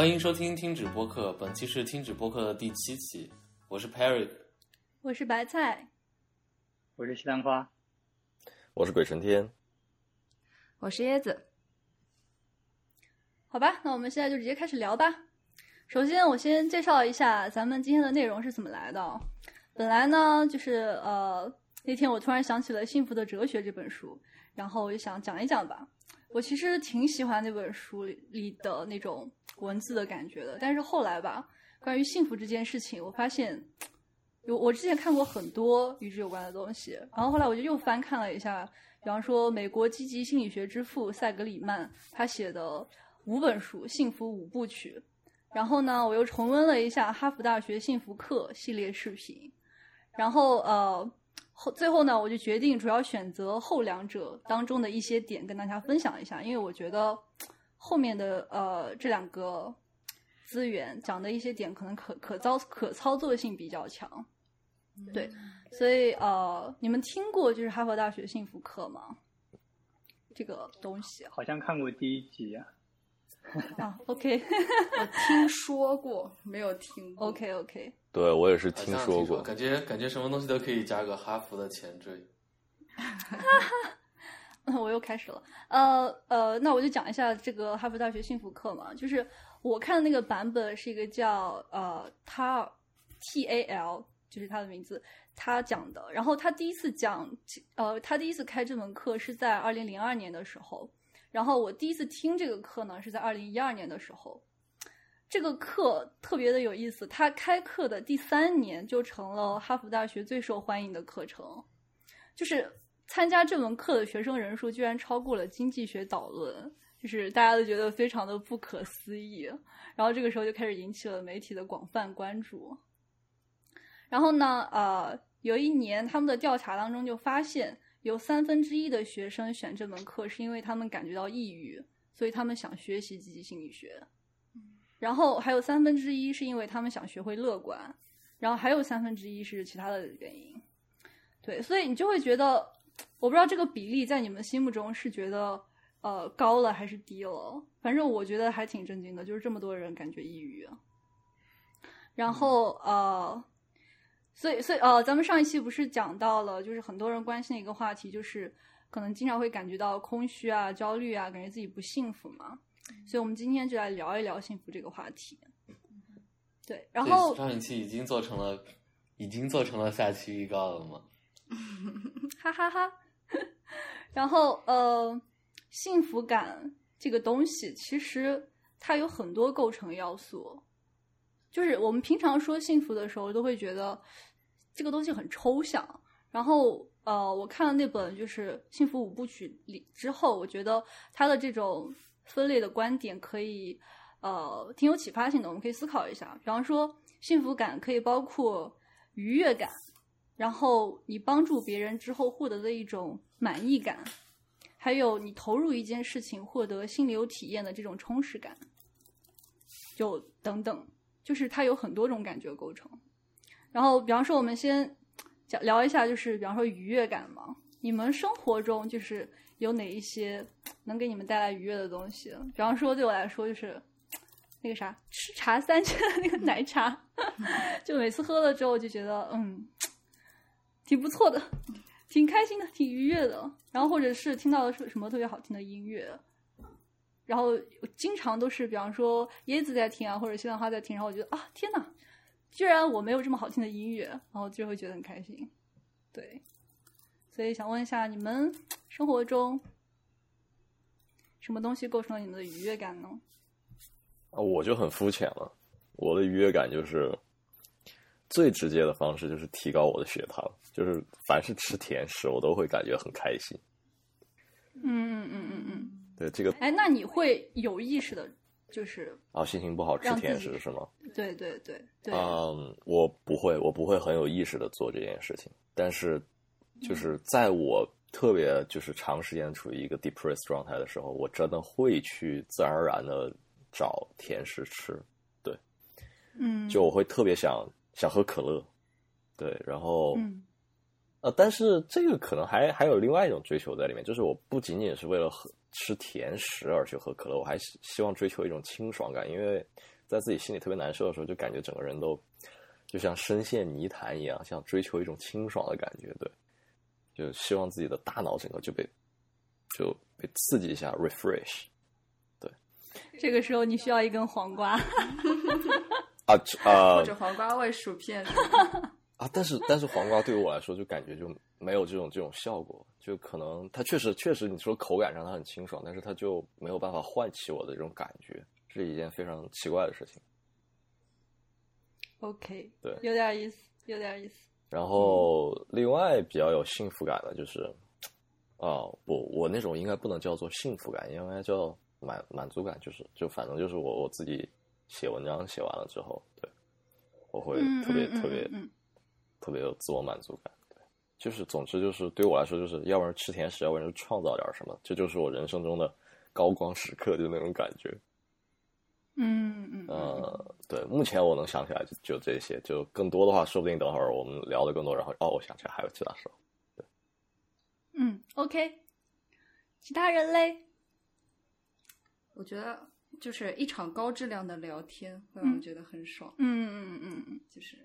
欢迎收听听止播客，本期是听止播客的第七期，我是 Perry，我是白菜，我是西兰花，我是鬼神天，我是椰子。好吧，那我们现在就直接开始聊吧。首先，我先介绍一下咱们今天的内容是怎么来的。本来呢，就是呃，那天我突然想起了《幸福的哲学》这本书，然后我就想讲一讲吧。我其实挺喜欢那本书里的那种文字的感觉的，但是后来吧，关于幸福这件事情，我发现有我之前看过很多与之有关的东西，然后后来我就又翻看了一下，比方说美国积极心理学之父塞格里曼他写的五本书《幸福五部曲》，然后呢，我又重温了一下哈佛大学幸福课系列视频，然后呃。后最后呢，我就决定主要选择后两者当中的一些点跟大家分享一下，因为我觉得后面的呃这两个资源讲的一些点可能可可操可操作性比较强，对，所以呃你们听过就是哈佛大学幸福课吗？这个东西好像看过第一集啊。啊，OK，我听说过，没有听过。OK，OK。对我也是听说过，感觉感觉什么东西都可以加个哈佛的前缀。我又开始了。呃呃，那我就讲一下这个哈佛大学幸福课嘛。就是我看的那个版本是一个叫呃他 T A L，就是他的名字，他讲的。然后他第一次讲，呃，他第一次开这门课是在二零零二年的时候。然后我第一次听这个课呢，是在二零一二年的时候。这个课特别的有意思，他开课的第三年就成了哈佛大学最受欢迎的课程，就是参加这门课的学生人数居然超过了经济学导论，就是大家都觉得非常的不可思议。然后这个时候就开始引起了媒体的广泛关注。然后呢，呃，有一年他们的调查当中就发现，有三分之一的学生选这门课是因为他们感觉到抑郁，所以他们想学习积极心理学。然后还有三分之一是因为他们想学会乐观，然后还有三分之一是其他的原因。对，所以你就会觉得，我不知道这个比例在你们心目中是觉得呃高了还是低了。反正我觉得还挺震惊的，就是这么多人感觉抑郁。然后呃，所以所以呃，咱们上一期不是讲到了，就是很多人关心的一个话题，就是可能经常会感觉到空虚啊、焦虑啊，感觉自己不幸福嘛。所以，我们今天就来聊一聊幸福这个话题。对，然后上一期已经做成了，已经做成了下期预告了吗？哈哈哈。然后，呃，幸福感这个东西，其实它有很多构成要素。就是我们平常说幸福的时候，都会觉得这个东西很抽象。然后，呃，我看了那本就是《幸福五部曲》里之后，我觉得它的这种。分类的观点可以，呃，挺有启发性的。我们可以思考一下，比方说，幸福感可以包括愉悦感，然后你帮助别人之后获得的一种满意感，还有你投入一件事情获得心流体验的这种充实感，就等等，就是它有很多种感觉构成。然后，比方说，我们先讲聊一下，就是比方说愉悦感嘛，你们生活中就是。有哪一些能给你们带来愉悦的东西？比方说，对我来说就是那个啥，吃茶三千的那个奶茶，就每次喝了之后就觉得嗯，挺不错的，挺开心的，挺愉悦的。然后或者是听到了什么特别好听的音乐，然后经常都是比方说椰子在听啊，或者西兰花在听，然后我觉得啊，天呐，居然我没有这么好听的音乐，然后就会觉得很开心。对，所以想问一下你们。生活中，什么东西构成了你们的愉悦感呢？啊，我就很肤浅了。我的愉悦感就是最直接的方式，就是提高我的血糖。就是凡是吃甜食，我都会感觉很开心。嗯嗯嗯嗯嗯。对这个，哎，那你会有意识的，就是啊，心情不好吃甜食是吗？对对对对。嗯，我不会，我不会很有意识的做这件事情。但是，就是在我。特别就是长时间处于一个 depressed 状态的时候，我真的会去自然而然的找甜食吃，对，嗯，就我会特别想想喝可乐，对，然后，嗯，呃，但是这个可能还还有另外一种追求在里面，就是我不仅仅是为了喝吃甜食而去喝可乐，我还希希望追求一种清爽感，因为在自己心里特别难受的时候，就感觉整个人都就像深陷泥潭一样，想追求一种清爽的感觉，对，就希望自己的大脑整个就被就被刺激一下，refresh。这个时候你需要一根黄瓜，啊或者黄瓜味薯片。啊！但是但是黄瓜对于我来说就感觉就没有这种这种效果，就可能它确实确实你说口感上它很清爽，但是它就没有办法唤起我的这种感觉，是一件非常奇怪的事情。OK，对有点意思，有点意思。然后另外比较有幸福感的就是，啊不，我那种应该不能叫做幸福感，应该叫满满足感，就是就反正就是我我自己写文章写完了之后，对，我会嗯特别、特别、特别有自我满足感。对，就是总之就是对我来说，就是要不然吃甜食，要不然就创造点什么，这就是我人生中的高光时刻，就那种感觉。嗯嗯嗯，呃，对，目前我能想起来就就这些，就更多的话，说不定等会儿我们聊的更多，然后哦，我想起来还有其他事儿。嗯，OK。其他人嘞？我觉得就是一场高质量的聊天会让我觉得很爽。嗯嗯嗯嗯就是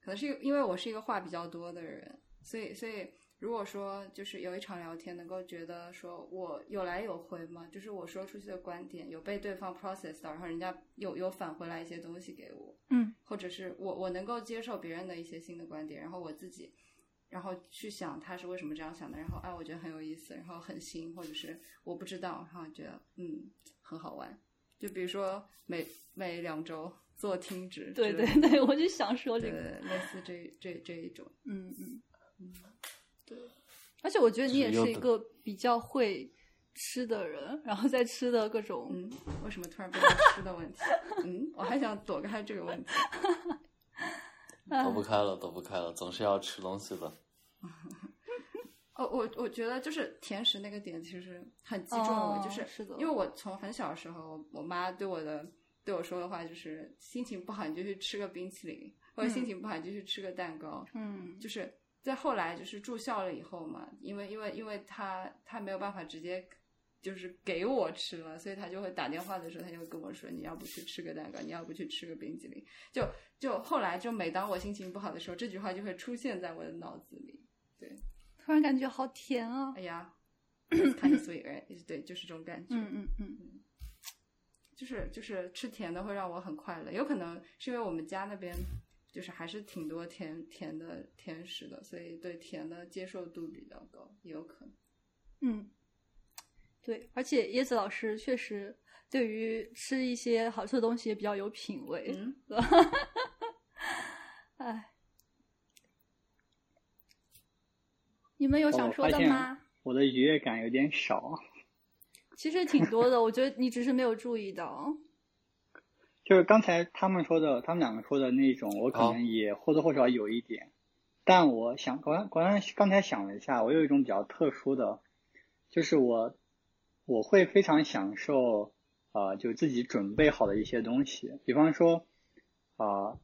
可能是因为我是一个话比较多的人，所以所以如果说就是有一场聊天能够觉得说我有来有回嘛，就是我说出去的观点有被对方 process 到，然后人家有有返回来一些东西给我，嗯或者是我我能够接受别人的一些新的观点，然后我自己。然后去想他是为什么这样想的，然后哎，我觉得很有意思，然后很新，或者是我不知道，然后觉得嗯很好玩。就比如说每每两周做听指对，对对，我就想说这，个。类似这这这一种，嗯嗯嗯，对。而且我觉得你也是一个比较会吃的人，然后在吃的各种，嗯，为什么突然变成吃的问题？嗯，我还想躲开这个问题。啊 躲不开了，躲不开了，总是要吃东西的。哦，我我觉得就是甜食那个点其实很击中我，哦就是因为我从很小的时候，我妈对我的对我说的话就是心情不好你就去吃个冰淇淋，或者心情不好你就去吃个蛋糕，嗯就是在后来就是住校了以后嘛，因为因为因为他他没有办法直接就是给我吃了，所以他就会打电话的时候，他就会跟我说你要不去吃个蛋糕，你要不去吃个冰淇淋。就就后来就每当我心情不好的时候，这句话就会出现在我的脑子里。突然感觉好甜啊！哎呀，kind of sweet，right？对，就是这种感觉。嗯嗯嗯就是就是吃甜的会让我很快乐，有可能是因为我们家那边就是还是挺多甜甜的甜食的，所以对甜的接受度比较高，也有可能。嗯，对，而且椰子老师确实对于吃一些好吃的东西也比较有品味。嗯，哎，你们有想说的吗？我的愉悦感有点少，其实挺多的，我觉得你只是没有注意到。就是刚才他们说的，他们两个说的那种，我可能也或多或少有一点。但我想，刚刚刚才想了一下，我有一种比较特殊的，就是我我会非常享受，呃，就自己准备好的一些东西，比方说，啊、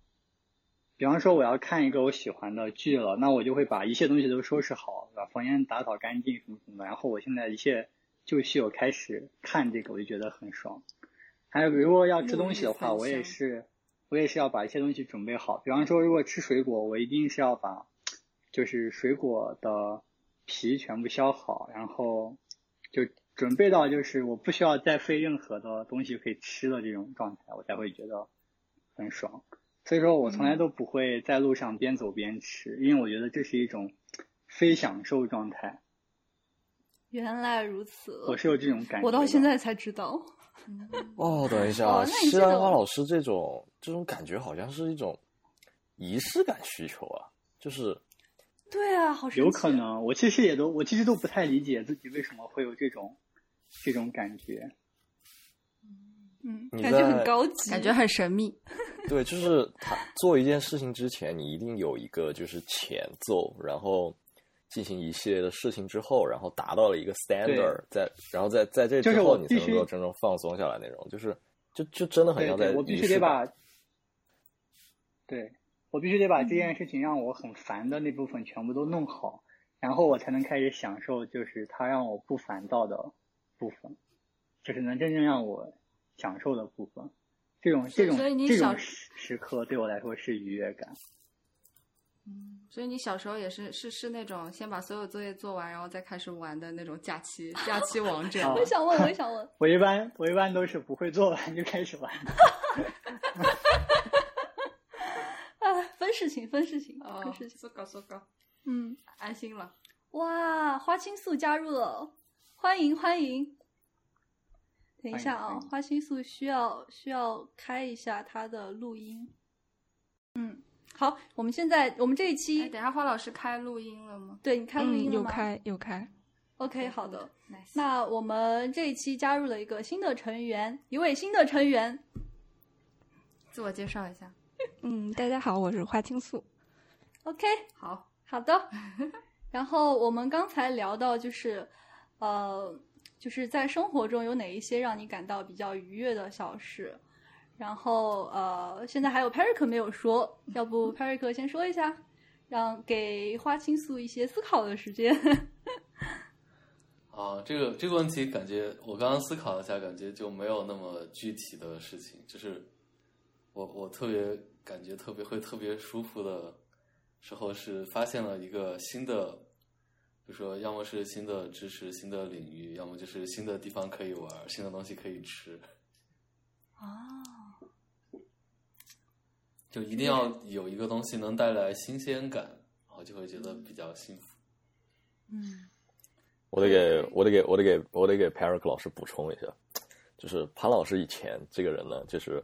比方说我要看一个我喜欢的剧了，那我就会把一切东西都收拾好，把房间打扫干净什么什么的，然后我现在一切就绪，我开始看这个，我就觉得很爽。还有，如果要吃东西的话，我也是，我也是要把一些东西准备好。比方说，如果吃水果，我一定是要把就是水果的皮全部削好，然后就准备到就是我不需要再费任何的东西可以吃的这种状态，我才会觉得很爽。所以说我从来都不会在路上边走边吃，因为我觉得这是一种非享受状态。原来如此，我是有这种感觉。我到现在才知道。哦，等一下，西兰花老师这种这种感觉好像是一种仪式感需求啊，就是对啊，好。有可。能，我其实也都，我其实都不太理解自己为什么会有这种这种感觉。嗯，你感觉很高级，感觉很神秘。对，就是他做一件事情之前，你一定有一个就是前奏，然后进行一系列的事情之后，然后达到了一个 standard，在然后在在这之后，你才能够真正放松下来那种，就是就就真的很对像在对，我必须得把，对我必须得把这嗯。件事情让我很烦的那部分全部都弄好，然后我才能开始享受就是他让我不烦躁的部分，就是能真正让我享受的部分。这种这种所以你小这种时时刻对我来说是愉悦感。嗯，所以你小时候也是是是那种先把所有作业做完，然后再开始玩的那种假期假期王者啊我想问，我想问，我一般我一般都是不会做完就开始玩。啊，分事情，分事情，哦分事情。搜搞搜搞，嗯，安心了。哇，花青素加入了，欢迎欢迎。等一下啊花青素需要需要开一下它的录音。嗯，好，我们现在我们这一哎，期，等一下花老师开录音了吗？对你开录音嗯，了吗、有开有开。OK，好的。，nice。那我们这一期加入了一个新的成员，一位新的成员。自我介绍一下。嗯，大家好，我是花青素。OK，好，好的。然后我们刚才聊到，就是呃，就是在生活中有哪一些让你感到比较愉悦的小事。然后呃，现在还有 Peric 没有说，要不 Peric 先说一下，让给花青素一些思考的时间。啊，这个这个问题感觉我刚刚思考了一下，感觉就没有那么具体的事情，就是我我特别感觉特别会特别舒服的时候是发现了一个新的，就说要么是新的知识、新的领域，要么就是新的地方可以玩、新的东西可以吃，哦，就一定要有一个东西能带来新鲜感，然后就会觉得比较幸福。嗯。我得给我得给我得给我得给 Peric 老师补充一下，就是潘老师以前这个人呢，就是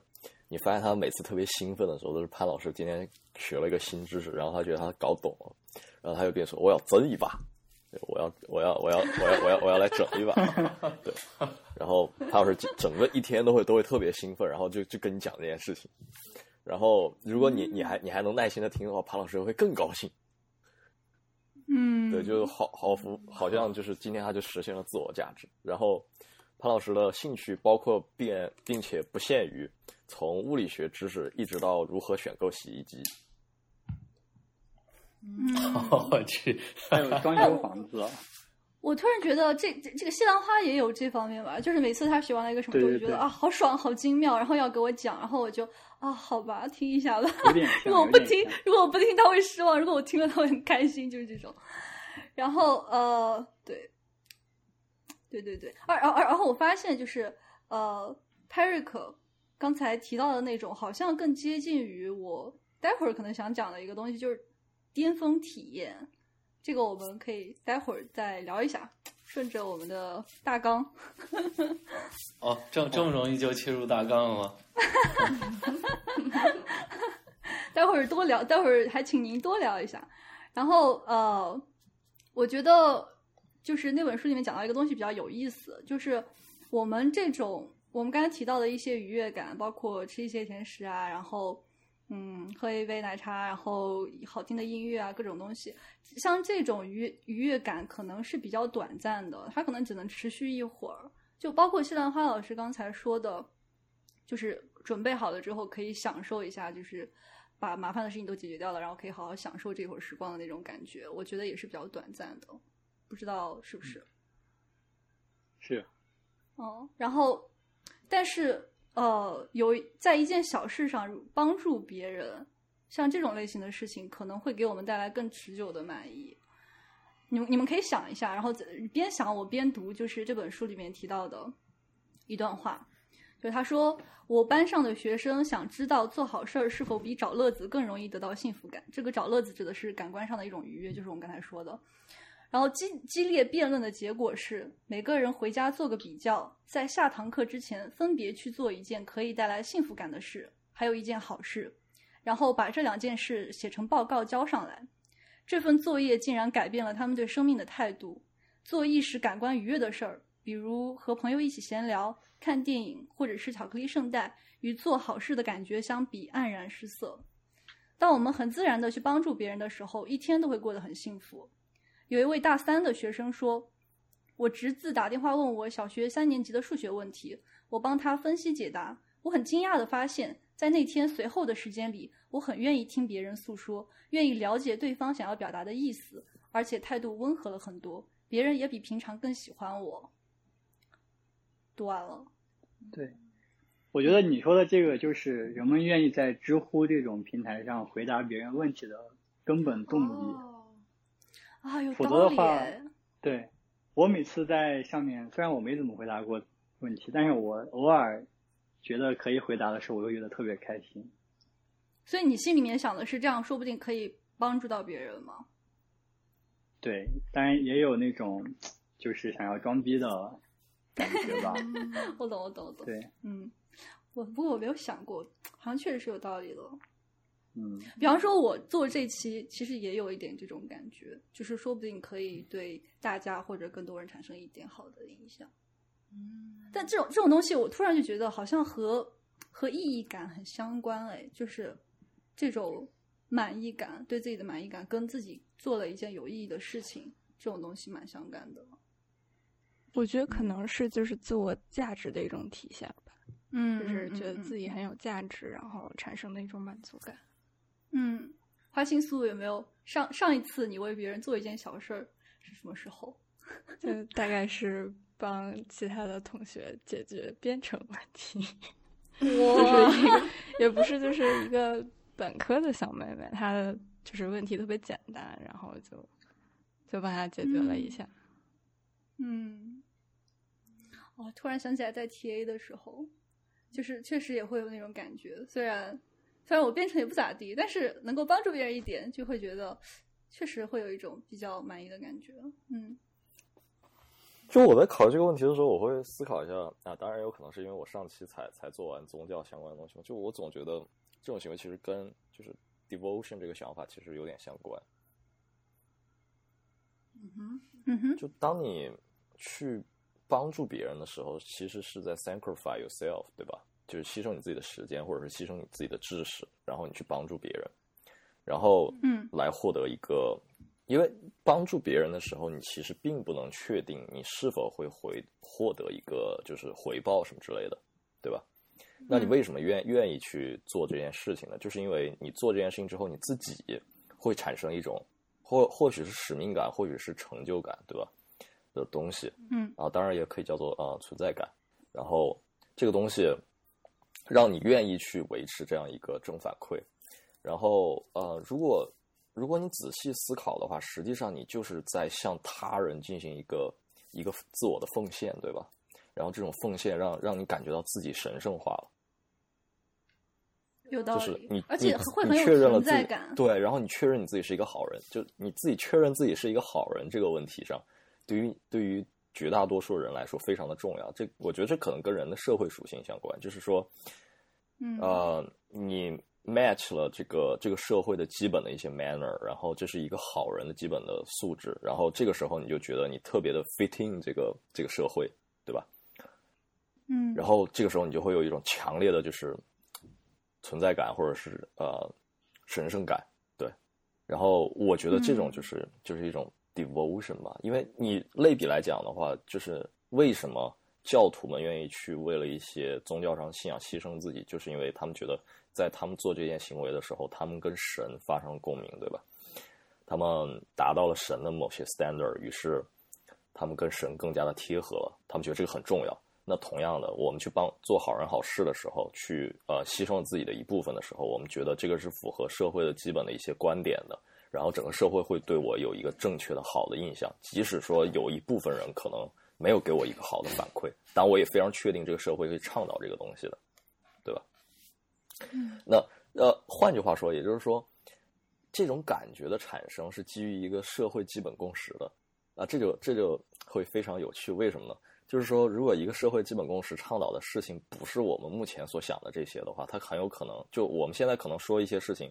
你发现他每次特别兴奋的时候，都是潘老师今天学了一个新知识，然后他觉得他搞懂了，然后他就变说我要争一把，对我要我要我要我要我要我要来整一把，对，然后潘老师整整个一天都会都会特别兴奋，然后就就跟你讲这件事情，然后如果你你还你还能耐心的听的话，潘老师会更高兴。嗯，对，就好好服，好像就是今天他就实现了自我价值。然后，潘老师的兴趣包括并并且不限于从物理学知识一直到如何选购洗衣机。嗯。我 去，还有装修房子，我突然觉得这这这个西兰花也有这方面吧，就是每次他学完了一个什么东西，觉得啊好爽好精妙，然后要给我讲，然后我就啊好吧听一下吧。如果我不听如果我不听他会失望，如果我听了他会很开心，就是这种。然后呃对，对对对，而而而然后我发现就是呃 Peric 刚才提到的那种，好像更接近于我待会儿可能想讲的一个东西，就是巅峰体验。这个我们可以待会儿再聊一下，顺着我们的大纲。哦，这这么容易就切入大纲了吗？待会儿多聊，待会儿还请您多聊一下。然后呃，我觉得就是那本书里面讲到一个东西比较有意思，就是我们这种我们刚才提到的一些愉悦感，包括吃一些甜食啊，然后嗯喝一杯奶茶，然后好听的音乐啊，各种东西，像这种愉愉悦感可能是比较短暂的，它可能只能持续一会儿。就包括西兰花老师刚才说的，就是准备好了之后可以享受一下，就是把麻烦的事情都解决掉了，然后可以好好享受这会儿时光的那种感觉，我觉得也是比较短暂的，不知道是不是？是哦，然后，但是呃，有在一件小事上帮助别人，像这种类型的事情，可能会给我们带来更持久的满意。你们你们可以想一下，然后边想我边读，就是这本书里面提到的一段话，就他说：“我班上的学生想知道做好事儿是否比找乐子更容易得到幸福感。这个找乐子指的是感官上的一种愉悦，就是我们刚才说的。然后激激烈辩论的结果是，每个人回家做个比较，在下堂课之前分别去做一件可以带来幸福感的事，还有一件好事，然后把这两件事写成报告交上来。这份作业竟然改变了他们对生命的态度。做一时感官愉悦的事儿，比如和朋友一起闲聊、看电影，或者是巧克力圣代，与做好事的感觉相比黯然失色。当我们很自然的去帮助别人的时候，一天都会过得很幸福。有一位大三的学生说：“我侄子打电话问我小学三年级的数学问题，我帮他分析解答。我很惊讶的发现，在那天随后的时间里，我很愿意听别人诉说，愿意了解对方想要表达的意思，而且态度温和了很多。别人也比平常更喜欢我。”读完了。对，我觉得你说的这个就是人们愿意在知乎这种平台上回答别人问题的根本动力。哦啊，有否则道理的话耶。对我每次在上面，虽然我没怎么回答过问题，但是我偶尔觉得可以回答的时候，我会觉得特别开心。所以你心里面想的是这样，说不定可以帮助到别人吗？对，当然也有那种就是想要装逼的感觉吧。我懂，我懂，我懂。对，嗯，我不过我没有想过，好像确实是有道理的。嗯，比方说，我做这期其实也有一点这种感觉，就是说不定可以对大家或者更多人产生一点好的影响。嗯但这种这种东西，我突然就觉得好像和和意义感很相关，哎，就是这种满意感，对自己的满意感，跟自己做了一件有意义的事情，这种东西蛮相干的。我觉得可能是就是自我价值的一种体现吧，嗯就是觉得自己很很有价值，然后产生的一种满足感。嗯。花青素有没有上上一次你为别人做一件小事儿是什么时候？就大概是帮其他的同学解决编程问题，就是一个也不是就是一个本科的小妹妹，她的就是问题特别简单，然后就就帮她解决了一下。嗯，哦，突然想起来，在 TA 的时候，就是确实也会有那种感觉。虽然虽然我编程也不咋地，但是能够帮助别人一点，就会觉得确实会有一种比较满意的感觉。嗯就我在考虑这个问题的时候，我会思考一下啊，当然有可能是因为我上期才才做完宗教相关的东西。就我总觉得这种行为其实跟就是 devotion 这个想法其实有点相关。嗯哼，嗯哼，就当你去帮助别人的时候，其实是在 sacrifice yourself，对吧？就是牺牲你自己的时间，或者是牺牲你自己的知识，然后你去帮助别人，然后嗯来获得一个，因为帮助别人的时候，你其实并不能确定你是否会回获得一个就是回报什么之类的，对吧？那你为什么愿愿意去做这件事情呢？就是因为你做这件事情之后，你自己会产生一种或或许是使命感，或许是成就感，对吧？的东西，嗯啊，当然也可以叫做呃存在感。然后这个东西让你愿意去维持这样一个正反馈。然后呃，如果如果你仔细思考的话，实际上你就是在向他人进行一个一个自我的奉献，对吧？然后这种奉献让让你感觉到自己神圣化了。有道理，就是你，而且你会很有你确认了自己存在感。对，然后你确认你自己是一个好人，就你自己确认自己是一个好人这个问题上，对于对于绝大多数人来说非常的重要。这我觉得这可能跟人的社会属性相关，就是说，嗯呃，你 match 了这个这个社会的基本的一些 manner，然后这是一个好人的基本的素质，然后这个时候你就觉得你特别的 fiting 这个这个社会，对吧？嗯，然后这个时候你就会有一种强烈的就是存在感，或者是呃神圣感，对。然后我觉得这种就是、就是一种 devotion 吧，因为你类比来讲的话，就是为什么教徒们愿意去为了一些宗教上信仰牺牲自己，就是因为他们觉得在他们做这件行为的时候，他们跟神发生了共鸣，对吧？他们达到了神的某些 standard，于是他们跟神更加的贴合了，他们觉得这个很重要。那同样的，我们去帮做好人好事的时候，去呃牺牲自己的一部分的时候，我们觉得这个是符合社会的基本的一些观点的，然后整个社会会对我有一个正确的好的印象，即使说有一部分人可能没有给我一个好的反馈，但我也非常确定这个社会会倡导这个东西的，对吧？那呃，换句话说，也就是说，这种感觉的产生是基于一个社会基本共识的啊，这就这就会非常有趣。为什么呢？就是说，如果一个社会基本共识倡导的事情不是我们目前所想的这些的话，它很有可能就我们现在可能说一些事情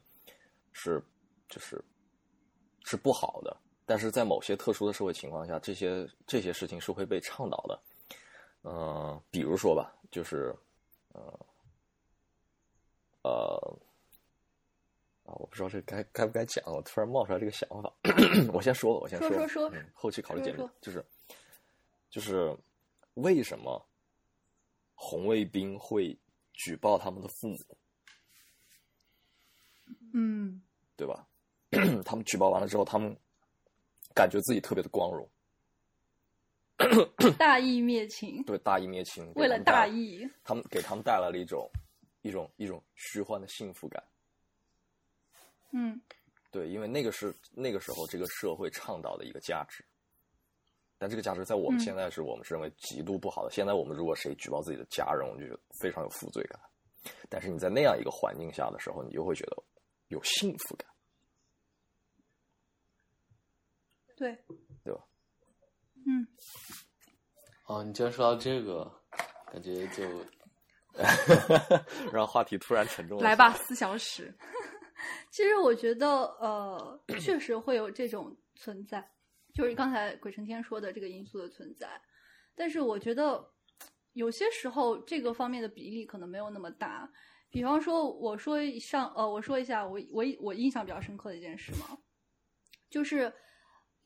是就是是不好的，但是在某些特殊的社会情况下，这些这些事情是会被倡导的。嗯、比如说吧，就是呃呃啊，我不知道这该该不该讲，我突然冒出来这个想法，我先说了，我先了，说说说嗯，后期考虑说说简历，就是就是为什么红卫兵会举报他们的父母，嗯对吧？他们举报完了之后，他们感觉自己特别的光荣，大义灭亲，对大义灭亲，为了大义，他们给他们带来了一种一种一种虚幻的幸福感。嗯对，因为那个是那个时候这个社会倡导的一个价值，但这个价值在我们嗯现在是我们是认为极度不好的。现在我们如果谁举报自己的家人，我们就觉得非常有负罪感。但是你在那样一个环境下的时候，你就会觉得有幸福感，对，对吧？嗯，哦，你既然说到这个，感觉就 让话题突然沉重了。来吧，，思想史。其实我觉得，呃，确实会有这种存在，就是刚才鬼成天说的这个因素的存在。但是我觉得，有些时候这个方面的比例可能没有那么大。比方说，我说一上，呃，我说一下我我我印象比较深刻的一件事嘛，就是，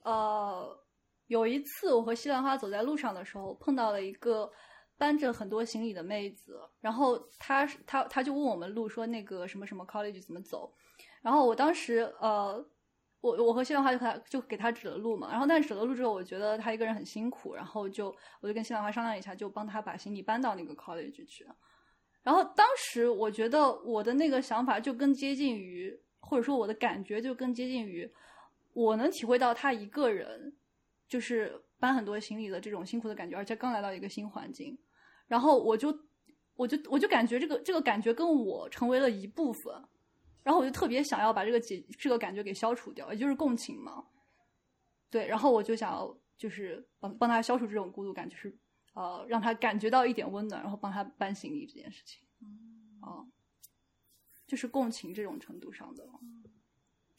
呃，有一次我和西兰花走在路上的时候，碰到了一个搬着很多行李的妹子，然后她她她就问我们路说那个什么什么 college 怎么走，然后我当时呃，我我和西兰花就给他就给他指了路嘛，然后但是指了路之后，我觉得他一个人很辛苦，然后就我就跟西兰花商量一下，就帮他把行李搬到那个 college 去。然后当时我觉得我的那个想法就更接近于，或者说我的感觉就更接近于，我能体会到他一个人就是搬很多行李的这种辛苦的感觉，而且刚来到一个新环境，然后我就我就我就感觉这个这个感觉跟我成为了一部分，然后我就特别想要把这个解这个感觉给消除掉，也就是共情嘛。对，然后我就想要就是帮帮他消除这种孤独感，就是呃让他感觉到一点温暖，然后帮他搬行李这件事情。哦、就是共情这种程度上的。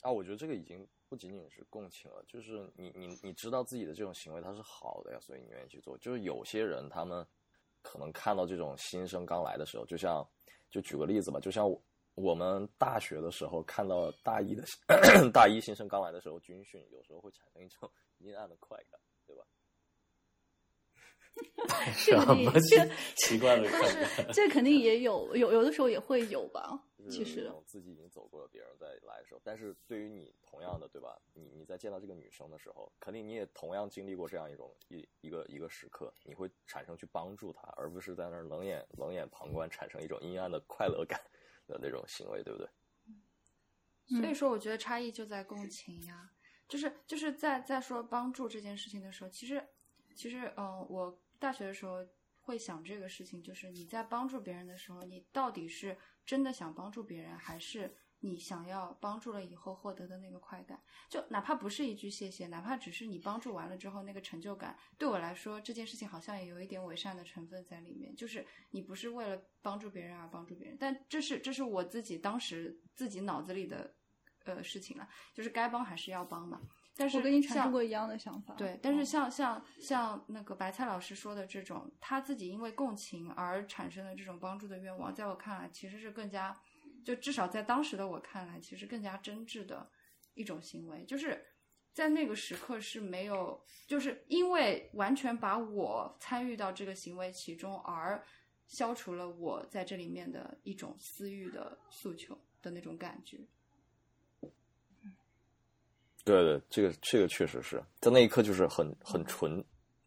啊，我觉得这个已经不仅仅是共情了，就是你你你知道自己的这种行为它是好的呀，所以你愿意去做。就是有些人他们可能看到这种新生刚来的时候，就像就举个例子吧，就像我我们大学的时候看到大一的 大一新生刚来的时候军训，有时候会产生一种 阴暗的快感，对吧？这什么奇怪的看法？这肯定也有有有的时候也会有吧。就是其实自己已经走过了别人再来的时候，但是对于你同样的，对吧？你你在见到这个女生的时候，肯定你也同样经历过这样一种一一个一个时刻，你会产生去帮助她，而不是在那儿冷眼冷眼旁观，产生一种阴暗的快乐感的那种行为，对不对？所以说，我觉得差异就在共情呀，就是就是在在说帮助这件事情的时候，其实其实嗯、呃我大学的时候会想这个事情，就是你在帮助别人的时候，你到底是真的想帮助别人，还是你想要帮助了以后获得的那个快感？就哪怕不是一句谢谢，哪怕只是你帮助完了之后那个成就感，对我来说这件事情好像也有一点伪善的成分在里面。就是你不是为了帮助别人而帮助别人，但这是这是我自己当时自己脑子里的呃事情了，就是该帮还是要帮嘛。但是我跟你产生过一样的想法。对，但是嗯像像像那个白菜老师说的这种，他自己因为共情而产生的这种帮助的愿望，在我看来其实是更加，就至少在当时的我看来，其实更加真挚的一种行为，就是在那个时刻是没有，就是因为完全把我参与到这个行为其中，而消除了我在这里面的一种私欲的诉求的那种感觉。对对，这个这个确实是在那一刻就是很很纯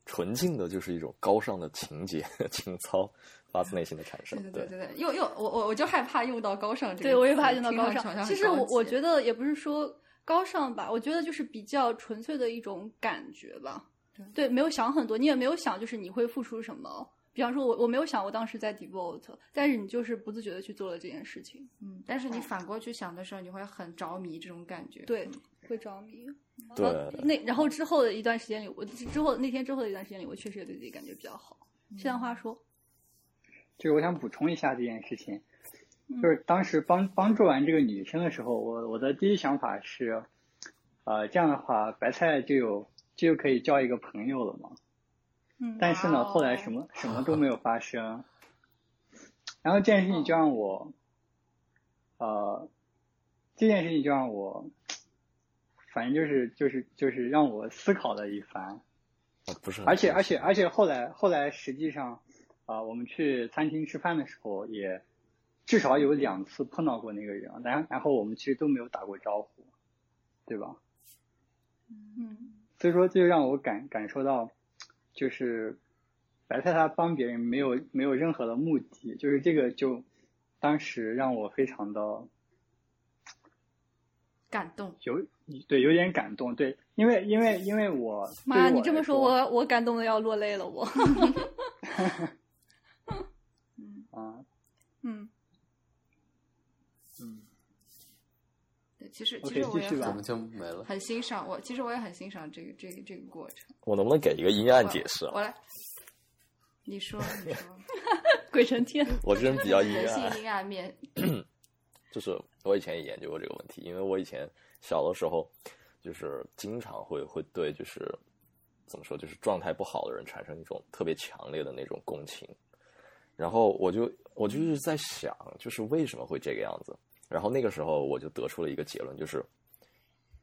纯净的，就是一种高尚的情节 情操发自内心的产生。对对对对，又又我我我就害怕用到高尚这个词，对，我也怕用到高尚。其实我我觉得得也不是说高尚吧，我觉得就是比较纯粹的一种感觉吧。对没有想很多，你也没有想就是你会付出什么。比方说我我没有想我当时在 devote，但是你就是不自觉的去做了这件事情，嗯，但是你反过去想的时候，你会很着迷这种感觉。对嗯，会着迷。对呃那然后之后的一段时间里，我之后那天之后的一段时间里，我确实也对自己感觉比较好。这样话说，就是我想补充一下这件事情，嗯就是当时帮帮助完这个女生的时候，我我的第一想法是，呃，这样的话白菜就有就可以交一个朋友了嘛。嗯，但是呢，哦后来什么什么都没有发生，然后这件事情就让我，呃，这件事情就让我，反正就是就是就是让我思考了一番，啊不是很而且而且而且后来后来实际上，啊、我们去餐厅吃饭的时候也至少有两次碰到过那个人，然然后我们其实都没有打过招呼，对吧？嗯所以说这就让我感感受到，就是白菜他帮别人没有没有任何的目的，就是这个就当时让我非常的感动。有对有点感动，对，因为因为因为我妈，你这么说，我我感动的要落泪了，我。啊嗯嗯对，其实其实我也怎么就没了？很欣赏我，其实我也很欣赏这个这个这个过程。我能不能给一个阴暗解释啊？我来，你说你说，鬼成天。我这人比较阴人暗，性阴暗面，就是我以前也研究过这个问题，因为我以前小的时候，就是经常会会对就是怎么说，就是状态不好的人产生一种特别强烈的那种共情，然后我就我就是在想，就是为什么会这个样子？然后那个时候我就得出了一个结论，就是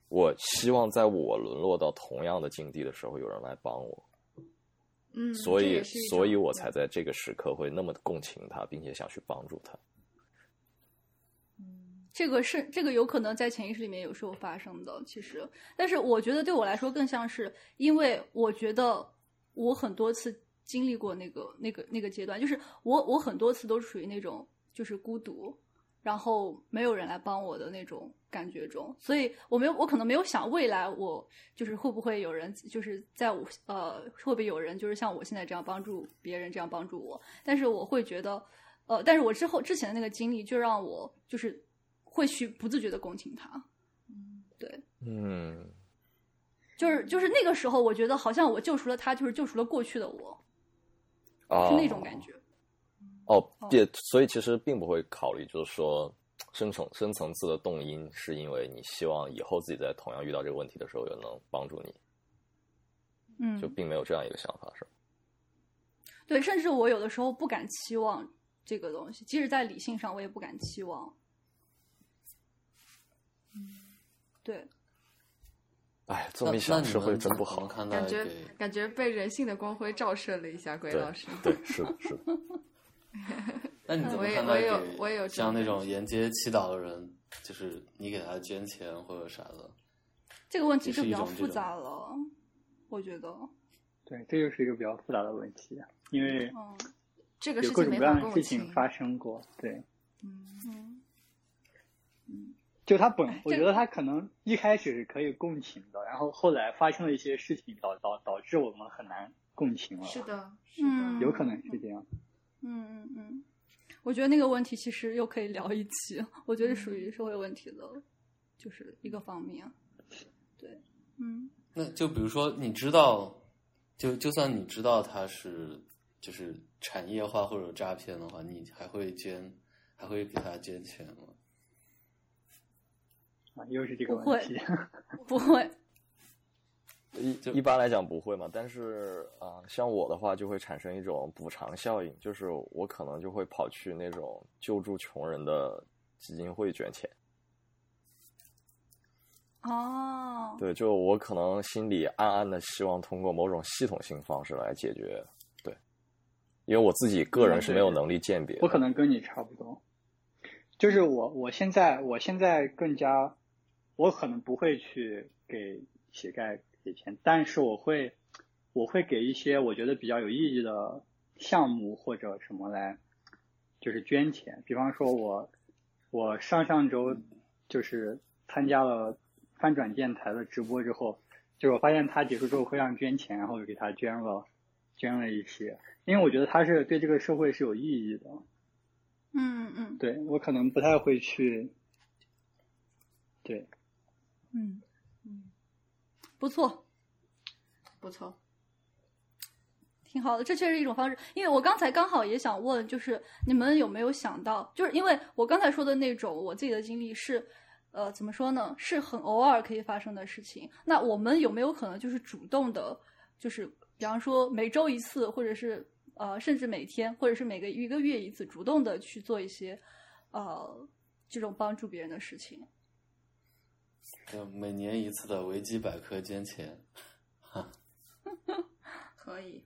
我希望在我沦落到同样的境地的时候，有人来帮我，嗯，所以所以我才在这个时刻会那么共情他，并且想去帮助他。这个是这个有可能在潜意识里面有时候发生的，其实，但是我觉得对我来说更像是，因为我觉得我很多次经历过那个那个那个阶段，就是我我很多次都属于那种就是孤独，然后没有人来帮我的那种感觉中，所以我没有我可能没有想未来我就是会不会有人就是在我呃会不会有人就是像我现在这样帮助别人这样帮助我，但是我会觉得呃，但是我之后之前的那个经历就让我就是会去不自觉的共情他，对，嗯，就是就是那个时候，我觉得好像我救赎了他，就是救赎了过去的我，哦是那种感觉。哦哦，也所以其实并不会考虑，就是说深层深层次的动因，是因为你希望以后自己在同样遇到这个问题的时候，也能帮助你，嗯就，并没有这样一个想法，是吧？对，甚至我有的时候不敢期望这个东西，即使在理性上，我也不敢期望。对，哎，这那么一想，那你社会真不好。看待感觉感觉被人性的光辉照射了一下，鬼老师。对，是的，是的。那你怎么看待我也我也有像那种沿街祈祷的人，就是你给他捐钱或者啥的？这个问题就比较复杂了，我觉得。对，这就是一个比较复杂的问题，因为嗯这个有各种事情没法各样的事情情。发生过，对。嗯就他本哎，我觉得他可能一开始是可以共情的，然后后来发生了一些事情，导导导致我们很难共情了。是，的，是嗯的，有可能是这样。嗯嗯嗯，我觉得那个问题其实又可以聊一期，我觉得属于社会问题的，就是一个方面。对，嗯那就比如说，你知道，就就算你知道他是就是产业化或者诈骗的话，你还会捐，还会给他捐钱吗？啊，又是这个问题。不会，一就一般来讲不会嘛，但是啊、像我的话就会产生一种补偿效应，就是我可能就会跑去那种救助穷人的基金会捐钱。哦，对，就我可能心里暗暗的希望通过某种系统性方式来解决。对，因为我自己个人是没有能力鉴别的。我可能跟你差不多，就是我我现在我现在更加，我可能不会去给乞丐给钱，但是我会我会给一些我觉得比较有意义的项目或者什么来，就是捐钱。比方说我我上上周就是参加了翻转电台的直播之后，就是我发现他结束之后会让捐钱，然后就给他捐了捐了一些，因为我觉得他是对这个社会是有意义的。嗯嗯对我可能不太会去，对，嗯嗯，不错，不错。挺好的，这确实是一种方式。因为我刚才刚好也想问，就是你们有没有想到，就是因为我刚才说的那种我自己的经历是，呃，怎么说呢，是很偶尔可以发生的事情。那我们有没有可能就是主动的，就是比方说每周一次，或者是呃，甚至每天，或者是每个一个月一次，主动的去做一些呃这种帮助别人的事情？就每年一次的维基百科捐钱，哈 可以，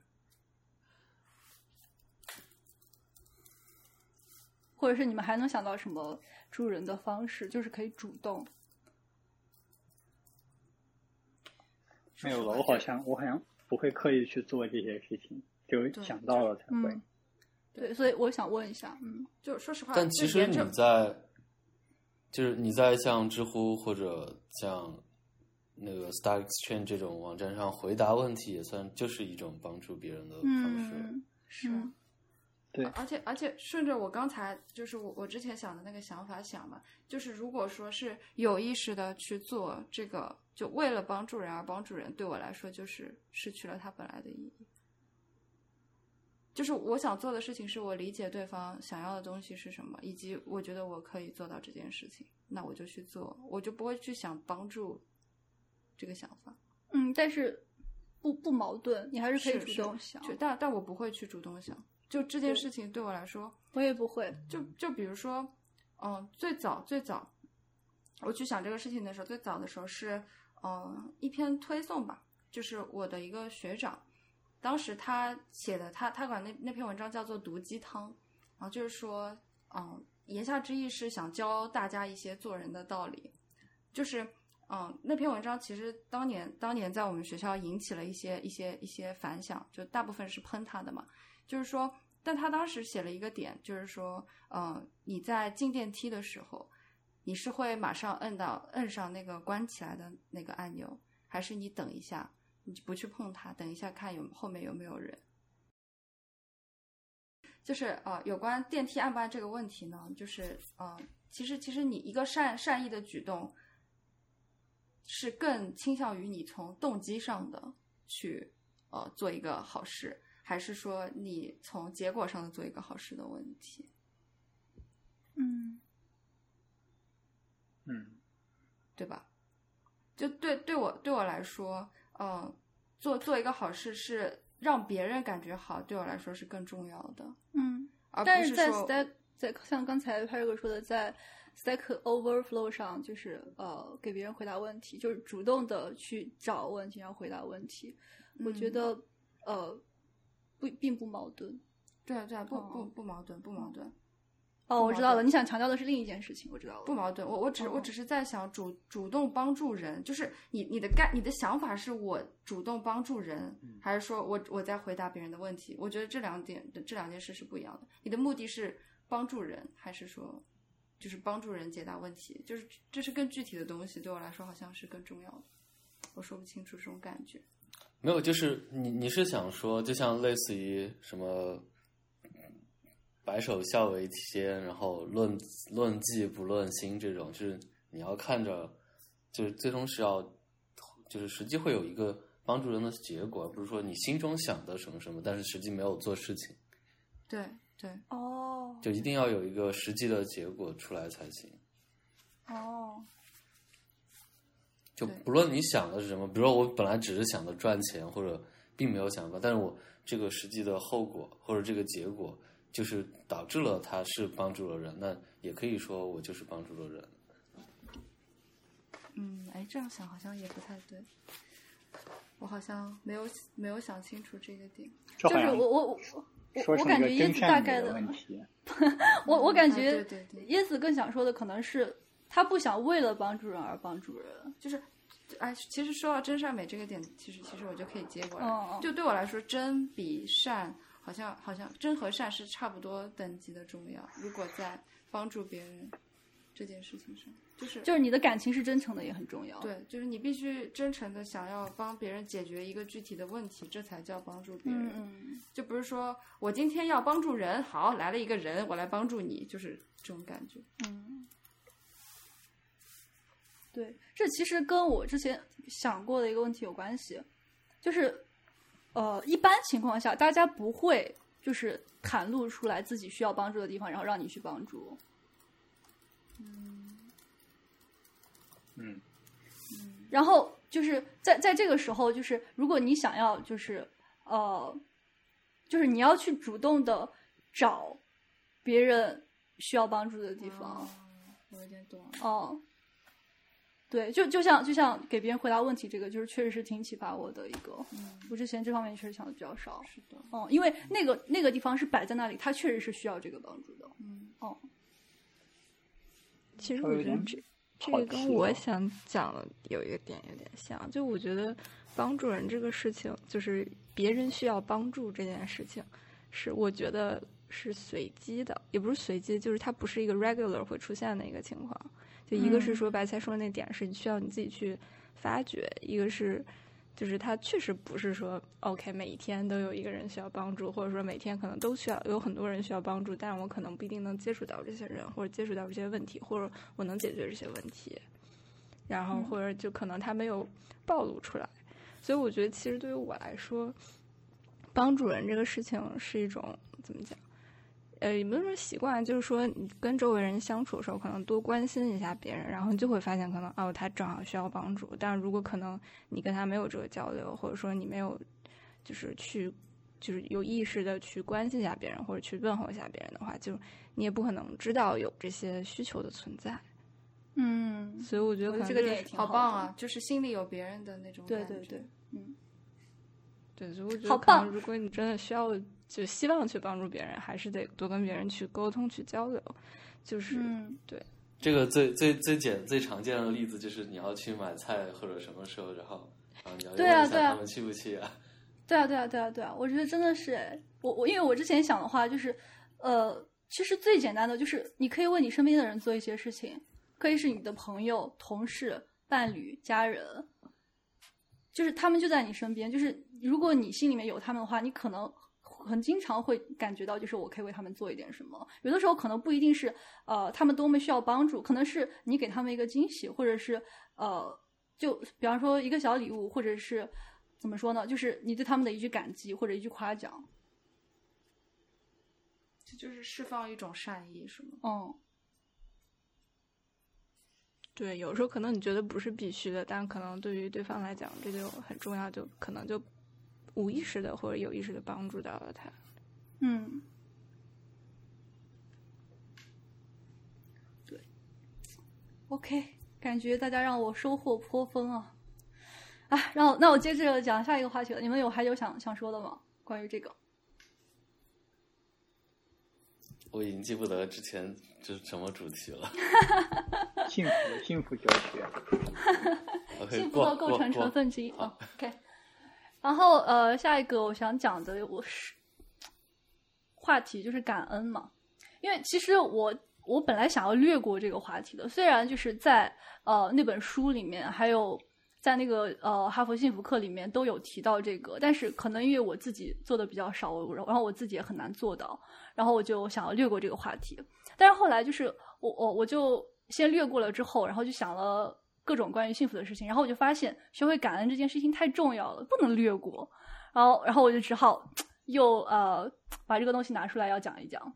或者是你们还能想到什么助人的方式，就是可以主动。没有了。我好像我好像不会刻意去做这些事情，就对想到了才会。嗯，对，所以我想问一下，嗯就说实话，但其实你在，就是你在像知乎或者像那个 Star Exchange 这种网站上回答问题，也算就是一种帮助别人的方式。嗯是。嗯对而且而且顺着我刚才就是我我之前想的那个想法想嘛，就是如果说是有意识的去做这个，就为了帮助人而帮助人，对我来说就是失去了它本来的意义。就是我想做的事情是我理解对方想要的东西是什么，以及我觉得我可以做到这件事情，那我就去做，我就不会去想帮助这个想法。嗯，但是不不矛盾，你还是可以主动想。就但但我不会去主动想，就这件事情对我来说，我也不会，就就比如说，嗯，最早最早，我去想这个事情的时候，最早的时候是，嗯，一篇推送吧，就是我的一个学长，当时他写的，他他管那那篇文章叫做“毒鸡汤”，然后就是说，嗯，言下之意是想教大家一些做人的道理，就是。嗯，那篇文章其实当年当年在我们学校引起了一些一些一些反响，就大部分是喷他的嘛。就是说，但他当时写了一个点，就是说，嗯，你在进电梯的时候，你是会马上摁到摁上那个关起来的那个按钮，还是你等一下，你就不去碰它，等一下看有后面有没有人？就是呃，有关电梯按不按这个问题呢，就是呃，其实其实你一个善善意的举动，是更倾向于你从动机上的去呃做一个好事。还是说你从结果上的做一个好事的问题？嗯嗯，对吧？就对对我对我来说，嗯，做做一个好事是让别人感觉好，对我来说是更重要的，嗯，而不但是在说 Stack 在像刚才派瑞克说的，在 Stack Overflow 上，就是呃给别人回答问题，就是主动的去找问题，然后回答问题。我觉嗯得呃不并不矛盾。对啊对不不哦不矛盾，不矛盾，哦，我知道了，你想强调的是另一件事情，我知道了。不矛盾。我我只我哦只是在想主主动帮助人，就是你你的概你的想法是我主动帮助人，还是说我我在回答别人的问题？我觉得这两点的这两件事是不一样的。你的目的是帮助人，还是说就是帮助人解答问题？就是这是更具体的东西，对我来说好像是更重要的。我说不清楚这种感觉。没有，就是你你是想说，就像类似于什么白首孝为天，然后论论迹不论心这种，就是你要看着，就是最终是要，就是实际会有一个帮助人的结果，而不是说你心中想的什么什么，但是实际没有做事情，对对，哦。就一定要有一个实际的结果出来才行。哦，就不论你想的是什么，比如说我本来只是想着赚钱，或者并没有想法，但是我这个实际的后果或者这个结果，就是导致了他是帮助了人，那也可以说我就是帮助了人。嗯，哎，这样想好像也不太对。我好像没有没有想清楚这个点。就是我我我我 我感觉椰子大概的问题。我我感啊觉对对对椰子更想说的可能是他不想为了帮助人而帮助人。就是，哎，其实说到真善美这个点，其实其实我就可以接过来。就对我来说，真比善好像好像真和善是差不多等级的重要。如果在帮助别人这件事情上，就是就是你的感情是真诚的也很重要。，对，就是你必须真诚的想要帮别人解决一个具体的问题，这才叫帮助别人。嗯嗯，就不是说我今天要帮助人，好来了一个人，我来帮助你，就是这种感觉。嗯，对，这其实跟我之前想过的一个问题有关系，就是呃，一般情况下大家不会就是袒露出来自己需要帮助的地方，然后让你去帮助。嗯嗯，然后就是在在这个时候，就是如果你想要，就是呃，就是你要去主动的找别人需要帮助的地方。哦我有点懂了。哦，对，就就像就像给别人回答问题，这个就是确实是挺启发我的一个。嗯，我之前这方面确实想的比较少。是的。哦，因为那个那个地方是摆在那里，他确实是需要这个帮助的。嗯哦，其实我觉得这这个跟我想讲的有一个点有点像，就我觉得帮助人这个事情，就是别人需要帮助这件事情，是我觉得是随机的，也不是随机，就是它不是一个 regular 会出现的一个情况。就一个是嗯说白菜说的那点是你需要你自己去发掘，一个是就是他确实不是说 OK 每一天都有一个人需要帮助，或者说每天可能都需要有很多人需要帮助，但是我可能不一定能接触到这些人，或者接触到这些问题，或者我能解决这些问题，然后嗯或者就可能他没有暴露出来，所以我觉得其实对于我来说，帮助人这个事情是一种怎么讲？呃，也不是说习惯，就是说你跟周围人相处的时候，可能多关心一下别人，然后你就会发现，可能哦，他正好需要帮助。但是如果可能你跟他没有这个交流，或者说你没有就是去就是有意识的去关心一下别人，或者去问候一下别人的话，就你也不可能知道有这些需求的存在。嗯，所以我觉得可能这个点也挺好好棒啊！就是心里有别人的那种感觉对对对，嗯，对，所以我觉好得可能棒如果你真的需要，就希望去帮助别人，还是得多跟别人去沟通、去交流。就是、嗯这个最最最简最常见的例子就是你要去买菜或者什么时候，然后然后你要问对啊对啊一下他们去不去啊？对啊，对啊，对啊，对啊，我觉得真的是哎，我我因为我之前想的话就是，呃，其实最简单的就是你可以为你身边的人做一些事情，可以是你的朋友、同事、伴侣、家人，就是他们就在你身边，就是如果你心里面有他们的话，你可能很经常会感觉到，就是我可以为他们做一点什么。有的时候可能不一定是呃他们多么需要帮助，可能是你给他们一个惊喜，或者是呃就比方说一个小礼物，或者是怎么说呢，就是你对他们的一句感激或者一句夸奖。这就是释放一种善意，是吗？嗯，对，有时候可能你觉得不是必须的，但可能对于对方来讲，这就很重要，就可能就无意识的或者有意识的帮助到了他。嗯，对，OK，感觉大家让我收获颇丰啊！啊，然后那我接着讲下一个话题了。你们有还有想想说的吗？关于这个？我已经记不得之前这是什么主题了。幸福幸福哲学，OK，幸福的构成成分之一好啊。OK，然后呃，下一个我想讲的我是话题就是感恩嘛，因为其实我我本来想要略过这个话题的，虽然就是在呃那本书里面，还有在那个呃哈佛幸福课里面都有提到这个，但是可能因为我自己做的比较少，然后我自己也很难做到，然后我就想要略过这个话题。但是后来就是我我我就先略过了之后，然后就想了各种关于幸福的事情，然后我就发现学会感恩这件事情太重要了，不能略过。然后然后我就只好又呃把这个东西拿出来要讲一讲。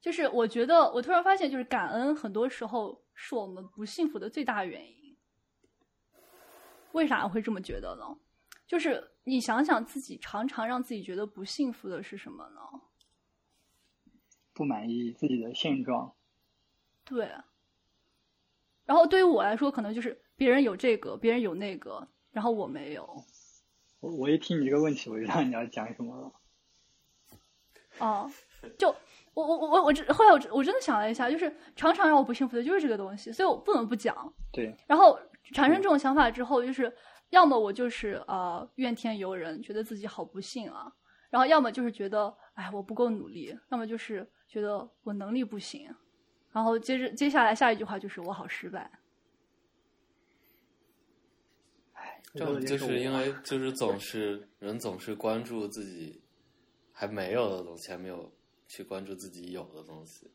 就是我觉得我突然发现，就是感恩很多时候是我们不幸福的最大原因。为啥会这么觉得呢？就是你想想自己常常让自己觉得不幸福的是什么呢？不满意自己的现状，对。然后对于我来说，可能就是别人有这个，别人有那个，然后我没有。我我一听你这个问题，我就知道你要讲什么了。哦，就我我我我我这后来我我真的想了一下，就是常常让我不幸福的就是这个东西，所以我不能不讲。对，然后产生这种想法之后，就是要么我就是呃怨天尤人，觉得自己好不幸啊，然后要么就是觉得哎我不够努力，要么就是觉得我能力不行，然后接着接下来下一句话就是我好失败。这种就是因为就是总是人总是关注自己还没有的东西，还没有去关注自己有的东西。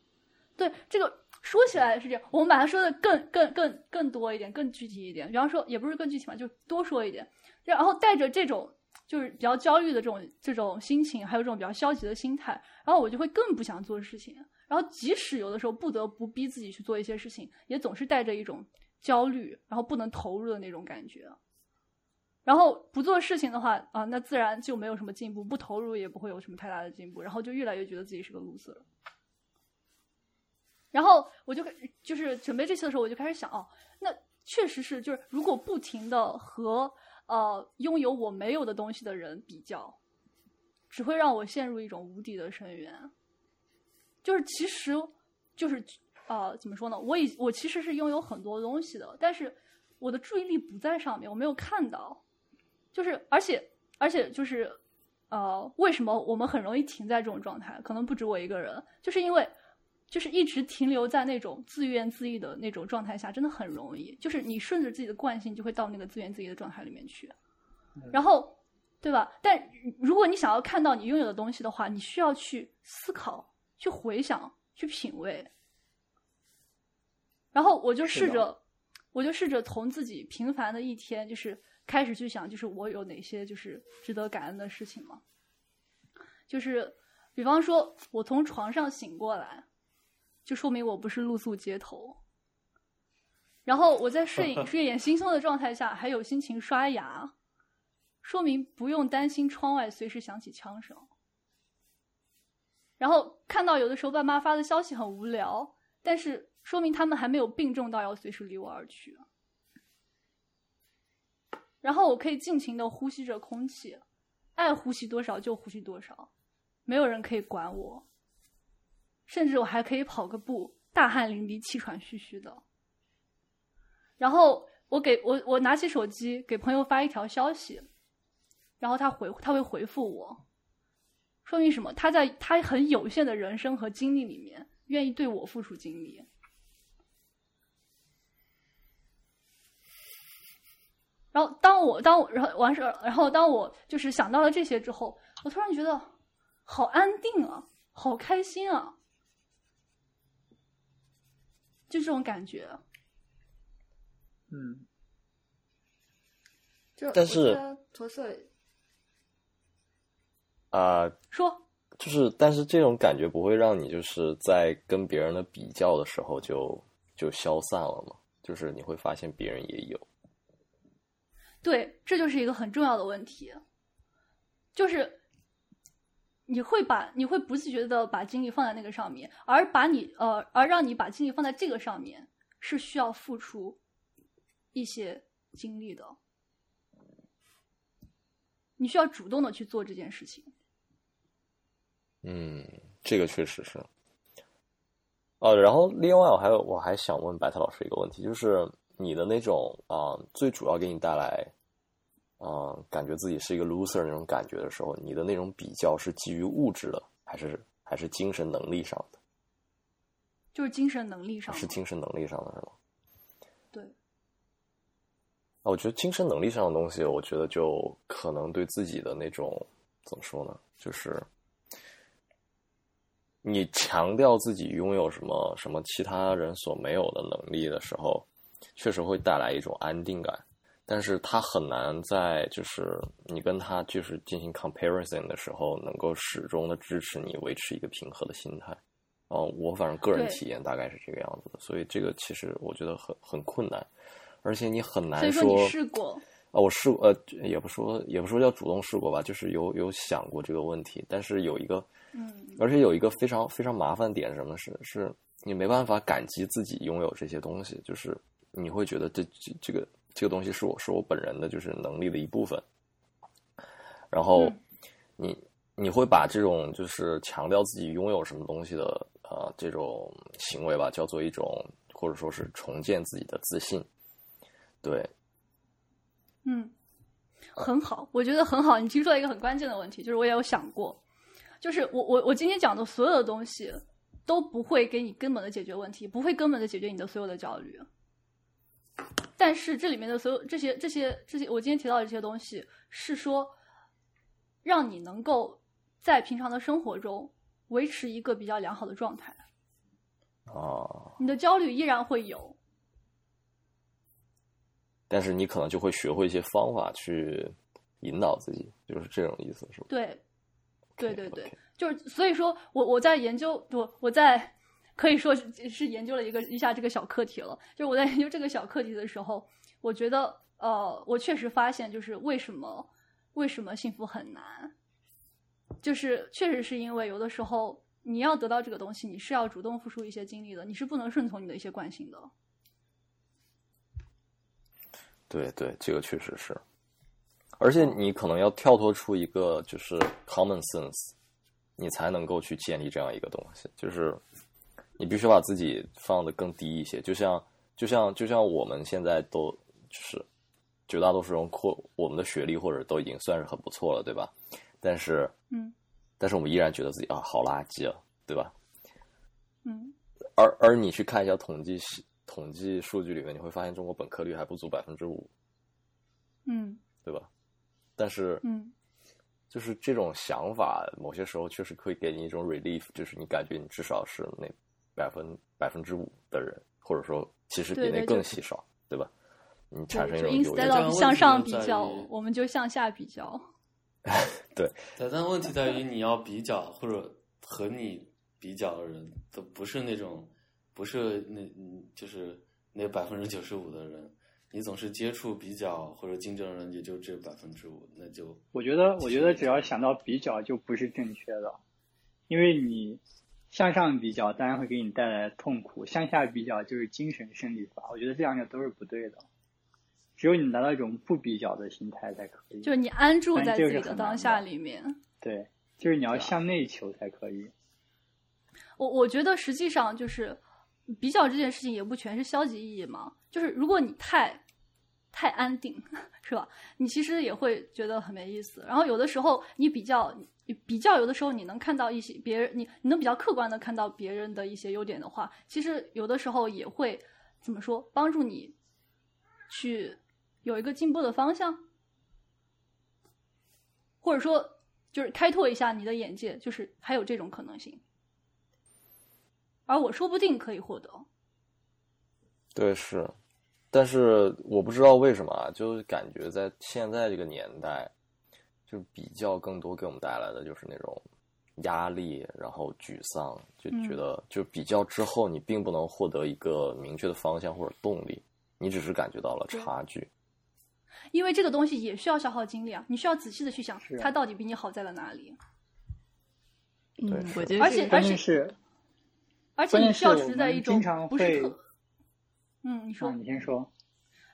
对，这个说起来是这样，我们把它说的更更更更多一点，更具体一点。比方说，也不是更具体嘛，就多说一点。然后带着这种就是比较焦虑的这种这种心情，还有这种比较消极的心态，然后我就会更不想做事情。然后即使有的时候不得不逼自己去做一些事情，也总是带着一种焦虑，然后不能投入的那种感觉。然后不做事情的话啊，那自然就没有什么进步；不投入也不会有什么太大的进步，然后就越来越觉得自己是个 loser。然后我就就是准备这期的时候，我就开始想，哦，那确实是，就是如果不停的和呃拥有我没有的东西的人比较，只会让我陷入一种无底的深渊。就是其实，就是呃，怎么说呢？我已我其实是拥有很多东西的，但是我的注意力不在上面，我没有看到。就是而且而且就是呃，为什么我们很容易停在这种状态？可能不止我一个人，就是因为就是一直停留在那种自怨自艾的那种状态下，真的很容易。就是你顺着自己的惯性，就会到那个自怨自艾的状态里面去，然后对吧？但如果你想要看到你拥有的东西的话，你需要去思考、去回想、去品味。然后我就试着，我就试着从自己平凡的一天，就是开始去想，就是我有哪些就是值得感恩的事情嘛。就是比方说，我从床上醒过来，就说明我不是露宿街头。然后我在睡 睡眼惺忪的状态下，还有心情刷牙，说明不用担心窗外随时响起枪声。然后看到有的时候爸妈发的消息很无聊，但是说明他们还没有病重到要随时离我而去。然后我可以尽情的呼吸着空气，爱呼吸多少就呼吸多少，没有人可以管我。甚至我还可以跑个步，大汗淋漓、气喘吁吁的。然后我给我我拿起手机给朋友发一条消息，然后他回他会回复我，说明什么？他在他很有限的人生和精力里面，愿意对我付出精力。然后当我当我然后完事儿，然后当我就是想到了这些之后，我突然觉得好安定啊，好开心啊，就这种感觉。嗯，就但是驼色啊、说就是，但是这种感觉不会让你就是在跟别人的比较的时候就就消散了吗？就是你会发现别人也有，对，这就是一个很重要的问题，就是你会把你会不自觉的把精力放在那个上面，而把你呃，而让你把精力放在这个上面，是需要付出一些精力的，你需要主动的去做这件事情。嗯，这个确实是。哦，然后另外我还有我还想问白特老师一个问题，就是你的那种啊、最主要给你带来啊、感觉自己是一个 loser 那种感觉的时候，你的那种比较是基于物质的，还是还是精神能力上的？就是精神能力上的，是精神能力上的是吗？对，啊，我觉得精神能力上的东西，我觉得就可能对自己的那种怎么说呢，就是你强调自己拥有什么什么其他人所没有的能力的时候，确实会带来一种安定感，但是他很难在就是你跟他就是进行 comparison 的时候，能够始终的支持你维持一个平和的心态。啊，我反正个人体验大概是这个样子的，所以这个其实我觉得很很困难，而且你很难说你试过，啊，我试过，呃，也不说也不说叫主动试过吧，就是有有想过这个问题，但是有一个，嗯，而且有一个非常非常麻烦点是什么？是是你没办法感激自己拥有这些东西，就是你会觉得这这这个这个东西是我是我本人的就是能力的一部分，然后嗯。你你会把这种就是强调自己拥有什么东西的呃这种行为吧，叫做一种或者说是重建自己的自信，对，嗯，很好，我觉得很好。你提出了一个很关键的问题，就是我也有想过，就是我我我今天讲的所有的东西都不会给你根本的解决问题，不会根本的解决你的所有的焦虑。但是这里面的所有这些这些这些，我今天提到的这些东西，是说让你能够在平常的生活中维持一个比较良好的状态。哦，你的焦虑依然会有，但是你可能就会学会一些方法去引导自己，就是这种意思，是吧？对，对对对就是所以说我我在研究我我在可以说是是研究了一个一下这个小课题了。就是我在研究这个小课题的时候，我觉得呃，我确实发现就是为什么为什么幸福很难，就是确实是因为有的时候你要得到这个东西，你是要主动付出一些精力的，你是不能顺从你的一些惯性的。对对，这个确实是，而且你可能要跳脱出一个就是 common sense，你才能够去建立这样一个东西。就是你必须把自己放得更低一些，就像就像就像我们现在都就是绝大多数人或我们的学历或者都已经算是很不错了，对吧？但是嗯但是我们依然觉得自己啊好垃圾啊，对吧？嗯而而你去看一下统计系统计数据里面，你会发现中国本科率还不足百分之五，嗯对吧？但是嗯就是这种想法，某些时候确实可以给你一种 relief，就是你感觉你至少是那百分百分之五的人，或者说其实比那更稀少，对吧？你产生，一种优越 instead 感。向上比较我们就向下比较。对，但问题在于你要比较，或者和你比较的人都不是那种，不是那嗯，就是那百分之九十五的人，你总是接触比较或者竞争的人也就这百分之五，那就我觉得，我觉得只要想到比较就不是正确的，因为你向上比较当然会给你带来痛苦，向下比较就是精神胜利法。我觉得这两者都是不对的，只有你达到一种不比较的心态才可以。就是你安住在自己的当下里面。对，就是你要向内求才可以。我我觉得实际上就是比较这件事情也不全是消极意义嘛，就是如果你太太安定，是吧？你其实也会觉得很没意思。然后有的时候你比较，比较有的时候你能看到一些别人，你你能比较客观的看到别人的一些优点的话，其实有的时候也会怎么说，帮助你去有一个进步的方向，或者说就是开拓一下你的眼界，就是还有这种可能性。而我说不定可以获得。对，是，但是我不知道为什么啊，就是感觉在现在这个年代，就比较更多给我们带来的就是那种压力，然后沮丧，就嗯。觉得就比较之后，你并不能获得一个明确的方向或者动力，你只是感觉到了差距。因为这个东西也需要消耗精力啊，你需要仔细的去想它到底比你好在了哪里，嗯，对是我觉得而且而且是，而且你需要处在一种不是特，嗯，你说，啊，你先说。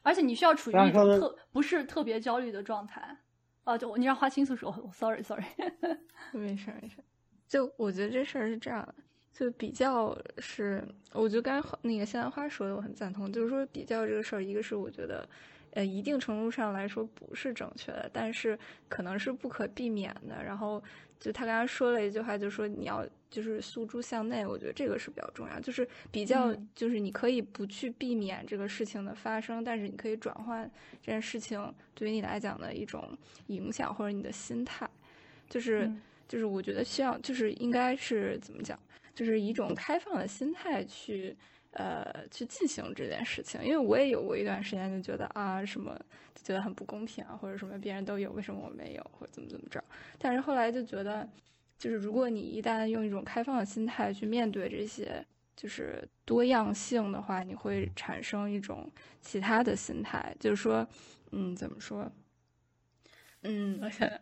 而且你需要处于一种特不是特别焦虑的状态。啊，就你让花青素说，sorry sorry，没事儿没事儿，就我觉得这事儿是这样的，就比较是，我觉得刚才那个鲜花说的我很赞同，就是说比较这个事儿，一个是我觉得，呃，一定程度上来说不是正确的，但是可能是不可避免的。然后就他刚刚说了一句话，就说你要就是诉诸向内，我觉得这个是比较重要，就是比较嗯就是你可以不去避免这个事情的发生，但是你可以转换这件事情对于你来讲的一种影响或者你的心态，就是。嗯就是我觉得需要，就是应该是怎么讲，就是以一种开放的心态去，呃，去进行这件事情。因为我也有过一段时间就觉得啊，什么就觉得很不公平啊，或者什么别人都有，为什么我没有，或者怎么怎么着。但是后来就觉得，就是如果你一旦用一种开放的心态去面对这些。就是多样性的话，你会产生一种其他的心态，就是说，嗯，怎么说？嗯，我想想，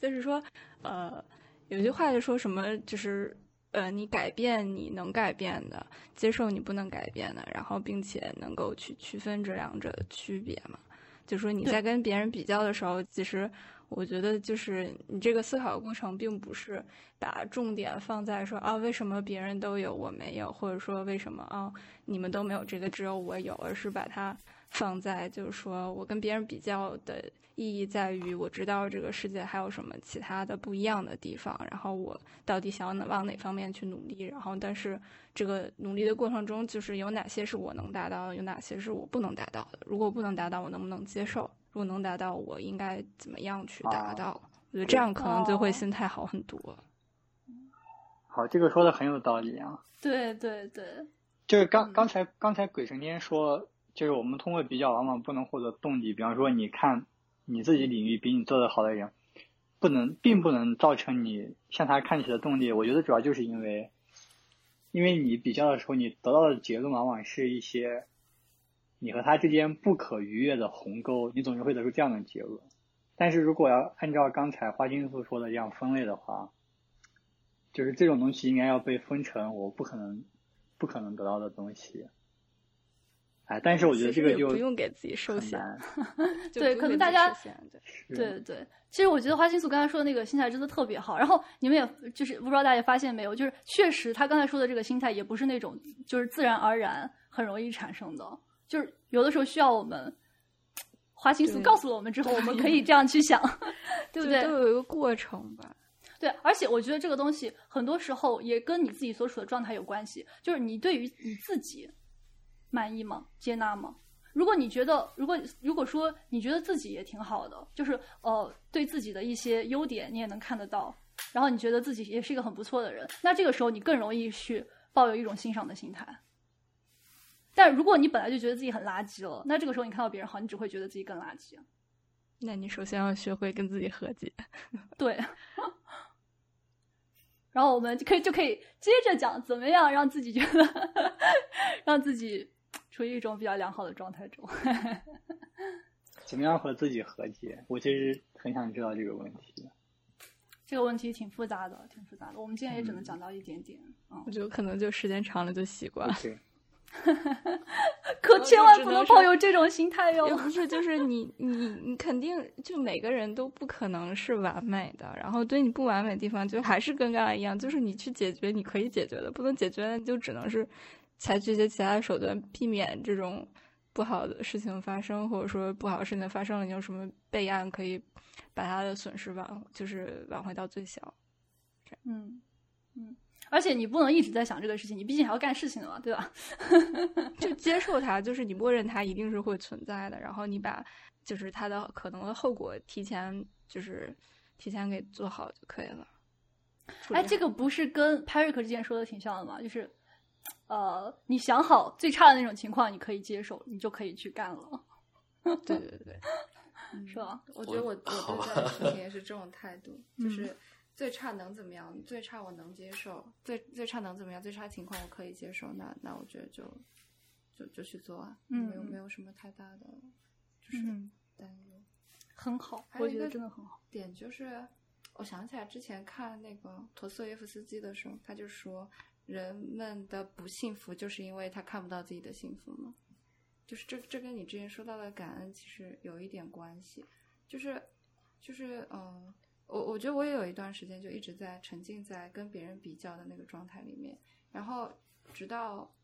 就是说，呃，有句话就说什么，就是呃，你改变你能改变的，接受你不能改变的，然后并且能够去区分这两者的区别嘛。就说你在跟别人比较的时候，其实我觉得就是你这个思考过程，并不是把重点放在说啊为什么别人都有我没有，或者说为什么啊你们都没有这个只有我有，而是把它放在就是说我跟别人比较的意义在于我知道这个世界还有什么其他的不一样的地方，然后我到底想往哪方面去努力，然后但是这个努力的过程中，就是有哪些是我能达到的，有哪些是我不能达到的。如果不能达到，我能不能接受？如果能达到，我应该怎么样去达啊到？我觉得这样可能就会哦心态好很多。好，这个说的很有道理啊。对对对，就是刚嗯刚才刚才鬼神天说，就是我们通过比较往往不能获得动力。比方说，你看你自己领域比你做得好的人，不能并不能造成你向他看齐的动力。我觉得主要就是因为，因为你比较的时候，你得到的结论往往是一些你和他之间不可逾越的鸿沟，你总是会得出这样的结论。但是如果要按照刚才花青素说的这样分类的话，就是这种东西应该要被分成我不可能不可能得到的东西。哎，但是我觉得这个就不用给自己受 限，对可能大家对对对，其实我觉得花青素刚才说的那个心态真的特别好。然后你们也就是不知道大家发现没有，就是确实他刚才说的这个心态也不是那种就是自然而然很容易产生的，就是有的时候需要我们花青素告诉了我们之后，我们可以这样去想，对不对？都有一个过程吧。对，而且我觉得这个东西很多时候也跟你自己所处的状态有关系，就是你对于你自己满意吗？接纳吗？如果你觉得，如果如果说你觉得自己也挺好的，就是呃对自己的一些优点你也能看得到，然后你觉得自己也是一个很不错的人，那这个时候你更容易去抱有一种欣赏的心态。但如果你本来就觉得自己很垃圾了，那这个时候你看到别人好，你只会觉得自己更垃圾。那你首先要学会跟自己和解。对，然后我们就可以就可以接着讲怎么样让自己觉得 让自己处于一种比较良好的状态中。怎么样和自己和解？我其实很想知道这个问题。这个问题挺复杂的，挺复杂的。我们今天也只能讲到一点点，嗯我，觉得可能就时间长了就习惯。了，可千万不能抱有这种心态哟也。不是，就是你你你肯定就每个人都不可能是完美的，然后对你不完美的地方，就还是跟刚才一样，就是你去解决你可以解决的，不能解决的就只能是采取一些其他手段避免这种不好的事情发生，或者说不好的事情发生了，你有什么备案可以把它的损失挽就是挽回到最小。嗯嗯，而且你不能一直在想这个事情，你毕竟还要干事情的嘛，对吧？就接受它，就是你默认它一定是会存在的，然后你把就是它的可能的后果提前就是提前给做好就可以了。哎，这个不是跟 Patrick 之前说的挺像的吗？就是，呃，你想好最差的那种情况，你可以接受，你就可以去干了，对对对，是吧？我觉得我我对待 事情也是这种态度，就嗯是最差能怎么样？最差我能接受，最最差能怎么样？最差情况我可以接受，那那我觉得就就就去做啊，嗯没有没有什么太大的就是嗯，担忧。很好，我觉得还有一个真的很好。点就是，我想起来之前看那个陀思妥耶夫斯基的时候，他就说，人们的不幸福就是因为他看不到自己的幸福嘛。就是这这跟你之前说到的感恩其实有一点关系，就是就是嗯，我我觉得我也有一段时间就一直在沉浸在跟别人比较的那个状态里面，然后直到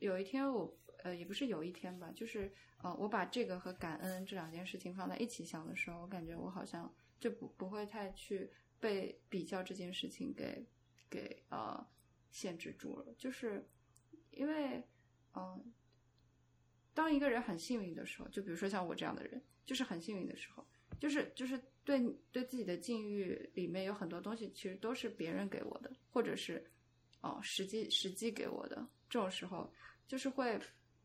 有一天我呃也不是有一天吧，就是呃我把这个和感恩这两件事情放在一起想的时候，我感觉我好像就不不会太去被比较这件事情给给呃限制住了，就是因为嗯、当一个人很幸运的时候，就比如说像我这样的人，就是很幸运的时候，就是就是对对自己的境遇里面有很多东西，其实都是别人给我的，或者是哦时机时机给我的。这种时候，就是会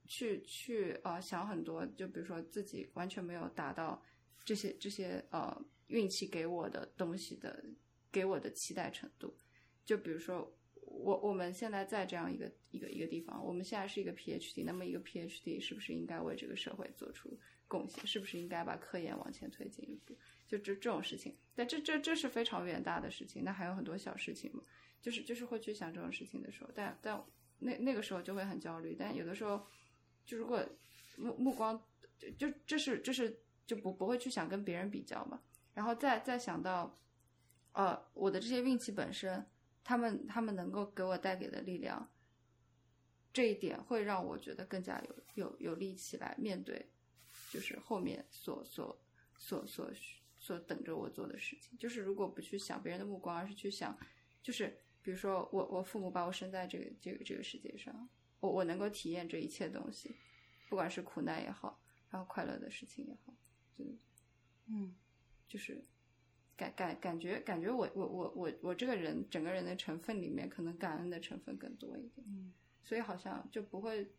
去去呃想很多，就比如说自己完全没有达到这些这些呃运气给我的东西的给我的期待程度。就比如说我我们现在在这样一个一个一个地方，我们现在是一个 PhD，那么一个 PhD 是不是应该为这个社会做出贡献？是不是应该把科研往前推进一步？就这这种事情，但这这这是非常远大的事情，那还有很多小事情嘛，就是就是会去想这种事情的时候，但但那那个时候就会很焦虑，但有的时候就如果目目光就就这是这是就不不会去想跟别人比较嘛，然后再再想到呃我的这些运气本身。他们他们能够给我带给的力量，这一点会让我觉得更加有有有力气来面对，就是后面所所所所所等着我做的事情。就是如果不去想别人的目光，而是去想，就是比如说我我父母把我生在这个这个这个世界上，我我能够体验这一切东西，不管是苦难也好，然后快乐的事情也好，就嗯就是。感感感觉感觉我我我我我这个人整个人的成分里面，可能感恩的成分更多一点，嗯所以好像就不会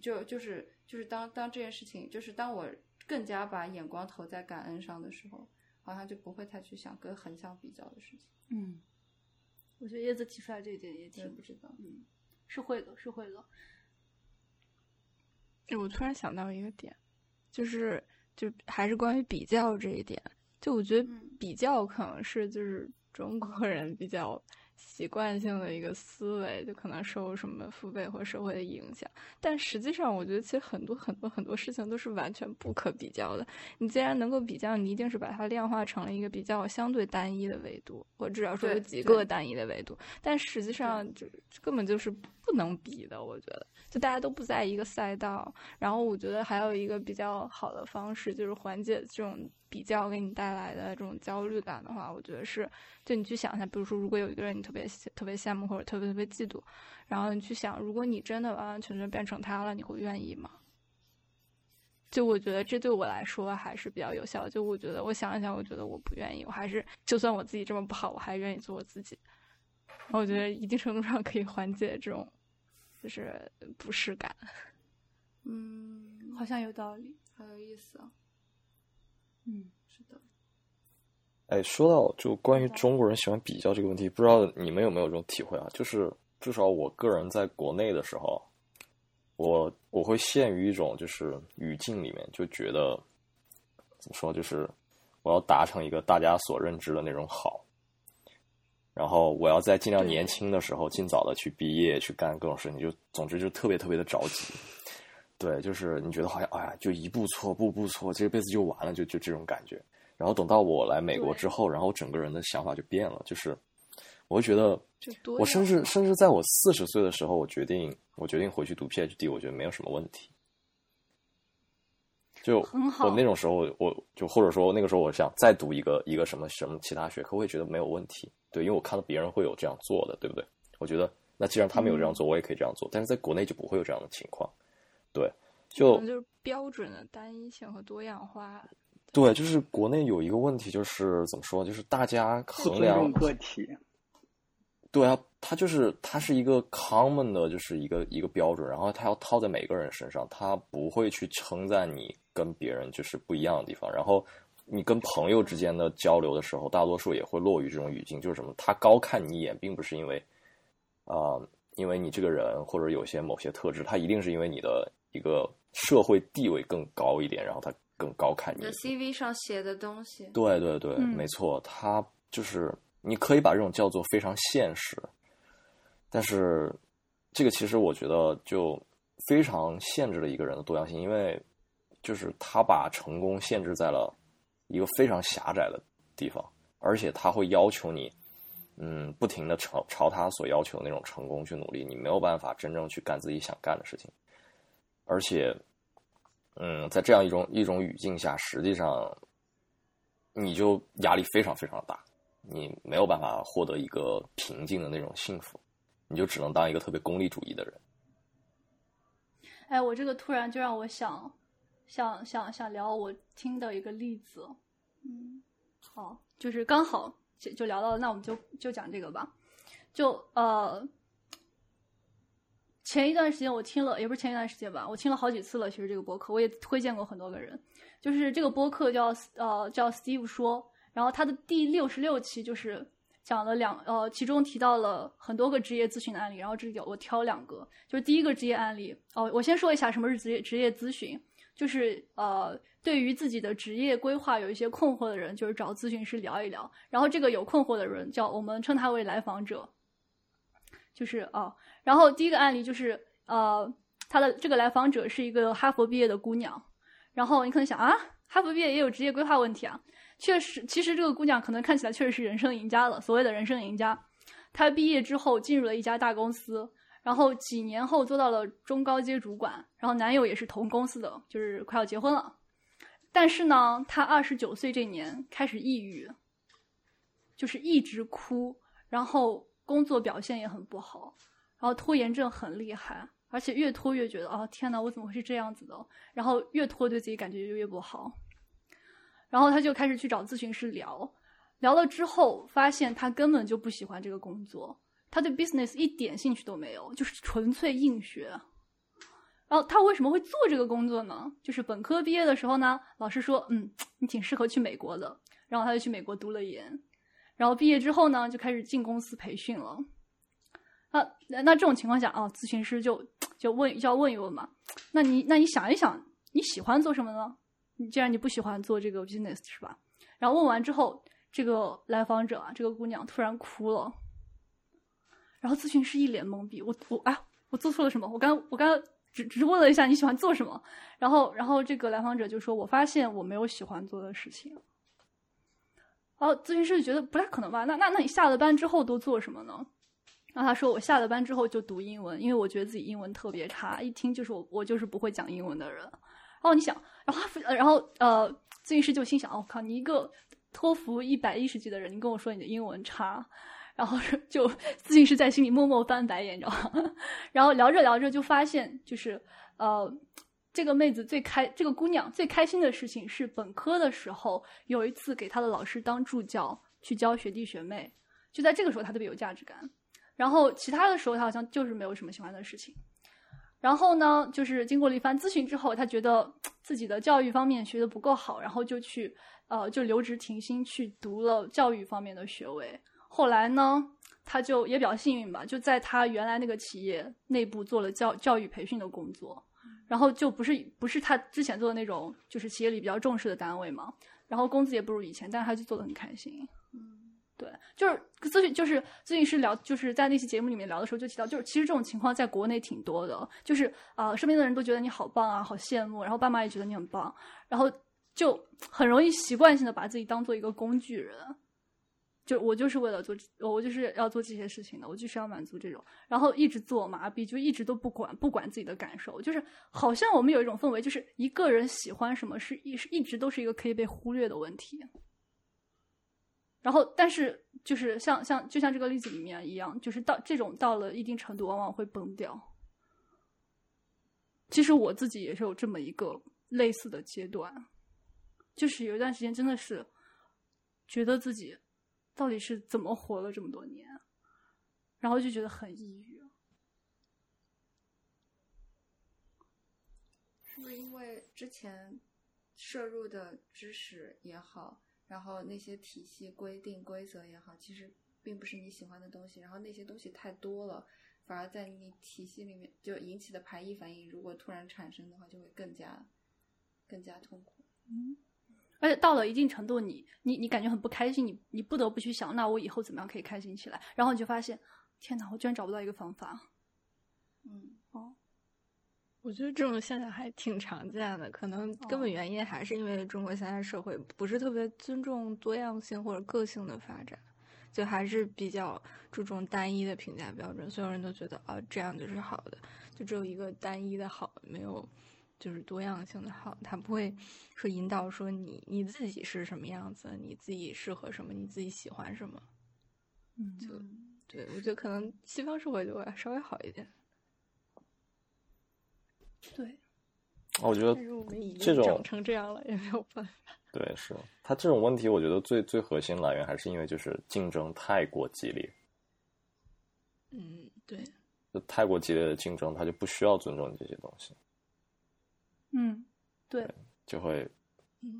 就就是就是当当这件事情，就是当我更加把眼光投在感恩上的时候，好像就不会太去想跟横向比较的事情。嗯，我觉得叶子提出来这一点也挺不知道，嗯，是会的，是会的。哎我突然想到一个点，就是就还是关于比较这一点。就我觉得嗯比较可能是就是中国 人比较习惯性的一个思维，就可能受什么父辈或社会的影响。但实际上，我觉得其实很多很多很多事情都是完全不可比较的。你既然能够比较，你一定是把它量化成了一个比较相对单一的维度，或至少说有几个单一的维度。但实际上就根本就是不能比的，我觉得。就大家都不在一个赛道，然后我觉得还有一个比较好的方式，就是缓解这种比较给你带来的这种焦虑感的话，我觉得是，就你去想一下，比如说如果有一个人你特别特别羡慕或者特别特别嫉妒，然后你去想，如果你真的完完全全变成他了，你会愿意吗？就我觉得这对我来说还是比较有效。就我觉得我想一想，我觉得我不愿意，我还是就算我自己这么不好，我还愿意做我自己。我觉得一定程度上可以缓解这种就是不适感。嗯，好像有道理。好有意思啊。嗯，是的，哎，说到就关于中国人喜欢比较这个问题，不知道你们有没有这种体会啊？就是至少我个人在国内的时候，我我会陷于一种就是语境里面，就觉得怎么说，就是我要达成一个大家所认知的那种好，然后我要在尽量年轻的时候尽早的去毕业，去干各种事情，就总之就特别特别的着急。对，就是你觉得好像哎呀，就一步错步步错，这辈子就完了，就就这种感觉。然后等到我来美国之后，然后整个人的想法就变了，就是我会觉得，我甚至甚至在我四十岁的时候，我决定我决定回去读 PhD，我觉得没有什么问题。就我那种时候，我就或者说那个时候，我想再读一个一个什么什么其他学科，我也觉得没有问题。对，因为我看到别人会有这样做的，对不对？我觉得那既然他们有这样做，我也可以这样做。但是在国内就不会有这样的情况。对，就就是标准的单一性和多样化。对，就是国内有一个问题，就是怎么说，就是大家不衡量个体。对啊，它就是它是一个 common 的，就是一个一个标准，然后它要套在每个人身上，它不会去称赞你跟别人就是不一样的地方。然后你跟朋友之间的交流的时候，大多数也会落于这种语境，就是什么，他高看你一眼，并不是因为啊、呃因为你这个人或者有些某些特质，他一定是因为你的一个社会地位更高一点，然后他更高看你你的。CV 上写的东西，对对对，嗯没错，他就是你可以把这种叫做非常现实，但是这个其实我觉得就非常限制了一个人的多样性，因为就是他把成功限制在了一个非常狭窄的地方，而且他会要求你，嗯，不停的朝朝他所要求的那种成功去努力，你没有办法真正去干自己想干的事情，而且，嗯，在这样一种一种语境下，实际上你就压力非常非常大，你没有办法获得一个平静的那种幸福，你就只能当一个特别功利主义的人。哎，我这个突然就让我想，想想想聊我听的一个例子，嗯，好，就是刚好就就聊到了，那我们就就讲这个吧，就呃，前一段时间我听了，也不是前一段时间吧，我听了好几次了。其实这个播客我也推荐过很多个人，就是这个播客叫呃叫 Steve 说，然后他的第六十六期就是讲了两呃，其中提到了很多个职业咨询的案例，然后这里有我挑两个，就是第一个职业案例哦，我先说一下什么是职业职业咨询，就是呃对于自己的职业规划有一些困惑的人，就是找咨询师聊一聊，然后这个有困惑的人叫我们称他为来访者，就是啊、然后第一个案例就是呃，他的这个来访者是一个哈佛毕业的姑娘，然后你可能想啊，哈佛毕业也有职业规划问题啊，确实，其实这个姑娘可能看起来确实是人生赢家了，所谓的人生赢家。她毕业之后进入了一家大公司，然后几年后做到了中高阶主管，然后男友也是同公司的，就是快要结婚了。但是呢，她二十九岁这年开始抑郁，就是一直哭，然后工作表现也很不好，然后拖延症很厉害，而且越拖越觉得哦天呐，我怎么会是这样子的？然后越拖对自己感觉就越不好。然后他就开始去找咨询师聊，聊了之后发现他根本就不喜欢这个工作，他对 business 一点兴趣都没有，就是纯粹硬学。然后他为什么会做这个工作呢？就是本科毕业的时候呢，老师说，嗯，你挺适合去美国的，然后他就去美国读了研，然后毕业之后呢，就开始进公司培训了。啊，那那这种情况下啊，咨询师就就问就要问一问嘛，那你那你想一想，你喜欢做什么呢？你既然你不喜欢做这个 business 是吧？然后问完之后，这个来访者啊，这个姑娘突然哭了，然后咨询师一脸懵逼，我我哎，我做错了什么？我刚我刚刚只只是问了一下你喜欢做什么，然后然后这个来访者就说，我发现我没有喜欢做的事情。然后咨询师就觉得不太可能吧？那那那你下了班之后都做什么呢？然后他说我下了班之后就读英文，因为我觉得自己英文特别差，一听就是我我就是不会讲英文的人。然后你想，然后然后呃，咨询师就心想，我、靠，你一个托福一百一十级的人，你跟我说你的英文差，然后就咨询师在心里默默翻白眼，你知道吗？然后聊着聊着就发现，就是呃。这个妹子最开，这个姑娘最开心的事情是本科的时候有一次给她的老师当助教，去教学弟学妹，就在这个时候她特别有价值感。然后其他的时候她好像就是没有什么喜欢的事情。然后呢，就是经过了一番咨询之后，她觉得自己的教育方面学的不够好，然后就去呃就留职停薪去读了教育方面的学位。后来呢，他就也比较幸运吧，就在他原来那个企业内部做了教教育培训的工作。然后就不是不是他之前做的那种，就是企业里比较重视的单位嘛。然后工资也不如以前，但是他就做的很开心。嗯，对，就是咨询，就是咨询师聊，就是在那期节目里面聊的时候就提到，就是其实这种情况在国内挺多的，就是啊，身边的人都觉得你好棒啊，好羡慕，然后爸妈也觉得你很棒，然后就很容易习惯性的把自己当做一个工具人。就我就是为了做，我就是要做这些事情的，我就是要满足这种，然后一直自我麻痹，就一直都不管不管自己的感受，就是好像我们有一种氛围，就是一个人喜欢什么是一是一直都是一个可以被忽略的问题。然后，但是就是像像就像这个例子里面一样，就是到这种到了一定程度，往往会崩掉。其实我自己也是有这么一个类似的阶段，就是有一段时间真的是觉得自己。到底是怎么活了这么多年？然后就觉得很抑郁。是不是因为之前摄入的知识也好，然后那些体系、规定、规则也好，其实并不是你喜欢的东西。然后那些东西太多了，反而在你体系里面就引起的排异反应，如果突然产生的话，就会更加更加痛苦。嗯。而且到了一定程度，你你你感觉很不开心，你你不得不去想，那我以后怎么样可以开心起来？然后你就发现，天哪，我居然找不到一个方法。嗯，哦，我觉得这种现象还挺常见的，可能根本原因还是因为中国现在社会不是特别尊重多样性或者个性的发展，就还是比较注重单一的评价标准，所有人都觉得啊这样就是好的，就只有一个单一的好，没有。就是多样性的好，他不会说引导说你你自己是什么样子，你自己适合什么，你自己喜欢什么。嗯，就对我觉得可能西方社会就会稍微好一点。对，我觉得这种长成这样了也没有办法。对，是他这种问题，我觉得最最核心来源还是因为就是竞争太过激烈。嗯，对，就太过激烈的竞争，他就不需要尊重这些东西。嗯，对，就会，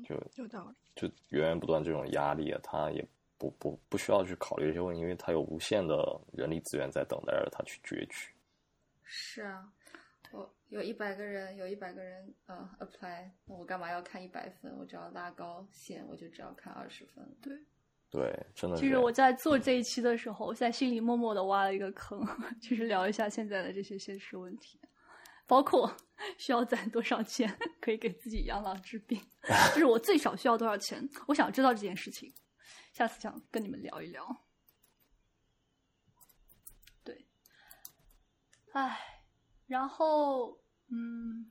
就有道理，就源源不断这种压力啊，他也不不不需要去考虑这些问题，因为他有无限的人力资源在等待着他去攫取。是啊，我有一百个人，有一百个人呃 apply，那我干嘛要看一百分？我只要拉高线，我就只要看二十分。对，对，真的。其实我在做这一期的时候，我在心里默默的挖了一个坑，就是聊一下现在的这些现实问题。包括 需要攒多少钱可以给自己养老治病，就是我最少需要多少钱？我想知道这件事情，下次想跟你们聊一聊。对，唉，然后嗯，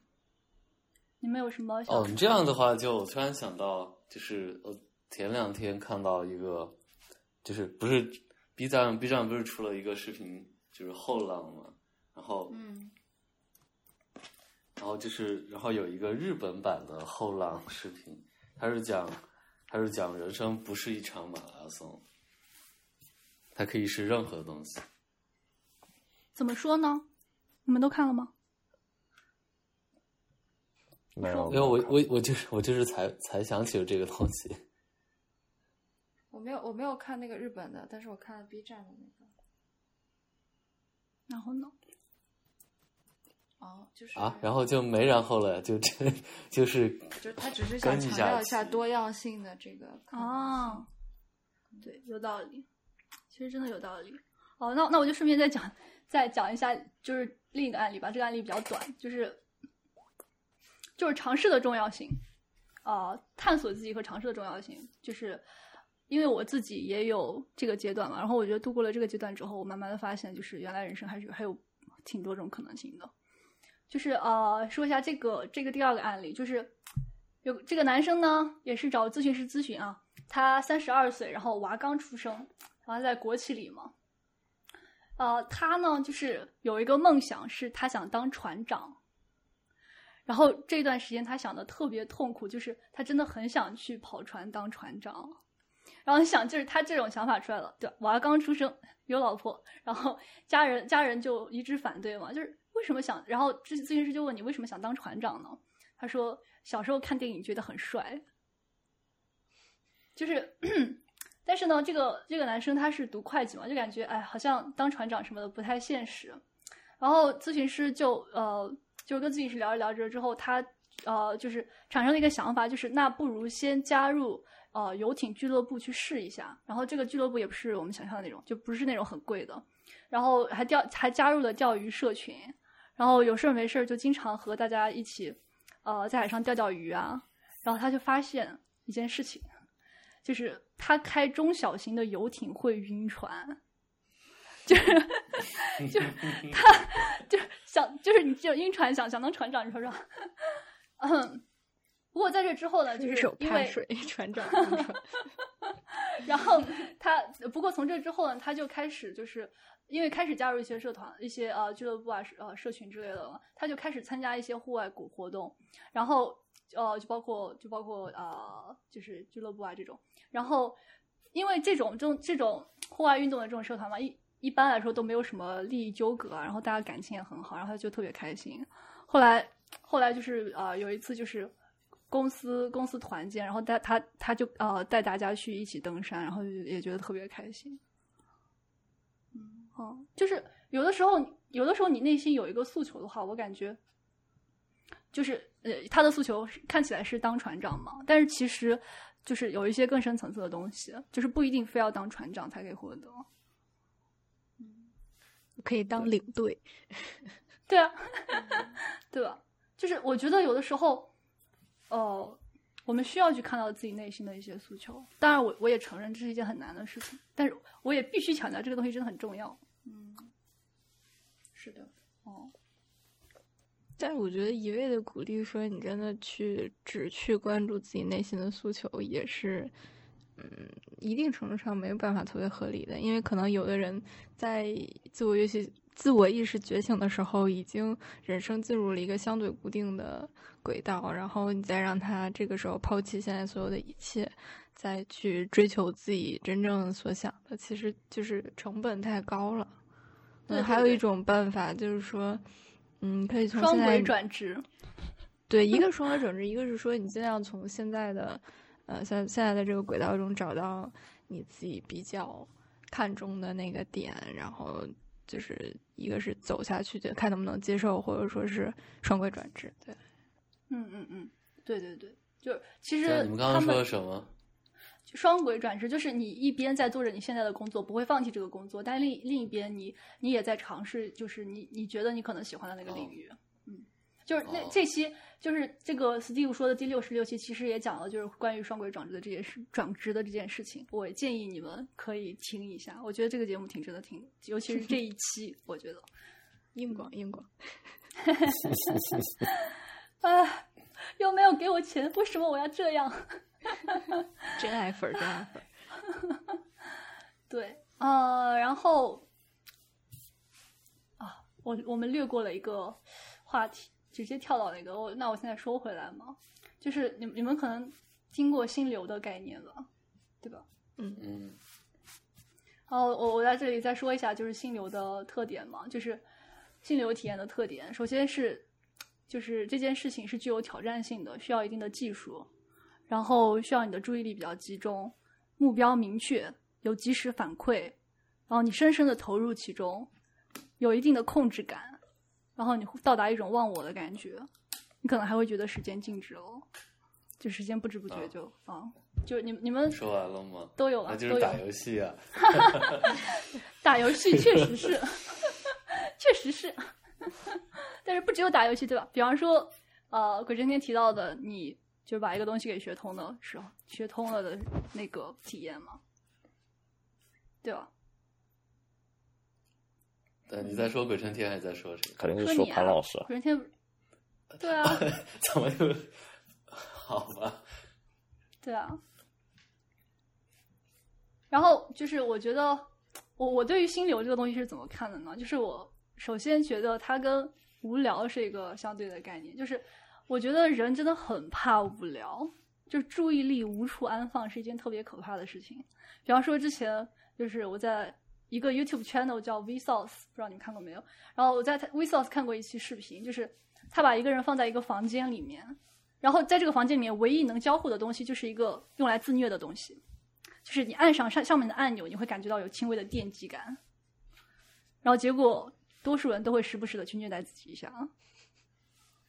你们有什么？哦，你这样的话，就突然想到，就是我前两天看到一个，就是不是 B 站 B 站不是出了一个视频，就是后浪嘛，然后嗯。然后就是，然后有一个日本版的后浪视频，他是讲，他是讲人生不是一场马拉松，它可以是任何东西。怎么说呢？你们都看了吗？没有，没有我我我就是我就是才才想起了这个东西。我没有我没有看那个日本的，但是我看了 B 站的那个。然后呢？哦，就是啊，然后就没然后了，就这就是，就他只是想强调一下多样性的这个啊，对，有道理，其实真的有道理。好，那那我就顺便再讲再讲一下，就是另一个案例吧。这个案例比较短，就是就是尝试的重要性，啊、探索自己和尝试的重要性，就是因为我自己也有这个阶段嘛。然后我觉得度过了这个阶段之后，我慢慢的发现，就是原来人生还是还有挺多种可能性的。就是呃，说一下这个这个第二个案例，就是有这个男生呢，也是找咨询师咨询啊，他三十二岁，然后娃刚出生，然后在国企里嘛，呃，他呢就是有一个梦想，是他想当船长。然后这段时间他想的特别痛苦，就是他真的很想去跑船当船长。然后你想，就是他这种想法出来了，对，娃刚出生，有老婆，然后家人家人就一致反对嘛，就是为什么想？然后咨咨询师就问你为什么想当船长呢？他说小时候看电影觉得很帅，就是，但是呢，这个这个男生他是读会计嘛，就感觉哎，好像当船长什么的不太现实。然后咨询师就呃，就跟咨询师聊着聊着之后，他呃就是产生了一个想法，就是那不如先加入呃游艇俱乐部去试一下。然后这个俱乐部也不是我们想象的那种，就不是那种很贵的。然后还钓还加入了钓鱼社群，然后有事儿没事儿就经常和大家一起呃在海上钓钓鱼啊。然后他就发现一件事情，就是他开中小型的游艇会晕船。就是就是他就是想就是你就晕船想想当船长，你说说。嗯，不过在这之后呢，就是因为水，船长。然后他不过从这之后呢，他就开始就是因为开始加入一些社团、一些呃俱乐部啊、呃社群之类的了，他就开始参加一些户外活活动，然后呃就包括就包括呃就是俱乐部啊这种，然后因为这种这种这种户外运动的这种社团嘛，一一般来说都没有什么利益纠葛啊，然后大家感情也很好，然后他就特别开心。后来后来就是呃有一次就是公司公司团建，然后带他他就呃带大家去一起登山，然后也觉得特别开心。嗯，哦，就是有的时候有的时候你内心有一个诉求的话，我感觉就是呃他的诉求是看起来是当船长嘛，但是其实就是有一些更深层次的东西，就是不一定非要当船长才可以获得。可以当领队，对啊，对吧？就是我觉得有的时候，呃，我们需要去看到自己内心的一些诉求。当然我，我也承认这是一件很难的事情，但是我也必须强调这个东西真的很重要。嗯，是的，哦，但是我觉得一味的鼓励说你真的去只去关注自己内心的诉求，也是，嗯，一定程度上没有办法特别合理的，因为可能有的人在自我意识、自我意识觉醒的时候，已经人生进入了一个相对固定的轨道，然后你再让他这个时候抛弃现在所有的一切，再去追求自己真正所想的，其实就是成本太高了。对还有一种办法就是说，嗯，可以从双轨转职，对，一个双轨转职，一个是说你尽量从现在的，呃，现现在的这个轨道中找到你自己比较看重的那个点，然后就是一个是走下去，就看能不能接受，或者说是双轨转职。对，嗯嗯嗯，对对对，就是其实你们刚刚说的什么？双轨转职就是你一边在做着你现在的工作，不会放弃这个工作，但另另一边你你也在尝试，就是你你觉得你可能喜欢的那个领域。嗯，就是那、哦这期就是这个 Steve 说的第六十六期，其实也讲了就是关于双轨转职的这件事，转职的这件事情。我也建议你们可以听一下，我觉得这个节目挺值得听，尤其是这一期，我觉得。硬广硬广，啊，又没有给我钱，为什么我要这样？真爱粉儿，真爱粉儿。对，呃，然后啊，我我们略过了一个话题，直接跳到那个，我那我现在说回来嘛，就是你你们可能听过心流的概念了，对吧？嗯，然后我我在这里再说一下，就是心流的特点嘛，就是心流体验的特点。首先是，就是这件事情是具有挑战性的，需要一定的技术，然后需要你的注意力比较集中，目标明确，有及时反馈，然后你深深的投入其中，有一定的控制感，然后你会到达一种忘我的感觉，你可能还会觉得时间静止了，就时间不知不觉就啊就是你你们说完了吗？都有了，都有那就是打游戏啊。打游戏确实是，确实是，但是不只有打游戏，对吧？比方说，呃，鬼神天提到的，你就把一个东西给学通的时候，学通了的那个体验嘛，对吧？对，你在说鬼春天还是在说谁？肯定是说潘老师。鬼真天，对啊，怎么就好吧？对啊。然后就是我觉得，我我对于心流这个东西是怎么看的呢？就是我首先觉得它跟无聊是一个相对的概念，就是我觉得人真的很怕无聊，就注意力无处安放是一件特别可怕的事情。比方说之前就是我在一个 YouTube channel 叫 Vsauce，不知道你们看过没有？然后我在 Vsauce 看过一期视频，就是他把一个人放在一个房间里面，然后在这个房间里面唯一能交互的东西就是一个用来自虐的东西，就是你按上上上面的按钮，你会感觉到有轻微的电击感，然后结果多数人都会时不时的去虐待自己一下，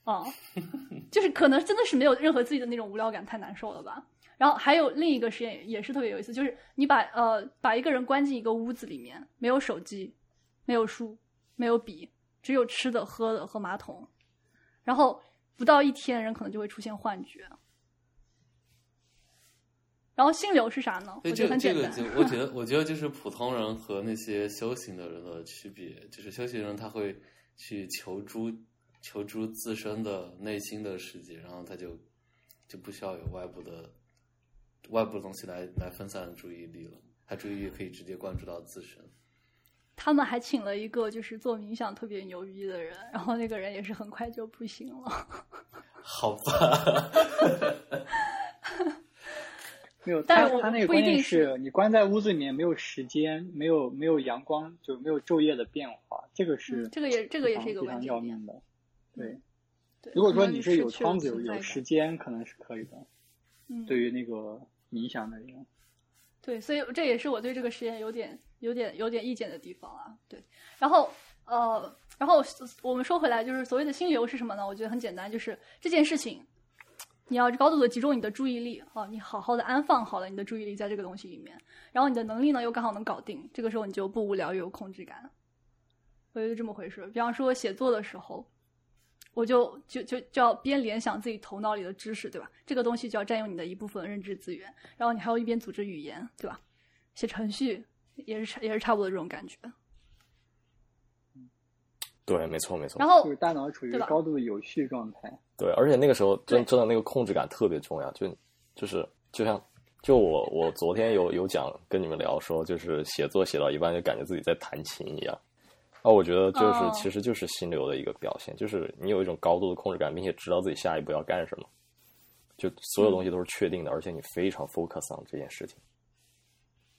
哦，就是可能真的是没有任何自己的那种无聊感，太难受了吧。然后还有另一个实验也是特别有意思，就是你把呃把一个人关进一个屋子里面，没有手机，没有书，没有笔，只有吃的、喝的和马桶，然后不到一天，人可能就会出现幻觉。然后心流是啥呢？这个这个就我觉得，我觉得就是普通人和那些修行的人的区别，就是修行人他会去求诸求诸自身的内心的世界，然后他就就不需要有外部的外部的东西来来分散注意力了，他注意力可以直接关注到自身。他们还请了一个就是做冥想特别牛逼的人，然后那个人也是很快就不行了。好吧，没有，但是我他他那个不一定关键是你关在屋子里面没有时间，没有没有阳光，就没有昼夜的变化，这个是、嗯这个也这个也是一个非常要关键点命的。对，对，如果说你是有窗子有有时间，可能是可以的。嗯，对于那个冥想的人，对，所以这也是我对这个实验有点、有点、有点意见的地方啊。对，然后呃，然后我们说回来，就是所谓的心流是什么呢？我觉得很简单，就是这件事情，你要高度的集中你的注意力啊，你好好的安放好了你的注意力在这个东西里面，然后你的能力呢又刚好能搞定，这个时候你就不无聊又有控制感。我觉得这么回事。比方说写作的时候，我就就就就要边联想自己头脑里的知识，对吧？这个东西就要占用你的一部分认知资源，然后你还要一边组织语言，对吧？写程序也是差也是差不多这种感觉。对，没错没错然。后就是大脑处于高度的有序状态。对，而且那个时候真对真的那个控制感特别重要，就就是就像就我我昨天有有讲跟你们聊说，就是写作写到一半就感觉自己在弹琴一样。啊，我觉得就是、哦其实就是心流的一个表现，就是你有一种高度的控制感，并且知道自己下一步要干什么，就所有东西都是确定的，而且你非常 focus on 这件事情。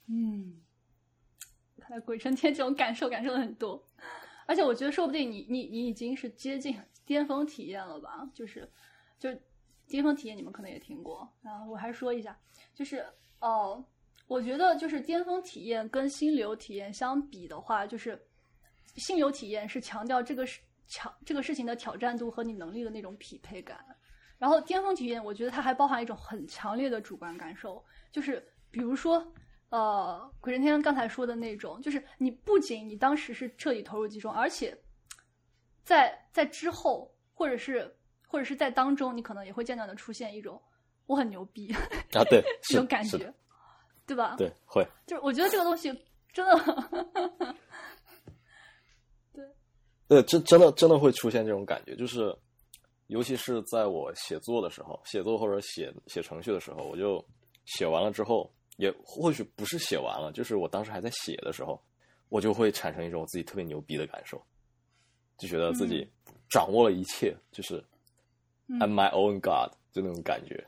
嗯，看来鬼春天这种感受感受了很多，而且我觉得说不定你你你已经是接近巅峰体验了吧？就是就巅峰体验，你们可能也听过。啊我还说一下，就是哦，我觉得就是巅峰体验跟心流体验相比的话，就是心流体验是强调这个是强这个事情的挑战度和你能力的那种匹配感。然后巅峰体验，我觉得它还包含一种很强烈的主观感受，就是比如说，呃，鬼神天刚才说的那种，就是你不仅你当时是彻底投入其中，而且在在之后，或者是或者是在当中，你可能也会渐渐的出现一种我很牛逼啊，对，这种感觉，对吧？对，会，就是我觉得这个东西真的，对，真真的真的会出现这种感觉，就是尤其是在我写作的时候，写作或者写写程序的时候，我就写完了之后，也或许不是写完了，就是我当时还在写的时候，我就会产生一种我自己特别牛逼的感受，就觉得自己掌握了一切，就是嗯。I'm my own god，就那种感觉。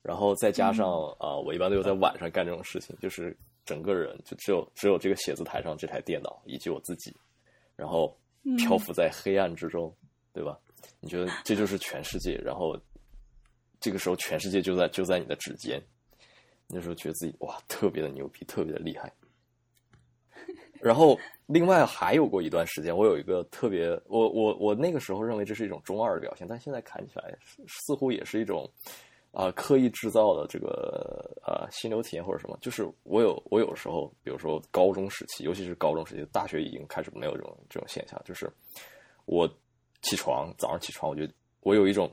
然后再加上啊、呃我一般都有在晚上干这种事情，就是整个人就只有只有这个写字台上这台电脑以及我自己，然后漂浮在黑暗之中，对吧？你觉得这就是全世界，然后这个时候全世界就在就在你的指尖，那时候觉得自己哇特别的牛逼，特别的厉害。然后另外还有过一段时间，我有一个特别，我我我那个时候认为这是一种中二的表现，但现在看起来似似乎也是一种啊、刻意制造的这个呃心流体验或者什么，就是我有我有时候，比如说高中时期，尤其是高中时期，大学已经开始没有这种这种现象，就是我起床早上起床，我就我有一种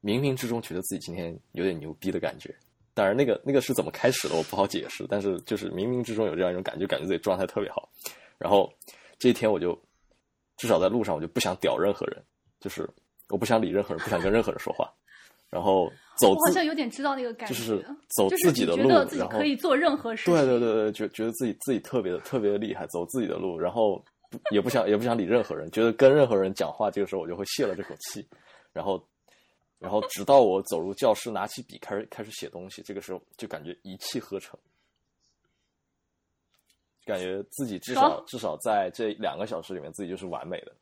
冥冥之中觉得自己今天有点牛逼的感觉。当然，那个那个是怎么开始的，我不好解释。但是就是冥冥之中有这样一种感觉，感觉自己状态特别好。然后这一天我就至少在路上我就不想屌任何人，就是我不想理任何人，不想跟任何人说话。然后走我好像有点知道那个感觉，就是走自己的路，觉得自己可以做任何事情。对对对对，觉觉得自己自己特别的特别的厉害，走自己的路，然后也不想也不想理任何人，觉得跟任何人讲话，这个时候我就会泄了这口气，然后然后直到我走入教室，拿起笔开始开始写东西，这个时候就感觉一气呵成，感觉自己至少至少在这两个小时里面，自己就是完美的。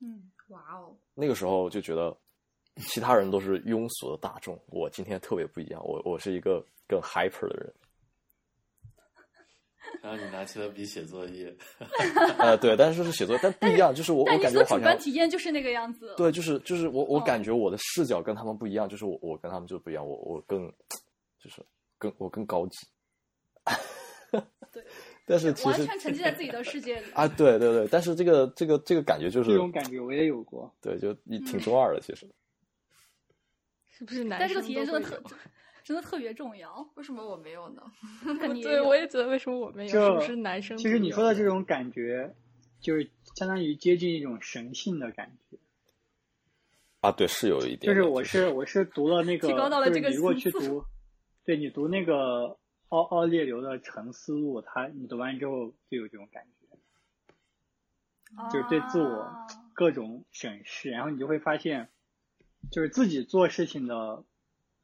嗯，哇哦，那个时候就觉得其他人都是庸俗的大众，我今天特别不一样，我我是一个更 hyper 的人。然后你拿起了笔写作业，呃，对，但是是写作业，但不一样，就是我我但你感觉我好像说主观体验就是那个样子。对，就是就是我我哦感觉我的视角跟他们不一样，就是我我跟他们就不一样，我我更就是更我更高级。对，但是其完实全沉浸在自己的世界里。啊，对对对，但是这个这个这个感觉就是这种感觉我也有过。对，就一挺中二的，其实。是 不是男但这生个体验真的特 真的特别重要。为什么我没有呢？对，我也觉得为什么我没有？这是不是男生？其实你说的这，种感觉，就是相当于接近一种神性的感觉。啊，对，是有一点。就是我是我是读了那个，提高到了这个就是你如果去读，对你读那个奥奥列流的《沉思录》，他你读完之后就有这种感觉，就是对自我啊各种审视，然后你就会发现，就是自己做事情的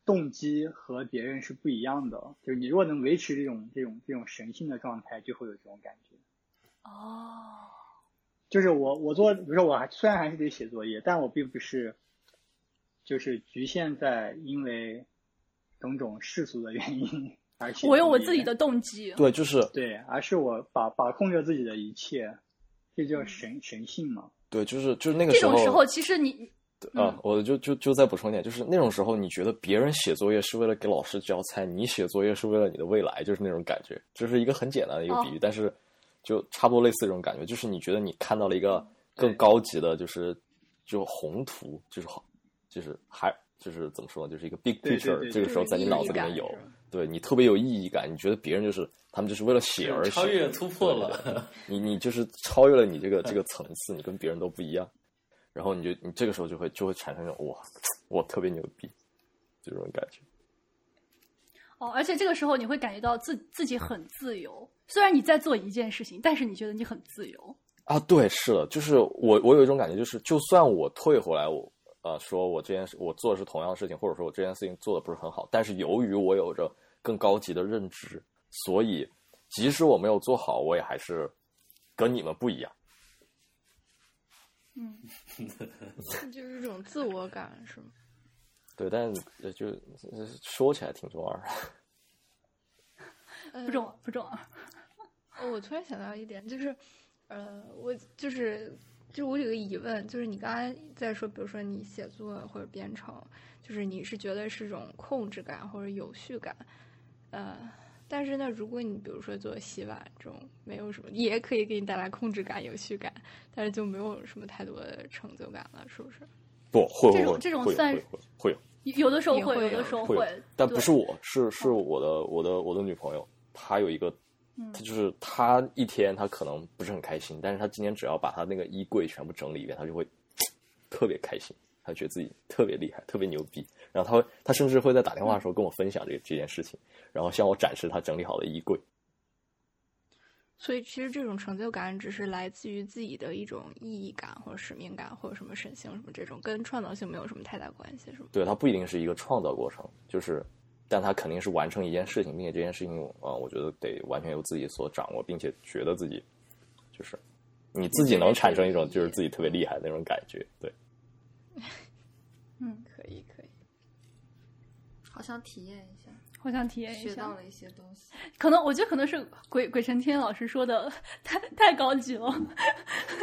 动机和别人是不一样的。就是你如果能维持这种这种这种神性的状态，就会有这种感觉。哦，就是我我做，比如说我还虽然还是得写作业，但我并不是，就是局限在因为种种世俗的原因而 写。我有我自己的，动机。对，就是对，而是我把把控着自己的一切，这叫神神性嘛。对，就是就是那个这时候这种时候，其实你啊，我就就就再补充一点，就是那种时候，你觉得别人写作业是为了给老师交差，你写作业是为了你的未来，就是那种感觉，就是一个很简单的一个比喻，哦。但是就差不多类似这种感觉，就是你觉得你看到了一个更高级的，就是就宏图，就是好，就是还就是怎么说呢，就是一个 big 对对 picture，对这个时候在你脑子里面有，对你特别有意义感，你觉得别人就是他们就是为了写而写，超越突破了。你你就是超越了你这个这个层次，你跟别人都不一样，然后你就你这个时候就会就会产生一种哇，我特别牛逼，就这种感觉。哦，而且这个时候你会感觉到自自己很自由。虽然你在做一件事情，但是你觉得你很自由。啊，对，是的，就是我我有一种感觉，就是就算我退回来，我呃说我这件事我做的是同样的事情，或者说我这件事情做的不是很好，但是由于我有着更高级的认知，所以即使我没有做好，我也还是跟你们不一样。嗯，就是一种自我感，是吗？对，但呃就呃说起来挺中二的。呃不中，不重要。哦，我突然想到一点，就是，呃，我就是，就我有个疑问，就是你刚才在说，比如说你写作或者编程，就是你是觉得是种控制感或者有序感，呃，但是呢，如果你比如说做洗碗这种，没有什么，也可以给你带来控制感、有序感，但是就没有什么太多的成就感了，是不是？不会会会这种这种算会有会有会有有的时候会，有有的时候会会，但不是我，是是我的我的我的女朋友，她有一个，嗯她就是她一天她可能不是很开心，但是她今天只要把她那个衣柜全部整理一遍，她就会 特别开心，她觉得自己特别厉害，特别牛逼。然后他会，他甚至会在打电话的时候跟我分享这这件事情，然后向我展示他整理好的衣柜。所以其实这种成就感只是来自于自己的一种意义感或者使命感或者什么神性什么这种，跟创造性没有什么太大关系，是吗？对，它不一定是一个创造过程，就是，但它肯定是完成一件事情，并且这件事情啊、呃我觉得得完全由自己所掌握，并且觉得自己就是你自己能产生一种就是自己特别厉害的那种感觉。对，嗯，可以，可以。好想体验一下，好想体验一下学到。了一些东西。可能我觉得可能是鬼鬼神天老师说的太太高级了，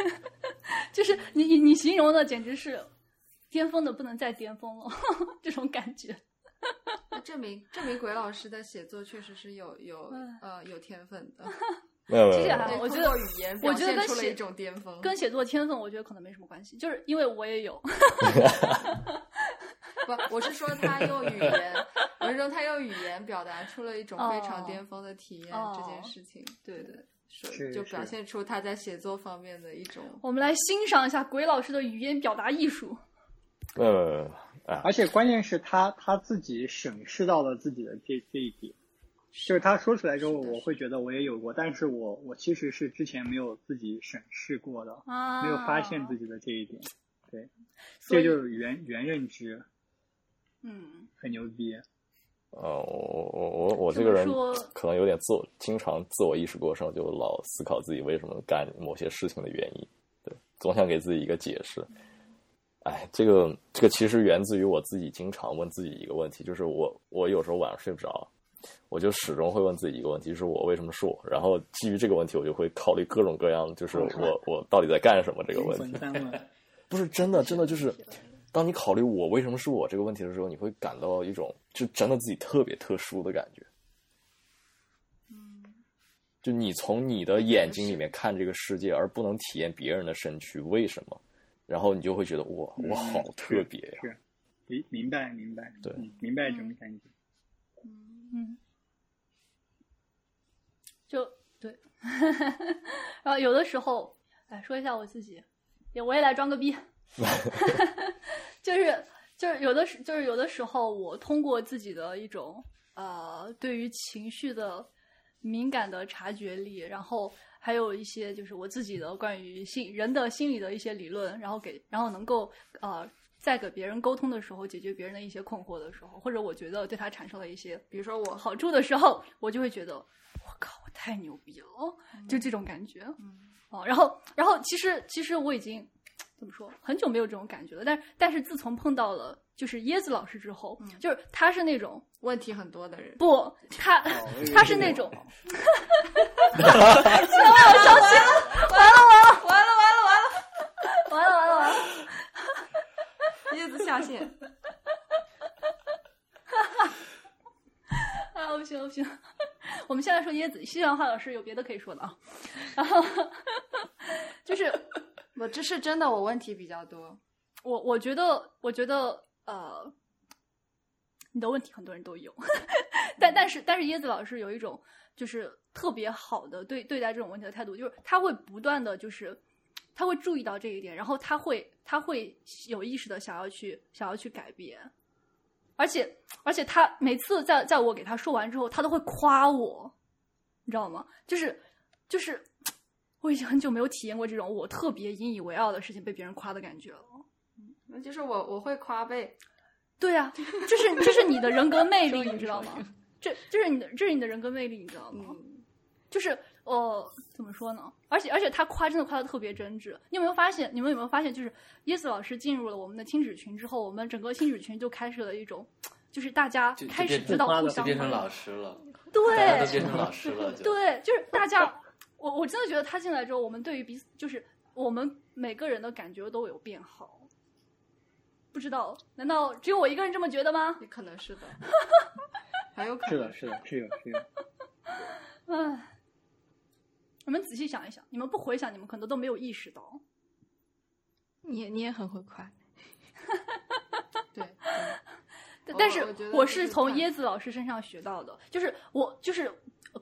就是你你你形容的简直是巅峰的不能再巅峰了，这种感觉。那证明证明鬼老师的写作确实是有有嗯呃有天分的，没有没有没有其实还好，我觉得语言我觉得跟写现出了一种巅峰。跟写作天分，我觉得可能没什么关系，就是因为我也有。不，我是说他用语言，我是说他用语言表达出了一种非常哦巅峰的体验，哦这件事情，对对，说是就表现出他在写作方面的一种。我们来欣赏一下鬼老师的语言表达艺术。没有没有没有啊，而且关键是他他自己审视到了自己的这这一点，就是他说出来之后，我会觉得我也有过，但是我我其实是之前没有自己审视过的，啊，没有发现自己的这一点，对，这就是原原认知，嗯，很牛逼。呃，我我我我这这个人可能有点自我，经常自我意识过剩，就老思考自己为什么干某些事情的原因，对，总想给自己一个解释。哎，这个这个其实源自于我自己经常问自己一个问题，就是我我有时候晚上睡不着，我就始终会问自己一个问题，就是我为什么是我？然后基于这个问题，我就会考虑各种各样，就是我我到底在干什么这个问题。不是真的，真的就是，当你考虑我为什么是我这个问题的时候，你会感到一种就真的自己特别特殊的感觉。就你从你的眼睛里面看这个世界，而不能体验别人的身躯，为什么？然后你就会觉得哇，我好特别呀、是，明明白明白，对嗯明白这种感觉。嗯，就对。然后有的时候，哎，说一下我自己，也我也来装个逼，就是就是有的时就是有的时候，我通过自己的一种呃对于情绪的敏感的察觉力，然后还有一些就是我自己的关于心人的心理的一些理论，然后给然后能够呃在给别人沟通的时候，解决别人的一些困惑的时候，或者我觉得对他产生了一些比如说我好处的时候，我就会觉得我靠，我太牛逼了，就这种感觉。嗯哦，然后，然后其实其实我已经怎么说，很久没有这种感觉了。但是但是自从碰到了就是椰子老师之后，嗯就是他是那种问题很多的人，不，他 他是那种，完了完了完了，完了完了完了完了完了，椰子下线，啊不行不行，我们现在说椰子，西洋话老师有别的可以说的啊。然后就是我这是真的，我问题比较多。我我觉得，我觉得，呃，你的问题很多人都有，但但是但是椰子老师有一种就是特别好的对对待这种问题的态度，就是他会不断的就是他会注意到这一点，然后他会他会有意识的想要去想要去改变，而且而且他每次在在我给他说完之后，他都会夸我，你知道吗？就是就是我已经很久没有体验过这种我特别引以为傲的事情被别人夸的感觉了。那就是我我会夸被，对呀、这是 这是你的人格魅力，你知道吗？这这是你的这是你的人格魅力，你知道吗？嗯，就是呃，怎么说呢？而且而且他夸真的夸的特别真挚。你有没有发现？你们有没有发现？就是椰子老师进入了我们的亲子群之后，我们整个亲子群就开始了一种，就是大家就就开始变知道互相夸变成老师了，大家都对变成老师了，对，就是大家，我我真的觉得他进来之后，我们对于彼此，就是我们每个人的感觉都有变好。不知道，难道只有我一个人这么觉得吗？也可能是的，还有可能是的，是的，是有是有。唉，你们仔细想一想，你们不回想，你们可能都没有意识到。你也你也很会夸，对，但但是我是从椰子老师身上学到的，就是我就是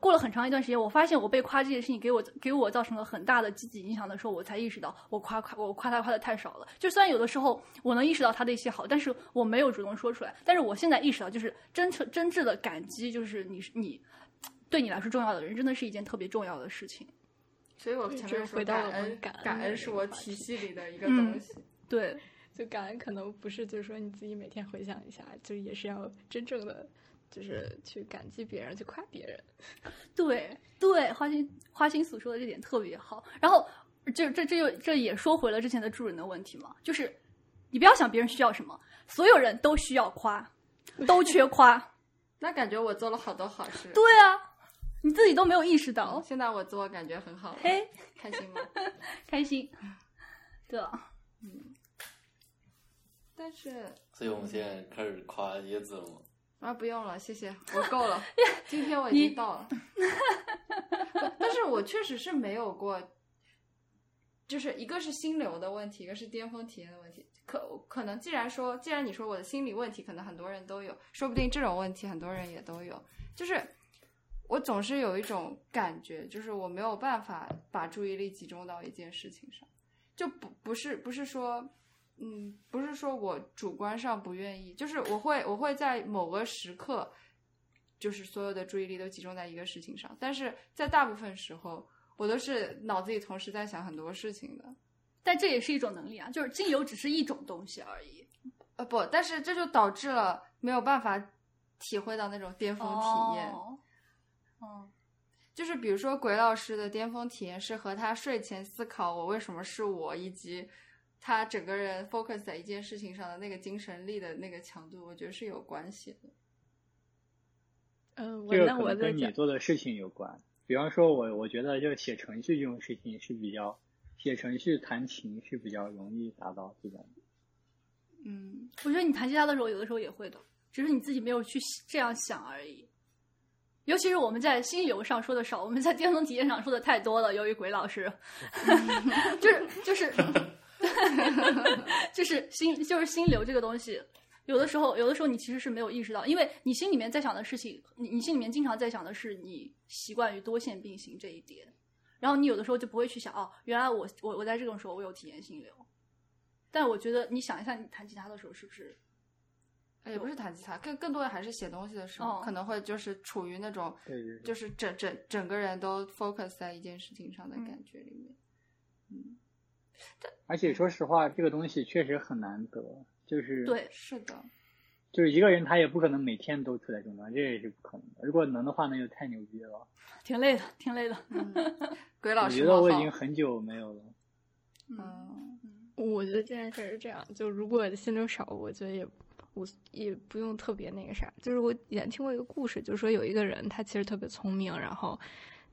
过了很长一段时间，我发现我被夸这件事情给我给我造成了很大的积极影响的时候，我才意识到我夸夸我夸他夸的太少了。就虽然有的时候我能意识到他的一些好，但是我没有主动说出来。但是我现在意识到，就是真诚真挚的感激，就是你是你对你来说重要的人，真的是一件特别重要的事情。所以我对前面说这回到感恩感恩是我体系里的一个嗯东西。对，就感恩可能不是就是说你自己每天回想一下，就也是要真正的就是去感激别人，去夸别人。对对，花心花心所说的这点特别好。然后这这这又这也说回了之前的助人的问题嘛，就是你不要想别人需要什么，所有人都需要夸，都缺夸。那感觉我做了好多好事。对啊，你自己都没有意识到嗯，。现在我自我感觉很好，嘿，开心吗？开心，对啊，嗯，但是所以我们现在开始夸椰子了吗？啊，不用了，谢谢，我够了。今天我已经到了，但是我确实是没有过，就是一个是心流的问题，一个是巅峰体验的问题。可可能，既然说，既然你说我的心理问题，可能很多人都有，说不定这种问题很多人也都有。就是我总是有一种感觉，就是我没有办法把注意力集中到一件事情上，就不不是不是说。嗯，不是说我主观上不愿意，就是我会我会在某个时刻，就是所有的注意力都集中在一个事情上，但是在大部分时候，我都是脑子里同时在想很多事情的。但这也是一种能力啊，就是精油只是一种东西而已。呃，不，但是这就导致了没有办法体会到那种巅峰体验。哦，哦就是比如说鬼老师的巅峰体验是和他睡前思考我为什么是我，以及他整个人 focus 在一件事情上的那个精神力的那个强度，我觉得是有关系的。嗯，我这个那我再可能跟你，做的事情有关。比方说我，我觉得就写程序这种事情是比较，写程序弹琴是比较容易达到这种。嗯，我觉得你弹吉他的时候，有的时候也会的，只是你自己没有去这样想而已。尤其是我们在心游上说的少，我们在巅峰体验上说的太多了。由于鬼老师，就是就是 就是心就是心流这个东西，有的时候有的时候你其实是没有意识到，因为你心里面在想的事情，你你心里面经常在想的是你习惯于多线并行这一点，然后你有的时候就不会去想哦，原来我我我在这种时候我有体验心流。但我觉得你想一下，你弹吉他的时候是不是？也不是弹吉他，更更多的还是写东西的时候，哦可能会就是处于那种对对对就是整整整个人都 focus 在一件事情上的嗯感觉里面。嗯，而且说实话，这个东西确实很难得，就是对，是的，就是一个人他也不可能每天都处在中端，这也是不可能的。如果能的话，那就太牛逼了。挺累的，挺累的。嗯，鬼老师我觉得我已经很久没有了。嗯我觉得这件事是这样，就如果心流少，我觉得也我也不用特别那个啥。就是我以前听过一个故事，就是说有一个人他其实特别聪明，然后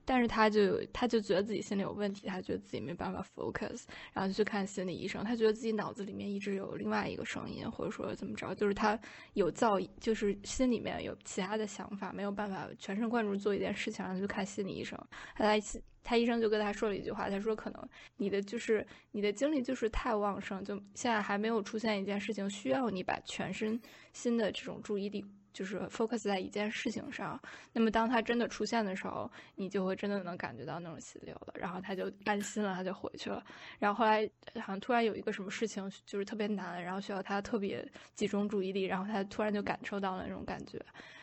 但是他就有他就觉得自己心里有问题，他觉得自己没办法 focus，然后就去看心理医生。他觉得自己脑子里面一直有另外一个声音，或者说怎么着，就是他有噪音，就是心里面有其他的想法，没有办法全神贯注做一件事情，然后就看心理医生。他来他医生就跟他说了一句话，他说可能你的就是你的精力就是太旺盛，就现在还没有出现一件事情需要你把全身心的这种注意力就是 focus 在一件事情上。那么当它真的出现的时候，你就会真的能感觉到那种心流了，然后他就安心了，他就回去了。然后后来好像突然有一个什么事情就是特别难，然后需要他特别集中注意力，然后他突然就感受到了那种感觉，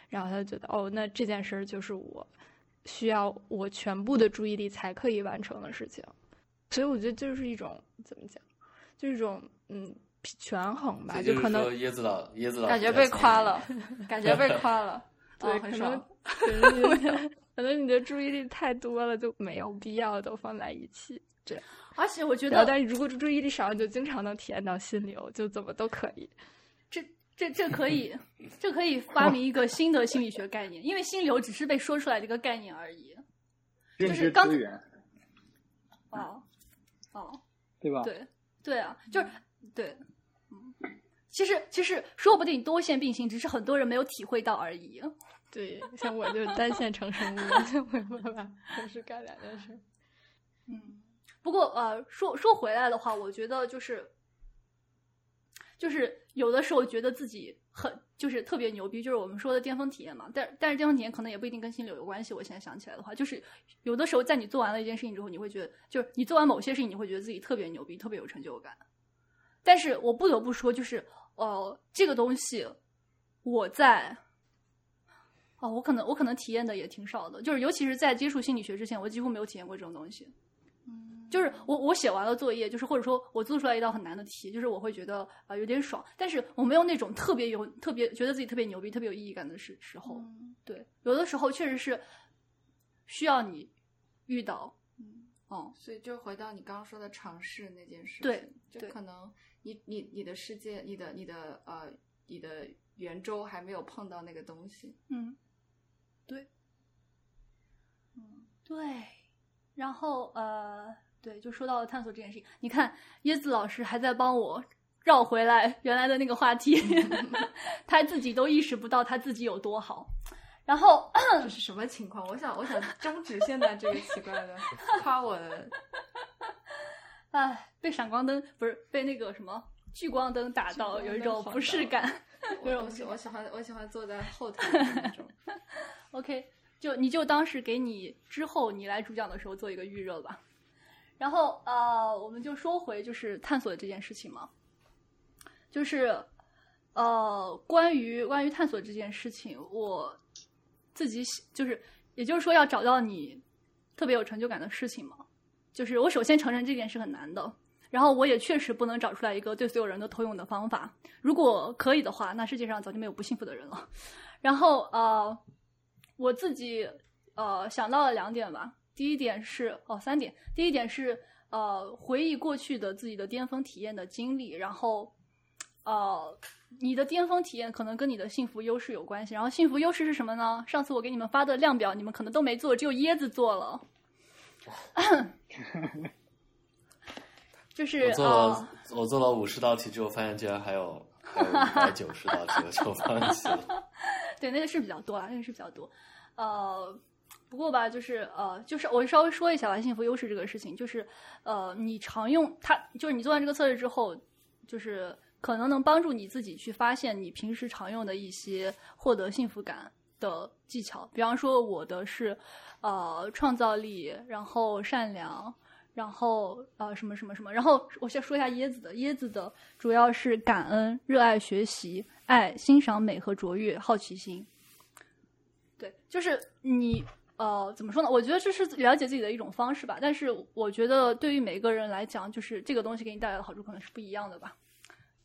然后他就觉得哦，那这件事儿就是我。需要我全部的注意力才可以完成的事情，所以我觉得就是一种怎么讲，就是一种嗯权衡吧，就可能说椰子老椰子老感觉被夸了，感觉被夸了，对，哦，可能很爽。可能你的注意力太多了，就没有必要都放在一起这样。而且我觉，得但是如果注意力少，你就经常能体验到心流，就怎么都可以。这这这可以，这可以发明一个新的心理学概念，因为心流只是被说出来的一个概念而已。就是刚资源，哦，哦，对吧？对对啊，就是对，嗯，其实其实说不定多线并行，只是很多人没有体会到而已。对，像我就单线程生物，就没有办法同时干两件事。嗯，不过呃，说说回来的话，我觉得就是就是有的时候觉得自己很就是特别牛逼，就是我们说的巅峰体验嘛。但但是巅峰体验可能也不一定跟心流有关系。我现在想起来的话，就是有的时候在你做完了一件事情之后，你会觉得就是你做完某些事情，你会觉得自己特别牛逼，特别有成就感。但是我不得不说，就是呃，这个东西我在。哦，我可能我可能体验的也挺少的，就是尤其是在接触心理学之前，我几乎没有体验过这种东西。嗯就是我我写完了作业，就是或者说我做出来一道很难的题，就是我会觉得啊、呃有点爽，但是我没有那种特别有特别觉得自己特别牛逼、特别有意义感的时时候。嗯对，有的时候确实是需要你遇到，嗯，哦、所以就回到你刚刚说的尝试那件事情，对就对可能你你你的世界，你的你的呃你的圆周还没有碰到那个东西，嗯，对，嗯，对，然后呃，对，就说到了探索这件事情，你看椰子老师还在帮我绕回来原来的那个话题，他自己都意识不到他自己有多好。然后这是什么情况？我想，我想终止现在这个奇怪的夸我的。哎，被闪光灯不是被那个什么聚光灯打到，有一种不适感。我我喜我喜欢我喜欢坐在后台那种。OK，就你就当是给你之后你来主讲的时候做一个预热吧。然后呃，我们就说回就是探索这件事情嘛，就是呃，关于关于探索这件事情，我自己喜就是也就是说要找到你特别有成就感的事情嘛。就是我首先承认这件事很难的，然后我也确实不能找出来一个对所有人都通用的方法。如果可以的话，那世界上早就没有不幸福的人了。然后呃，我自己呃想到了两点吧。第一点是哦，三点。第一点是呃，回忆过去的自己的巅峰体验的经历，然后呃，你的巅峰体验可能跟你的幸福优势有关系。然后幸福优势是什么呢？上次我给你们发的量表，你们可能都没做，只有椰子做了。就是我做了、呃我做了五十道题之后，发现居然还有 还有一百九十道题，我就放弃了。对，那个是比较多啊，那个是比较多。呃，不过吧，就是呃，就是我稍微说一下吧，幸福优势这个事情，就是呃，你常用它，就是你做完这个测试之后，就是可能能帮助你自己去发现你平时常用的一些获得幸福感的技巧。比方说，我的是呃创造力，然后善良。然后呃什么什么什么，然后我先说一下椰子的，椰子的主要是感恩、热爱学习、爱、欣赏美和卓越、好奇心。对，就是你呃怎么说呢？我觉得这是了解自己的一种方式吧。但是我觉得对于每个人来讲，就是这个东西给你带来的好处可能是不一样的吧。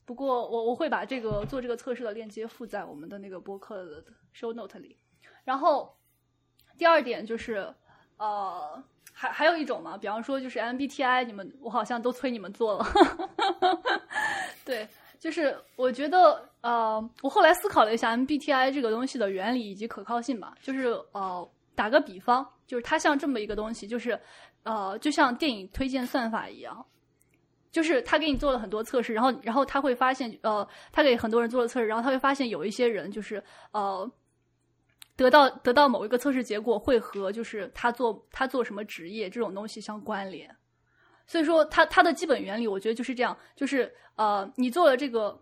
不过我我会把这个做这个测试的链接附在我们的那个播客的 show note 里。然后第二点就是呃。还还有一种嘛，比方说就是 MBTI，你们我好像都催你们做了，对，就是我觉得呃，我后来思考了一下 MBTI 这个东西的原理以及可靠性吧，就是呃，打个比方，就是它像这么一个东西，就是呃，就像电影推荐算法一样，就是他给你做了很多测试，然后然后他会发现呃，他给很多人做了测试，然后他会发现有一些人就是呃。得到得到某一个测试结果会和就是他做他做什么职业这种东西相关联，所以说他他的基本原理我觉得就是这样，就是呃你做了这个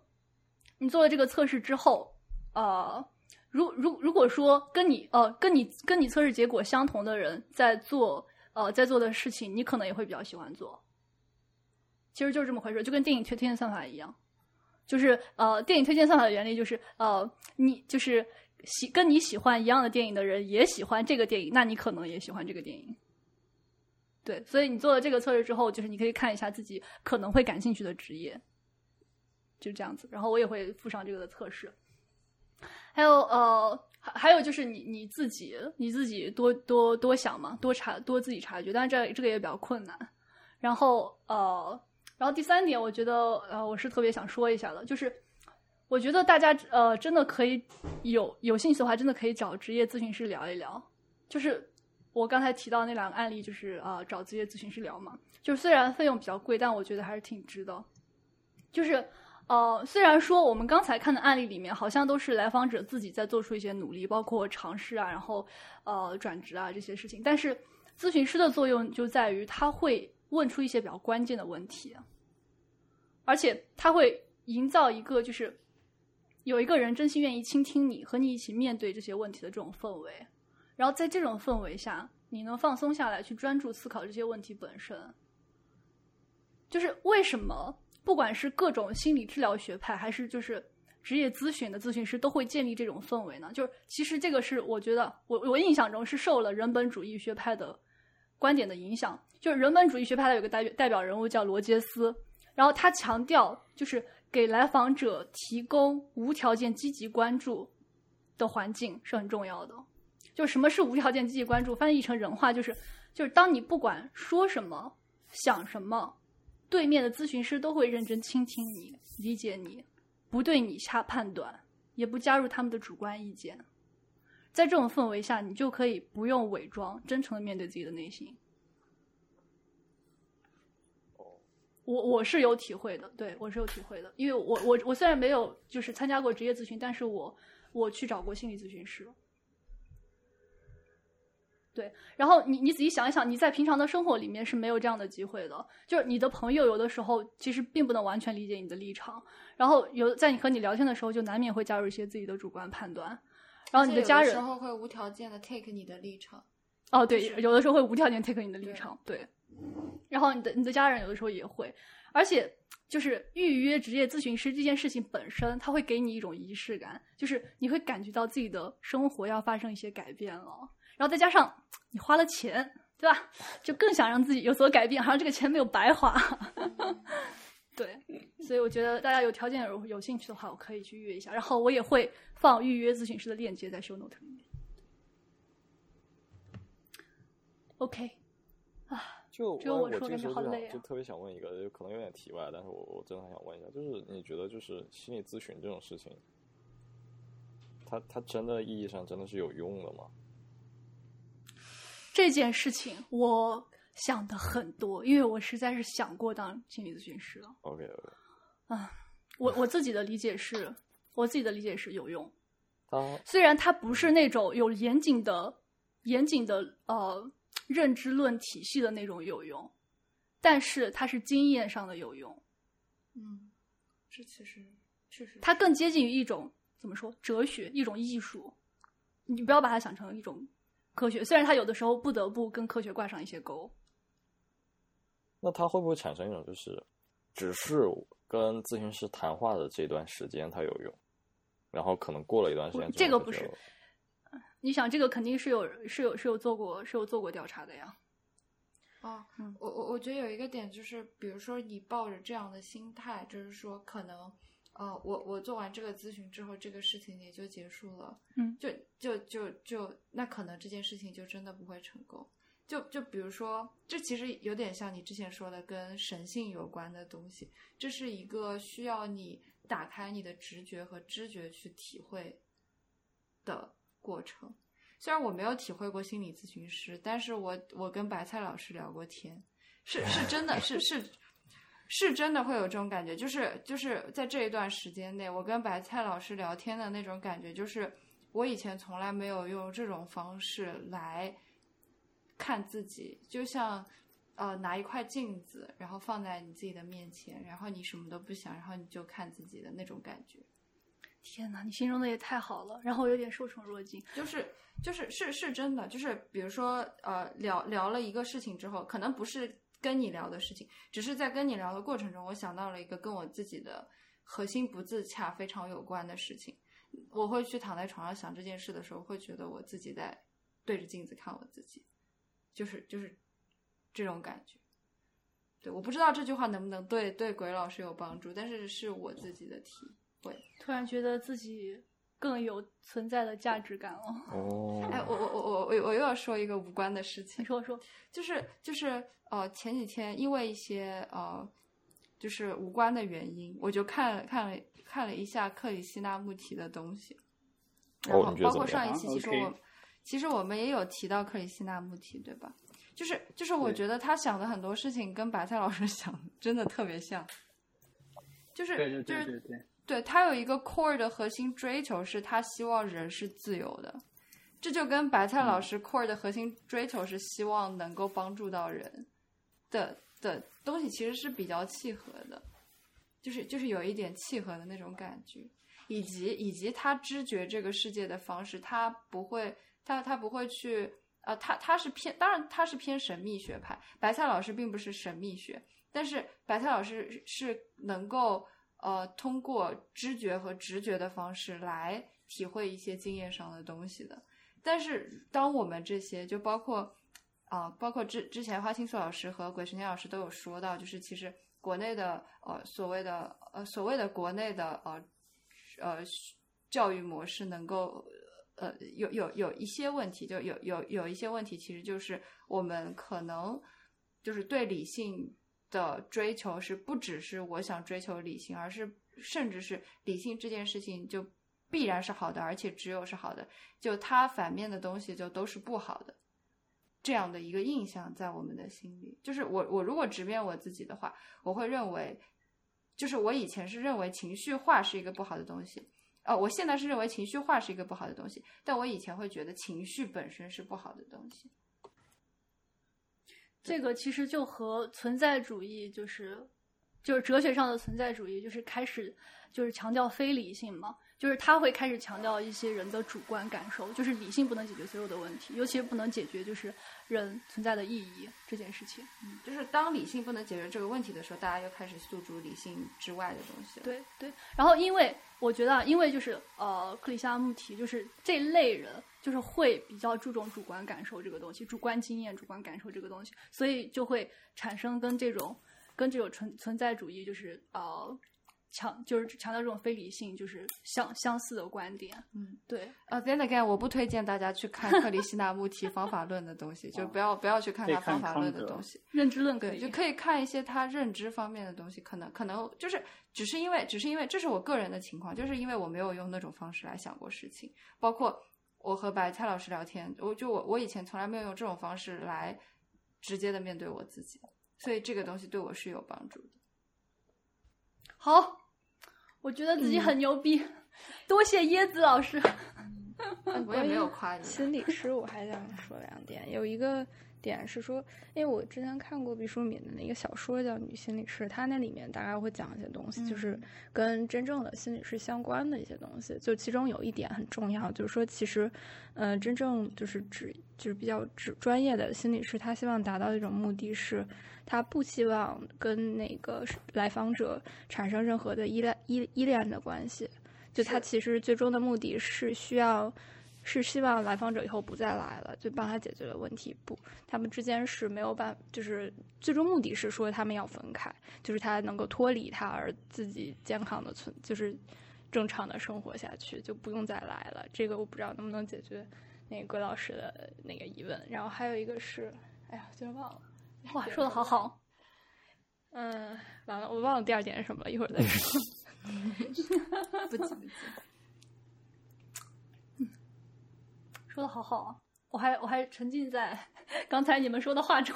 你做了这个测试之后，呃如如如果说跟你呃跟你跟你测试结果相同的人在做呃在做的事情，你可能也会比较喜欢做，其实就是这么回事，就跟电影推荐算法一样，就是呃电影推荐算法的原理就是呃你就是。喜跟你喜欢一样的电影的人也喜欢这个电影，那你可能也喜欢这个电影。对，所以你做了这个测试之后，就是你可以看一下自己可能会感兴趣的职业，就这样子。然后我也会附上这个的测试。还有呃，还还有就是你你自己你自己多多多想嘛，多察多自己察觉，但是这这个也比较困难。然后呃，然后第三点，我觉得呃，我是特别想说一下的，就是。我觉得大家呃真的可以有有兴趣的话，真的可以找职业咨询师聊一聊。就是我刚才提到那两个案例，就是、呃、找职业咨询师聊嘛。就是虽然费用比较贵，但我觉得还是挺值的。就是呃虽然说我们刚才看的案例里面，好像都是来访者自己在做出一些努力，包括尝试啊，然后呃转职啊这些事情，但是咨询师的作用就在于他会问出一些比较关键的问题，而且他会营造一个就是。有一个人真心愿意倾听你，和你一起面对这些问题的这种氛围，然后在这种氛围下，你能放松下来，去专注思考这些问题本身。就是为什么，不管是各种心理治疗学派，还是就是职业咨询的咨询师，都会建立这种氛围呢？就是其实这个是我觉得，我我印象中是受了人本主义学派的观点的影响。就是人本主义学派的有个代代表人物叫罗杰斯，然后他强调就是。给来访者提供无条件积极关注的环境是很重要的。就什么是无条件积极关注？翻译成人话就是，就是当你不管说什么、想什么，对面的咨询师都会认真倾听你、理解你，不对你下判断，也不加入他们的主观意见。在这种氛围下，你就可以不用伪装，真诚的面对自己的内心。我我是有体会的，对我是有体会的，因为我我我虽然没有就是参加过职业咨询，但是我我去找过心理咨询师。对，然后你你仔细想一想，你在平常的生活里面是没有这样的机会的。就是你的朋友有的时候其实并不能完全理解你的立场，然后有在你和你聊天的时候，就难免会加入一些自己的主观判断。然后你的家人有时候会无条件的 take 你的立场。哦，对，有的时候会无条件 take 你的立场，对。然后你的你的家人有的时候也会，而且就是预约职业咨询师这件事情本身，它会给你一种仪式感，就是你会感觉到自己的生活要发生一些改变了。然后再加上你花了钱，对吧？就更想让自己有所改变，好像这个钱没有白花。对，所以我觉得大家有条件有有兴趣的话，我可以去预约一下。然后我也会放预约咨询师的链接在 show note 里面。OK，啊，就只有我我说感觉好累啊就特别想问一个，就可能有点题外，但是我我真的很想问一下，就是你觉得就是心理咨询这种事情，它它真的意义上真的是有用的吗？这件事情我想的很多，因为我实在是想过当心理咨询师了。OK OK，啊，我我自己的理解是，我自己的理解是有用。啊虽然它不是那种有严谨的、严谨的呃认知论体系的那种有用，但是它是经验上的有用。嗯，这其实确实它更接近于一种怎么说哲学，一种艺术。你不要把它想成一种科学，虽然它有的时候不得不跟科学挂上一些钩。那它会不会产生一种就是，只是跟咨询师谈话的这段时间它有用，然后可能过了一段时间这个不是你想，这个肯定是有是有是有做过是有做过调查的呀。哦嗯，我我我觉得有一个点就是，比如说你抱着这样的心态，就是说可能，呃，我我做完这个咨询之后，这个事情也就结束了，嗯就就就就那可能这件事情就真的不会成功。就就比如说，这其实有点像你之前说的跟神性有关的东西，这是一个需要你打开你的直觉和知觉去体会的过程。虽然我没有体会过心理咨询师，但是我我跟白菜老师聊过天，是是真的是是是真的会有这种感觉，就是就是在这一段时间内，我跟白菜老师聊天的那种感觉，就是我以前从来没有用这种方式来看自己，就像呃拿一块镜子，然后放在你自己的面前，然后你什么都不想，然后你就看自己的那种感觉。天哪，你形容的也太好了，然后我有点受宠若惊。就是就是是是真的，就是比如说呃聊聊了一个事情之后，可能不是跟你聊的事情，只是在跟你聊的过程中，我想到了一个跟我自己的核心不自洽非常有关的事情。我会去躺在床上想这件事的时候，会觉得我自己在对着镜子看我自己，就是就是这种感觉。对，我不知道这句话能不能对对鬼老师有帮助，但是是我自己的题会。突然觉得自己更有存在的价值感了。哦，哎，我我我我我我又要说一个无关的事情。你，说说，就是就是呃前几天因为一些呃就是无关的原因，我就看了看了看了一下克里希那穆提的东西，然后包括上一期其实我其实我们也有提到克里希那穆提，对吧？就是就是我觉得他想的很多事情跟白菜老师 想的真的特别像，就是就是对他有一个 core 的核心追求是他希望人是自由的，这就跟白菜老师 core 的核心追求是希望能够帮助到人的的东西其实是比较契合的，就是就是有一点契合的那种感觉，以及以及他知觉这个世界的方式，他不会他他不会去呃他他是偏当然他是偏神秘学派，白菜老师并不是神秘学，但是白菜老师是能够呃通过知觉和直觉的方式来体会一些经验上的东西的。但是当我们这些就包括啊、包括之之前花青素老师和鬼神仙老师都有说到，就是其实国内的呃所谓的呃所谓的国内的呃呃教育模式能够呃有有有一些问题，就有有有一些问题，其实就是我们可能就是对理性的追求是不只是我想追求理性，而是甚至是理性这件事情就必然是好的，而且只有是好的，就它反面的东西就都是不好的。这样的一个印象在我们的心里。就是我我如果直面我自己的话，我会认为，就是我以前是认为情绪化是一个不好的东西。哦，我现在是认为情绪化是一个不好的东西，但我以前会觉得情绪本身是不好的东西。这个其实就和存在主义，就是就是哲学上的存在主义，就是开始就是强调非理性嘛，就是他会开始强调一些人的主观感受，就是理性不能解决所有的问题，尤其是不能解决就是人存在的意义这件事情。嗯，就是当理性不能解决这个问题的时候，大家又开始诉诸理性之外的东西。对对，然后因为我觉得啊，因为就是呃，克里希那穆提就是这类人，就是会比较注重主观感受这个东西，主观经验、主观感受这个东西，所以就会产生跟这种跟这种存存在主义就是呃强就是强调这种非理性就是相相似的观点。嗯，对，呃，then again，我不推荐大家去看克里希那穆提方法论的东西，就不要不要去看他方法论的东西。认知论可对，以就可以看一些他认知方面的东西，可能可能就是只是因为只是因为这是我个人的情况，就是因为我没有用那种方式来想过事情，包括我和白菜老师聊天，我就我我以前从来没有用这种方式来直接的面对我自己，所以这个东西对我是有帮助的。好，我觉得自己很牛逼，多谢椰子老师。我也没有夸你，心理师，我还想说两点。有一个点是说，因为我之前看过毕淑敏的那个小说叫《女心理师》，她那里面大概会讲一些东西，就是跟真正的心理师相关的一些东西。就其中有一点很重要，就是说，其实，呃，真正就是指就是比较指专业的心理师，他希望达到的一种目的是，他不希望跟那个来访者产生任何的依赖依依恋的关系。就他其实最终的目的是需要，是希望来访者以后不再来了，就帮他解决了问题。不，他们之间是没有办，就是最终目的是说他们要分开，就是他能够脱离他而自己健康的存，就是正常的生活下去，就不用再来了。这个我不知道能不能解决那个葛老师的那个疑问。然后还有一个是，哎呀，竟然忘了。哇，说的好好。嗯，完了，我忘了第二点是什么了，一会儿再说。不 急 不急。说的好好啊，我还我还沉浸在 刚才你们说的话中。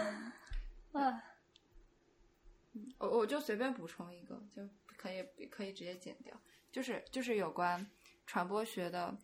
啊，我我就随便补充一个，就可以可以直接剪掉，就是就是有关传播学的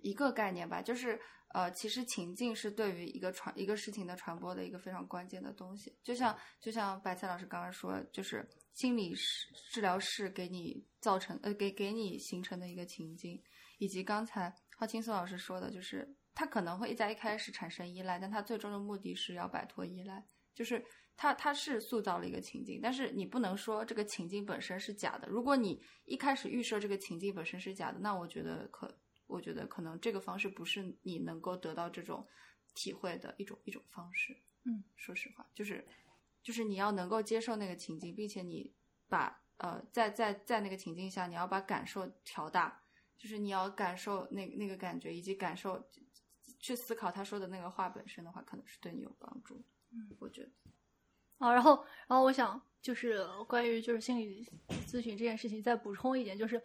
一个概念吧，就是呃，其实情境是对于一个传一个事情的传播的一个非常关键的东西，就像就像白菜老师刚刚说，就是心理师治疗室给你造成呃给给你形成的一个情境，以及刚才华青松老师说的，就是他可能会在一开始产生依赖，但他最终的目的是要摆脱依赖。就是他他是塑造了一个情境，但是你不能说这个情境本身是假的。如果你一开始预设这个情境本身是假的，那我觉得可，我觉得可能这个方式不是你能够得到这种体会的一种一种方式。嗯，说实话，就是就是你要能够接受那个情境，并且你把呃在在在那个情境下，你要把感受调大，就是你要感受那那个感觉，以及感受去思考他说的那个话本身的话，可能是对你有帮助。嗯，我觉得。啊，然后，然后我想就是关于就是心理咨询这件事情，再补充一点，就是，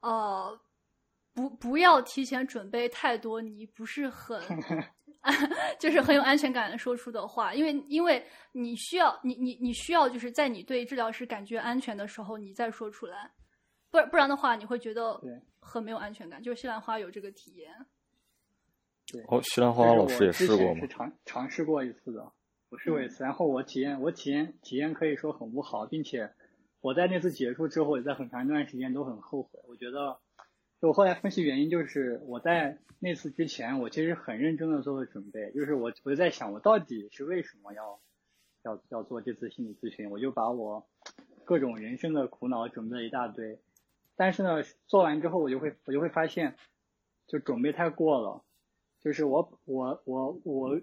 呃，不不要提前准备太多你不是很，就是很有安全感说出的话，因为因为你需要你你你需要就是在你对治疗师感觉安全的时候，你再说出来，不不然的话你会觉得对很没有安全感。就是西兰花有这个体验，对，哦，西兰花老师也试过吗是？尝尝试过一次的，我试过一次，然后我体验我体验体验可以说很不好，并且我在那次结束之后，也在很长一段时间都很后悔。我觉得，就我后来分析原因，就是我在那次之前，我其实很认真的做了准备，就是我我就在想，我到底是为什么要要要做这次心理咨询，我就把我各种人生的苦恼准备了一大堆，但是呢，做完之后我就会我就会发现，就准备太过了。就是我我我我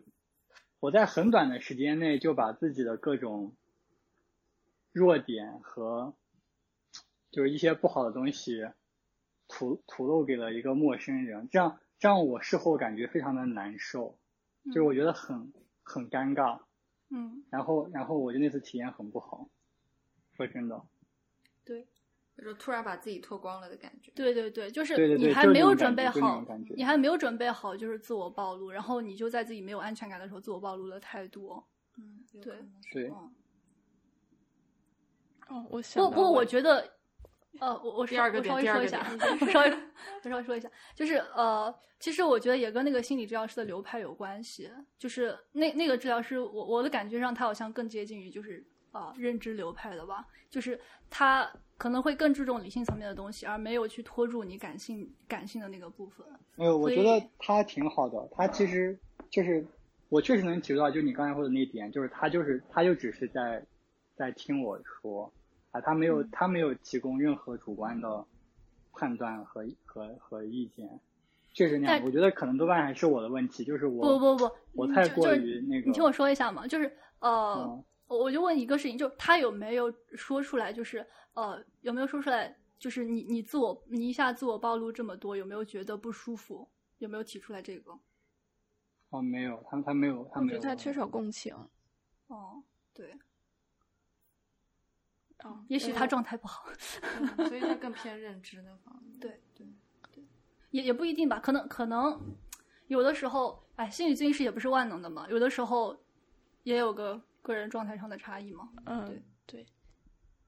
我在很短的时间内就把自己的各种弱点和就是一些不好的东西吐吐露给了一个陌生人，这样这样我事后感觉非常的难受，就是我觉得很很尴尬，嗯，然后然后我就那次体验很不好，说真的，对，就突然把自己脱光了的感觉。对对对，就是你还没有准备好你还没有准备好就是自我暴露，然后你就在自己没有安全感的时候自我暴露了太多。嗯，对嗯，哦，我想不不过我觉得，呃，我我稍第二个我稍微点第二个说一下，我稍微我稍微说一下，就是呃，其实我觉得也跟那个心理治疗师的流派有关系，就是那那个治疗师，我我的感觉上他好像更接近于就是啊、认知流派的吧，就是他可能会更注重理性层面的东西，而没有去拖住你感性感性的那个部分。没有，我觉得他挺好的。他其实就是，我确实能体会到，就你刚才说的那一点，就是他就是他就只是在在听我说啊，他没有他没有提供任何主观的判断和和和意见，确实那样。我觉得可能多半还是我的问题，就是我不不不，我太过于那个。你听我说一下嘛，就是呃，嗯我我就问一个事情，就是他有没有说出来，就是呃，有没有说出来，就是你你自我你一下自我暴露这么多，有没有觉得不舒服？有没有提出来这个？哦，没有，他他没有，他没有。觉得他缺少共情。哦，对，哦也许他状态不好，嗯所以他更偏认知那方面。对对，也也不一定吧，可能可能有的时候，哎，心理咨询师也不是万能的嘛，有的时候也有个个人状态上的差异嘛。嗯，对。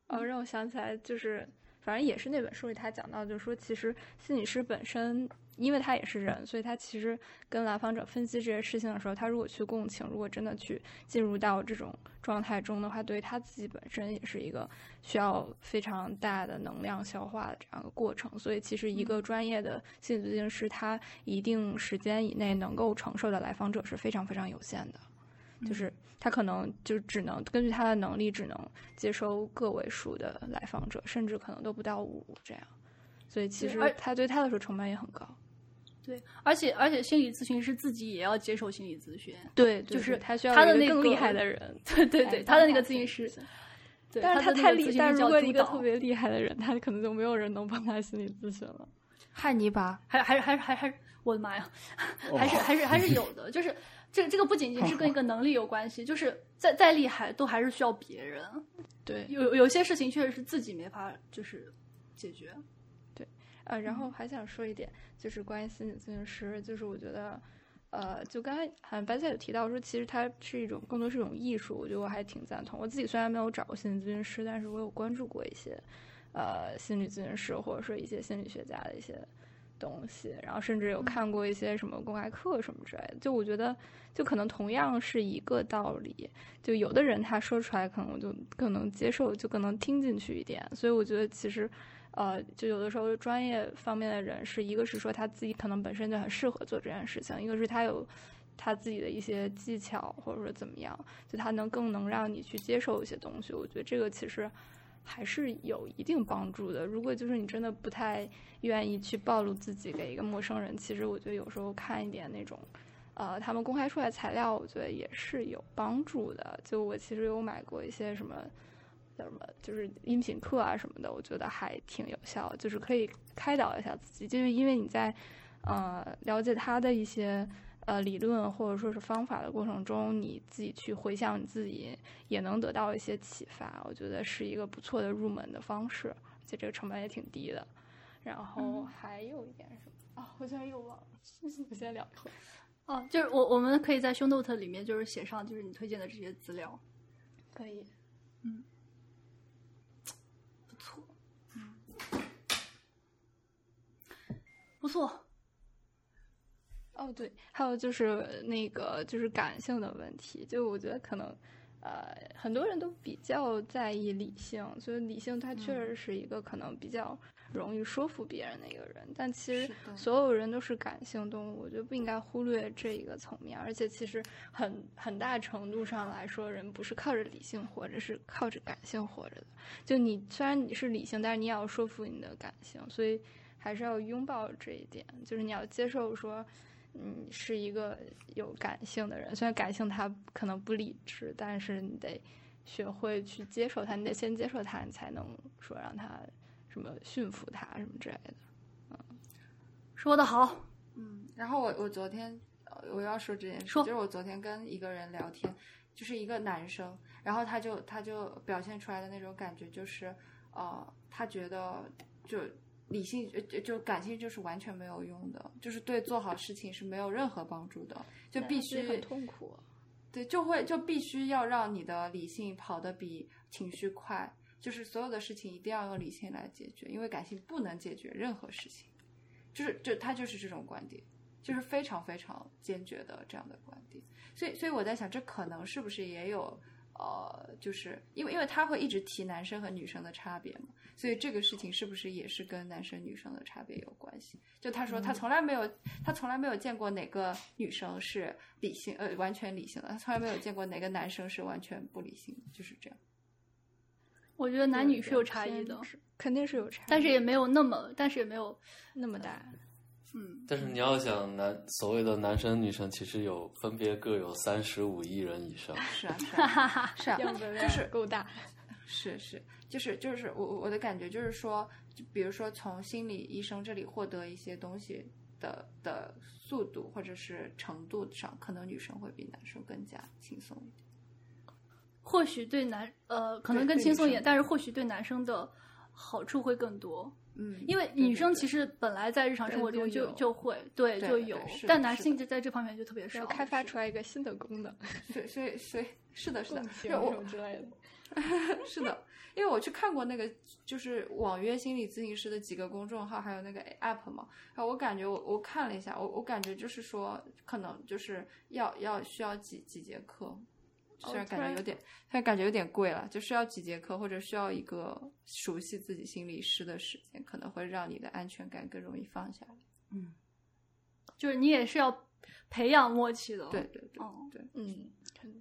哦，让我想起来，就是反正也是那本书里他讲到，就是说，其实心理师本身，因为他也是人，所以他其实跟来访者分析这些事情的时候，他如果去共情，如果真的去进入到这种状态中的话，对于他自己本身也是一个需要非常大的能量消化的这样一个过程。所以，其实一个专业的心理咨询师，他一定时间以内能够承受的来访者是非常非常有限的。就是他可能就只能根据他的能力，只能接收个位数的来访者，甚至可能都不到五这样。所以其实而他对他来说成本也很高。对，而且而且心理咨询师自己也要接受心理咨询，对，就是他需要他的那个更厉害的人。对对对，他的那个咨询师，对，但是他太厉，个咨询师叫但如果一个特别厉害的人，他可能就没有人能帮他心理咨询了。汉尼拔，还还还还还，我的妈呀，哦 还是还是还是有的，就是这这个不仅仅是跟一个能力有关系，就是再再厉害都还是需要别人，对，有有些事情确实是自己没法就是解决。对呃，然后还想说一点，就是关于心理咨询师，就是我觉得，呃，就刚才好像白菜有提到说，其实它是一种更多是一种艺术，我觉得我还挺赞同。我自己虽然没有找过心理咨询师，但是我有关注过一些，呃，心理咨询师或者说一些心理学家的一些东西，然后甚至有看过一些什么公开课什么之类的。就我觉得，就可能同样是一个道理，就有的人他说出来，可能我就更能接受，就更能听进去一点。所以我觉得其实。呃，就有的时候专业方面的人是一个是说他自己可能本身就很适合做这件事情，一个是他有他自己的一些技巧或者说怎么样，就他能更能让你去接受一些东西。我觉得这个其实还是有一定帮助的。如果就是你真的不太愿意去暴露自己给一个陌生人，其实我觉得有时候看一点那种。呃，他们公开出来材料，我觉得也是有帮助的。就我其实有买过一些什么叫什么，就是音频课啊什么的，我觉得还挺有效，就是可以开导一下自己，就是因为你在呃了解他的一些呃理论或者说是方法的过程中，你自己去回想你自己，也能得到一些启发。我觉得是一个不错的入门的方式，而且这个成本也挺低的。然后还有一点什么啊？我现在又忘了，我先聊一会儿。哦，就是我我们可以在 show note 里面就是写上就是你推荐的这些资料，可以，嗯不错，嗯不错。哦，对，还有就是那个就是感性的问题，就我觉得可能，呃，很多人都比较在意理性，所以理性它确实是一个可能比较容易说服别人的一个人，但其实所有人都是感性动物，我觉得不应该忽略这一个层面，而且其实很很大程度上来说，人不是靠着理性活着，是靠着感性活着的。就你虽然你是理性，但是你也要说服你的感性，所以还是要拥抱这一点，就是你要接受说。嗯，是一个有感性的人，虽然感性他可能不理智，但是你得学会去接受他，你得先接受他，你才能说让他什么驯服他什么之类的。嗯说的好，嗯，然后我我昨天呃我要说这件事，说就是我昨天跟一个人聊天，就是一个男生，然后他就他就表现出来的那种感觉就是，呃，他觉得就理性就感性就是完全没有用的，就是对做好事情是没有任何帮助的，就必须很痛苦。对，就会就必须要让你的理性跑得比情绪快，就是所有的事情一定要用理性来解决，因为感性不能解决任何事情。就是就他就是这种观点，就是非常非常坚决的这样的观点。所以所以我在想，这可能是不是也有呃，就是因为因为他会一直提男生和女生的差别嘛，所以这个事情是不是也是跟男生女生的差别有关系？就他说他从来没有他从来没有见过哪个女生是理性呃完全理性的，他从来没有见过哪个男生是完全不理性的，就是这样。我觉得男女是有差异的，肯定是有差异，但是也没有那么，但是也没有那么大。嗯，但是你要想男所谓的男生女生，其实有分别各有三十五亿人以上。是啊，是啊，是啊，就是够大。是是，就是就是我我的感觉就是说，就比如说从心理医生这里获得一些东西的的速度或者是程度上，可能女生会比男生更加轻松一点。或许对男呃可能更轻松一点，但是或许对男生的好处会更多。嗯，因为女生其实本来在日常生活中就就会对就有，但男性就在这方面就特别少。开发出来一个新的功能，所以所以所以是的是的，我之类的。是的，因为我去看过那个就是网约心理咨询师的几个公众号，还有那个 app 嘛，然后我感觉我我看了一下，我我感觉就是说可能就是要要需要几几节课。虽然感觉有点，虽然感觉有点贵了，就需要几节课，或者需要一个熟悉自己心理师的时间，可能会让你的安全感更容易放下来。嗯，就是你也是要培养默契的。对对对，对，嗯，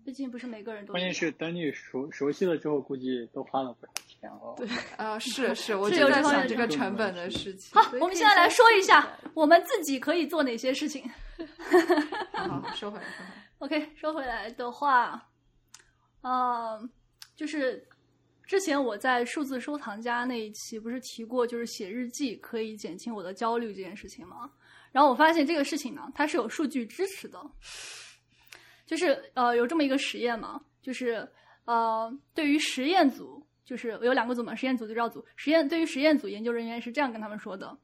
毕竟不是每个人都。关键是等你熟熟悉了之后，估计都花了不少钱哦。对，啊，是是，我就在想这个成本的事情。好，我们现在来说一下，我们自己可以做哪些事情。好，收回来，说回来。OK，说回来的话。呃，就是之前我在数字收藏家那一期不是提过，就是写日记可以减轻我的焦虑这件事情吗？然后我发现这个事情呢，它是有数据支持的，就是呃有这么一个实验嘛，就是呃对于实验组，就是有两个组嘛，实验组、对照组。实验对于实验组研究人员是这样跟他们说的，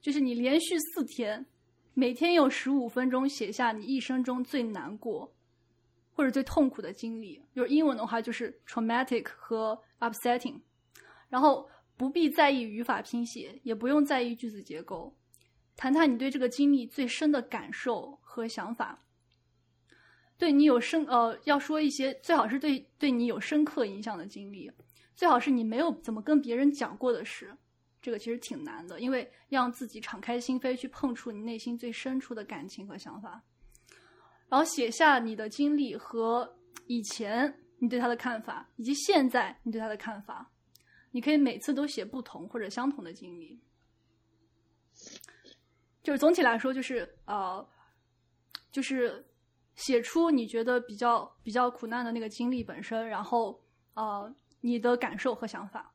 就是你连续四天，每天用十五分钟写下你一生中最难过。或者最痛苦的经历，就是英文的话就是 traumatic 和 upsetting，然后不必在意语法拼写，也不用在意句子结构，谈谈你对这个经历最深的感受和想法，对你有深呃要说一些最好是对对你有深刻影响的经历，最好是你没有怎么跟别人讲过的事，这个其实挺难的，因为让自己敞开心扉去碰触你内心最深处的感情和想法。然后写下你的经历和以前你对他的看法，以及现在你对他的看法。你可以每次都写不同或者相同的经历。就是总体来说，就是呃，就是写出你觉得比较比较苦难的那个经历本身，然后呃你的感受和想法。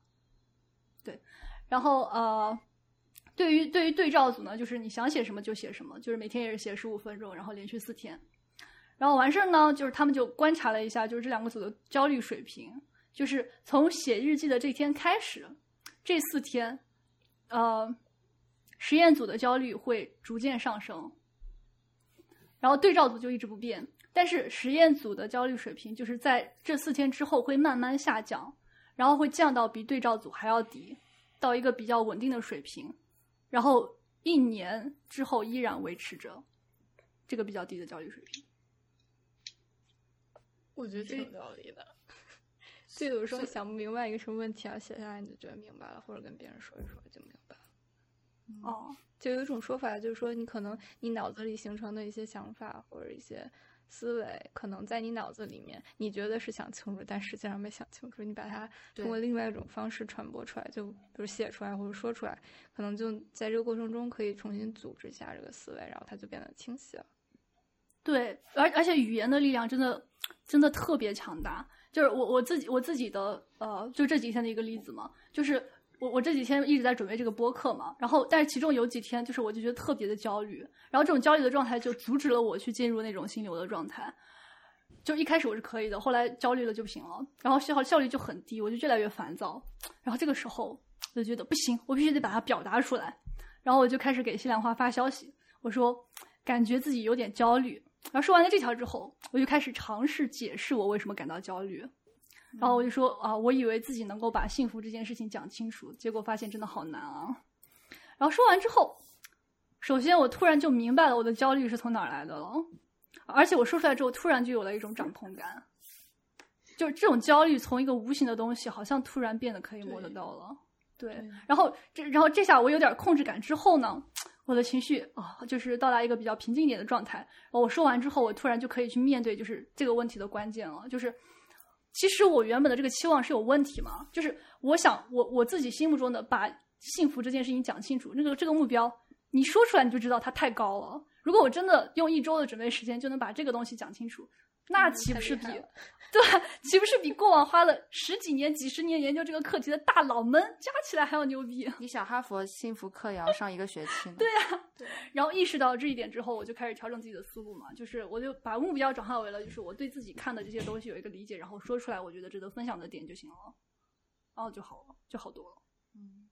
对，然后呃，对于对于对照组呢，就是你想写什么就写什么，就是每天也是写十五分钟，然后连续四天。然后完事儿呢，就是他们就观察了一下，就是这两个组的焦虑水平，就是从写日记的这天开始，这四天，呃，实验组的焦虑会逐渐上升，然后对照组就一直不变，但是实验组的焦虑水平就是在这四天之后会慢慢下降，然后会降到比对照组还要低，到一个比较稳定的水平，然后一年之后依然维持着这个比较低的焦虑水平。我觉得挺有道理的。就有时候想不明白一个什么问题啊，写下来你就觉得明白了，或者跟别人说一说就明白了。哦，就有一种说法，就是说你可能你脑子里形成的一些想法或者一些思维，可能在你脑子里面你觉得是想清楚，但实际上没想清楚。你把它通过另外一种方式传播出来，就比如写出来或者说出来，可能就在这个过程中可以重新组织一下这个思维，然后它就变得清晰了。对，而而且语言的力量真的真的特别强大。就是我我自己我自己的呃，就这几天的一个例子嘛，就是我我这几天一直在准备这个播客嘛，然后但是其中有几天就是我就觉得特别的焦虑，然后这种焦虑的状态就阻止了我去进入那种心流的状态。就一开始我是可以的，后来焦虑了就不行了，然后效效率就很低，我就越来越烦躁。然后这个时候我就觉得不行，我必须得把它表达出来。然后我就开始给西兰花发消息，我说感觉自己有点焦虑。然后说完了这条之后，我就开始尝试解释我为什么感到焦虑。然后我就说啊，我以为自己能够把幸福这件事情讲清楚，结果发现真的好难啊。然后说完之后，首先我突然就明白了我的焦虑是从哪儿来的了，而且我说出来之后，突然就有了一种掌控感，就是这种焦虑从一个无形的东西，好像突然变得可以摸得到了。对，然后这然后这下我有点控制感之后呢，我的情绪啊、就是到达一个比较平静一点的状态。然后我说完之后，我突然就可以去面对就是这个问题的关键了，就是其实我原本的这个期望是有问题嘛，就是我想我我自己心目中的把幸福这件事情讲清楚，那个这个目标你说出来你就知道它太高了。如果我真的用一周的准备时间就能把这个东西讲清楚，那嗯岂不是比、对？岂不是比过往花了十几年、几十年研究这个课题的大佬们加起来还要牛逼？你想哈佛幸福课也要上一个学期呢。对啊然后意识到这一点之后，我就开始调整自己的思路嘛，就是我就把目标转化为了，就是我对自己看的这些东西有一个理解，然后说出来，我觉得值得分享的点就行了，然后就好了，就好多了。嗯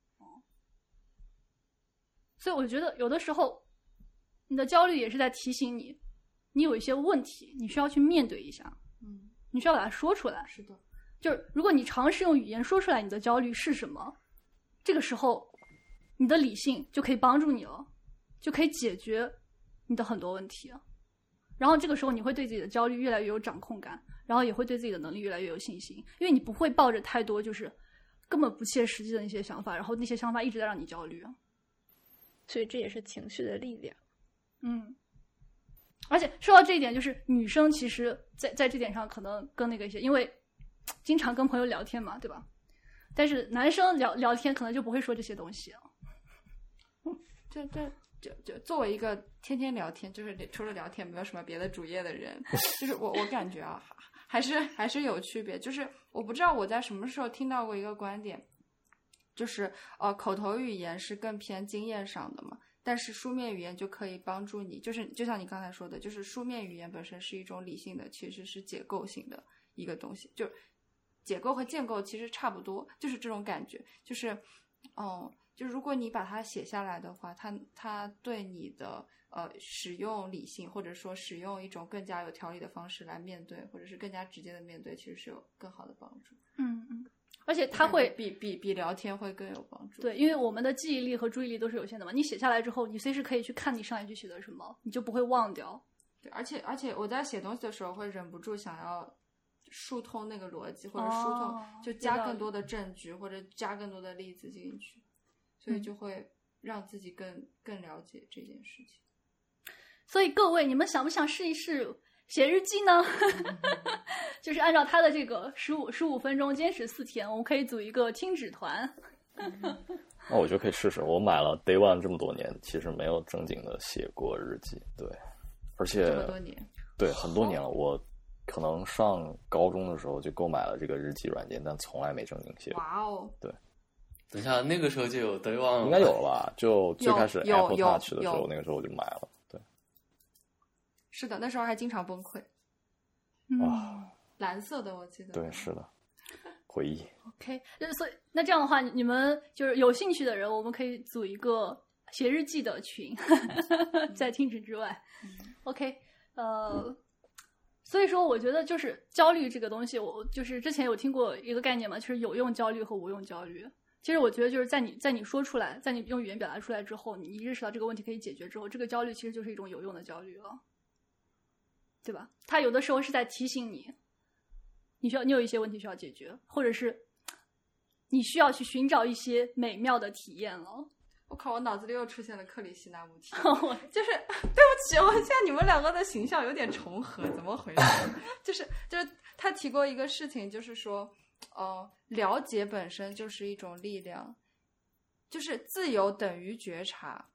所以我觉得有的时候，你的焦虑也是在提醒你，你有一些问题，你需要去面对一下，嗯，你需要把它说出来。是的，就是如果你尝试用语言说出来你的焦虑是什么，这个时候你的理性就可以帮助你了，就可以解决你的很多问题。然后这个时候你会对自己的焦虑越来越有掌控感，然后也会对自己的能力越来越有信心，因为你不会抱着太多就是根本不切实际的那些想法，然后那些想法一直在让你焦虑。所以这也是情绪的力量。嗯，而且说到这一点，就是女生其实在在这点上可能更那个一些，因为经常跟朋友聊天嘛，对吧？但是男生聊聊天可能就不会说这些东西。这这就就作为一个天天聊天，就是除了聊天没有什么别的主业的人，就是我我感觉啊，还是还是有区别。就是我不知道我在什么时候听到过一个观点，就是呃，口头语言是更偏经验上的嘛，但是书面语言就可以帮助你，就是就像你刚才说的，就是书面语言本身是一种理性的，其实是结构性的一个东西，就解构和建构其实差不多，就是这种感觉，就是哦。就如果你把它写下来的话，它它对你的呃使用理性，或者说使用一种更加有条理的方式来面对，或者是更加直接的面对，其实是有更好的帮助。嗯嗯，而且它会比比比聊天会更有帮助。对，因为我们的记忆力和注意力都是有限的嘛，你写下来之后，你随时可以去看你上一句写的什么，你就不会忘掉。对，而且而且我在写东西的时候会忍不住想要疏通那个逻辑，或者疏通、哦就加更多的证据，或者加更多的例子进去，所以嗯就会让自己更更了解这件事情。所以各位，你们想不想试一试写日记呢？就是按照他的这个十五十五分钟，坚持四天，我们可以组一个听纸团。那 我觉得可以试试。我买了 Day One 这么多年，其实没有正经的写过日记，对，而且这么多年，对很多年了。我可能上高中的时候就购买了这个日记软件，但从来没正经写过。哇哦，对等一下，那个时候就有 Day One，应该有了吧？就最开始 Apple 有 Touch 的时候，那个时候我就买了。对，是的，那时候还经常崩溃。嗯啊，蓝色的我记得。对，是的，回忆。，OK，那所以那这样的话，你们就是有兴趣的人，我们可以组一个写日记的群，在听纸之外。OK，呃，所以说我觉得就是焦虑这个东西，我就是之前有听过一个概念嘛，就是有用焦虑和无用焦虑。其实我觉得就是在你在你说出来，在你用语言表达出来之后，你意识到这个问题可以解决之后，这个焦虑其实就是一种有用的焦虑了，对吧？他有的时候是在提醒你，你需要你有一些问题需要解决，或者是你需要去寻找一些美妙的体验了。我靠，我脑子里又出现了克里希那穆提，我就是对不起，我现在你们两个的形象有点重合，怎么回事？就是就是他提过一个事情，就是说，呃，了解本身就是一种力量，就是自由等于觉察。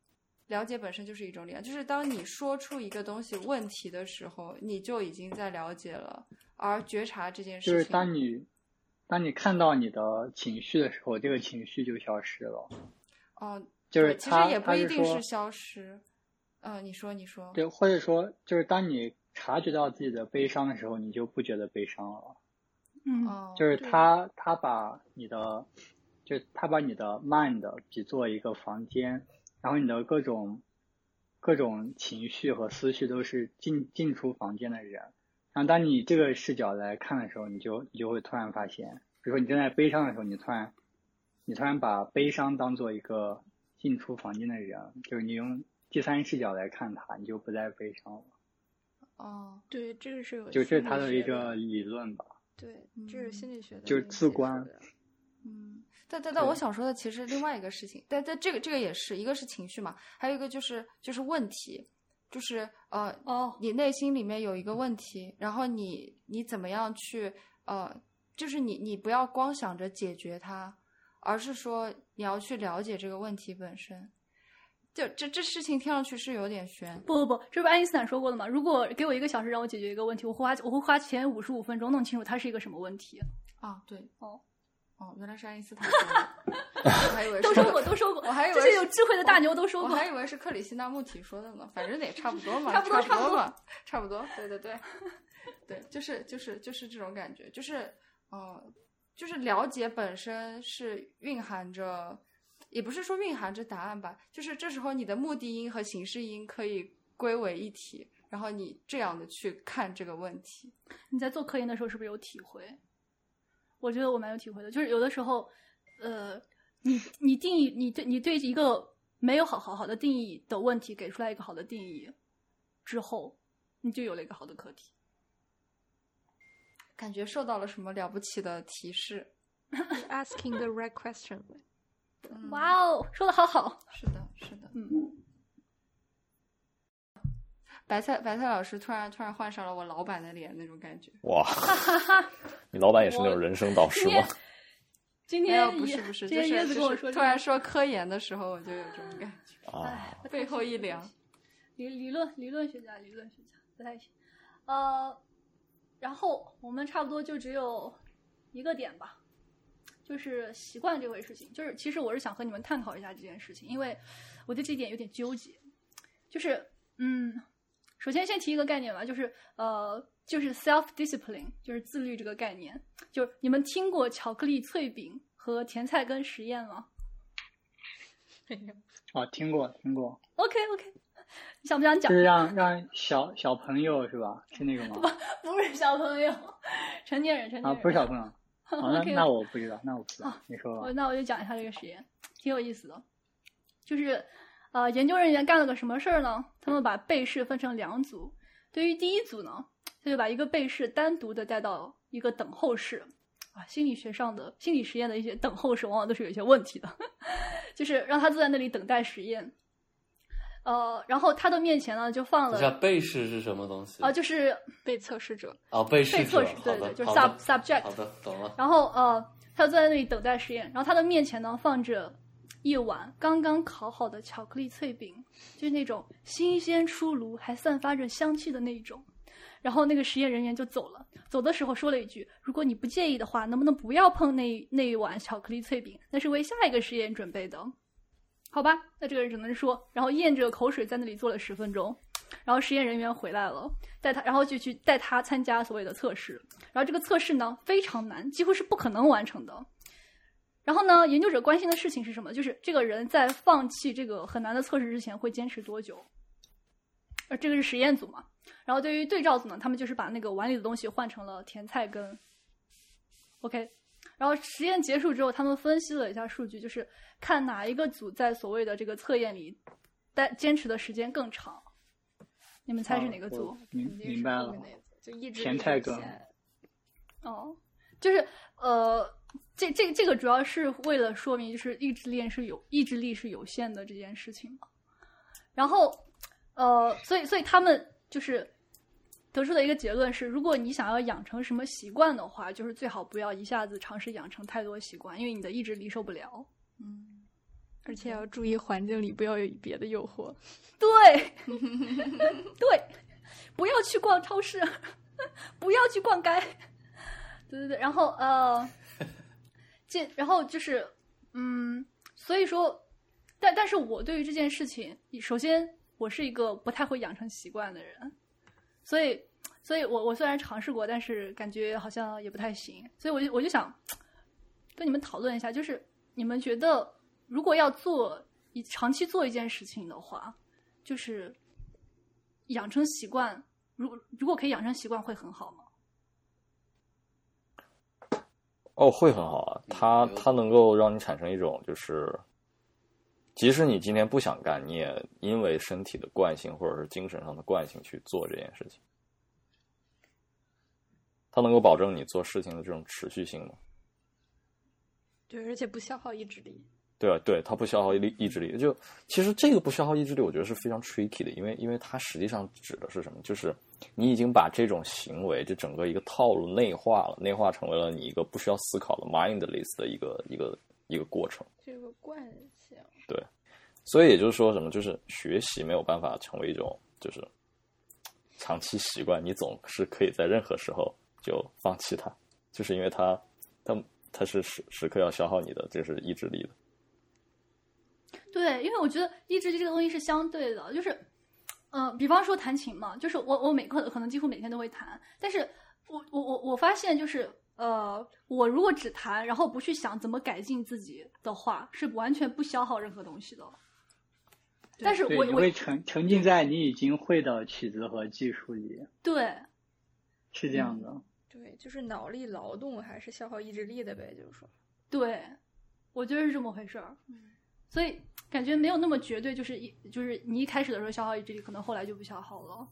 了解本身就是一种力量，就是当你说出一个东西问题的时候，你就已经在了解了。而觉察这件事情，就是当你当你看到你的情绪的时候，这个情绪就消失了。哦，就是其实也不一定是消失。嗯、你说，你说，对，或者说就是当你察觉到自己的悲伤的时候，你就不觉得悲伤了。嗯哦，就是他他把你的，就他把你的 mind 比作一个房间，然后你的各种各种情绪和思绪都是进进出房间的人。然后当你这个视角来看的时候，你就你就会突然发现，比如说你正在悲伤的时候，你突然你突然把悲伤当做一个进出房间的人，就是你用第三视角来看他，你就不再悲伤了。哦，对，这个是有就这是他的一个理论吧。对，这是心理学的就是自观嗯，但但但我想说的其实另外一个事情，但但这个这个也是一个是情绪嘛，还有一个就是就是问题，就是呃哦，你内心里面有一个问题，然后你你怎么样去呃，就是你你不要光想着解决它，而是说你要去了解这个问题本身。就这这事情听上去是有点悬，不不不，这不是爱因斯坦说过的吗？如果给我一个小时让我解决一个问题，我会花我会花前五十五分钟弄清楚它是一个什么问题。啊，对，哦哦，原来是爱因斯坦 我还以为是都说过，都说过，我还以为是这些有智慧的大牛都说过。我还以为是克里希那穆提说的呢，反正也差不多嘛，差不多差不多嘛，差不多，对对对，对，就是就是就是这种感觉，就是呃，就是了解本身是蕴含着，也不是说蕴含着答案吧，就是这时候你的目的因和形式因可以归为一体，然后你这样的去看这个问题，你在做科研的时候是不是有体会？我觉得我蛮有体会的，就是有的时候，呃，你你定义你对你对一个没有好好好的定义的问题给出来一个好的定义之后，你就有了一个好的课题。感觉受到了什么了不起的提示。asking the right question。嗯哇哦，说的好好，是的，是的。嗯，白菜白菜老师突然突然换上了我老板的脸那种感觉。哇，你老板也是那种人生导师今天吗？今，天不是不是，今天椰子就是就是跟我说突然说科研的时候，我就有这种感觉，啊，背后一凉。理理论理论学家理论学家不太行，呃，然后我们差不多就只有一个点吧，就是习惯这回事情。就是其实我是想和你们探讨一下这件事情，因为我对这一点有点纠结。就是嗯，首先先提一个概念吧，就是呃，就是 self discipline，就是自律这个概念。就是你们听过巧克力脆饼和甜菜根实验吗 哦，听过听过，？OK OK，你想不想讲就？是让让小小朋友是吧？是那个吗？不 不是小朋友，成年人，成年人啊，不是小朋友。哦，那 OK，那我不知道，那我不知道啊，你说吧。那我就讲一下这个实验，挺有意思的。就是呃，研究人员干了个什么事儿呢？他们把被试分成两组，对于第一组呢，他就把一个被试单独的带到一个等候室。啊，心理学上的心理实验的一些等候室往往都是有一些问题的，就是让他坐在那里等待实验。呃，然后他的面前呢就放了被试是什么东西？啊、就是被测试者，哦，被试被测者试对对，就是 sub 的 subject。好的，懂了。然后呃，他坐在那里等待实验，然后他的面前呢放着一碗刚刚烤好的巧克力脆饼，就是那种新鲜出炉还散发着香气的那种。然后那个实验人员就走了，走的时候说了一句：“如果你不介意的话，能不能不要碰那那一碗巧克力脆饼？那是为下一个实验准备的。”好吧，那这个人只能说，然后咽着口水在那里坐了十分钟，然后实验人员回来了，带他，然后就去带他参加所谓的测试。然后这个测试呢非常难，几乎是不可能完成的。然后呢，研究者关心的事情是什么？就是这个人在放弃这个很难的测试之前会坚持多久？呃，这个是实验组嘛。然后对于对照组呢，他们就是把那个碗里的东西换成了甜菜根。OK，然后实验结束之后，他们分析了一下数据，就是看哪一个组在所谓的这个测验里待坚持的时间更长。你们猜是哪个组？我明白了就意志力甜菜根哦，就是呃，这这这个主要是为了说明，就是意志力是有意志力是有限的这件事情嘛。然后呃，所以所以他们就是得出的一个结论是，如果你想要养成什么习惯的话，就是最好不要一下子尝试养成太多习惯，因为你的意志力受不了。嗯，而且要注意环境里不要有别的诱惑。对，对，不要去逛超市，不要去逛街。对对对，然后呃，然后就是嗯，所以说，但但是我对于这件事情，首先我是一个不太会养成习惯的人，所以，所以我我虽然尝试过，但是感觉好像也不太行。所以我就我就想跟你们讨论一下，就是你们觉得如果要做一长期做一件事情的话，就是养成习惯，如如果可以养成习惯，会很好吗？哦，会很好啊，它它能够让你产生一种就是，即使你今天不想干，你也因为身体的惯性或者是精神上的惯性去做这件事情。它能够保证你做事情的这种持续性吗？对，而且不消耗意志力。对啊，对，它不消耗意力意志力。就其实这个不消耗意志力，我觉得是非常 tricky 的，因为因为它实际上指的是什么？就是你已经把这种行为，就整个一个套路内化了，内化成为了你一个不需要思考的 mindless 的一个一个一个过程。这个惯性，对所以也就是说什么，就是学习没有办法成为一种就是长期习惯，你总是可以在任何时候就放弃它，就是因为它它它是时时刻要消耗你的这是意志力的。对，因为我觉得意志力这个东西是相对的，就是，嗯、比方说弹琴嘛，就是我我每可可能几乎每天都会弹，但是我我我我发现就是呃，我如果只弹，然后不去想怎么改进自己的话，是完全不消耗任何东西的。但是，我我你会沉沉浸在你已经会的曲子和技术里，对是这样的。对，就是脑力劳动还是消耗意志力的呗，就是说，对，我觉得是这么回事儿。所以感觉没有那么绝对，就是一就是你一开始的时候消耗意志力，可能后来就不消耗了。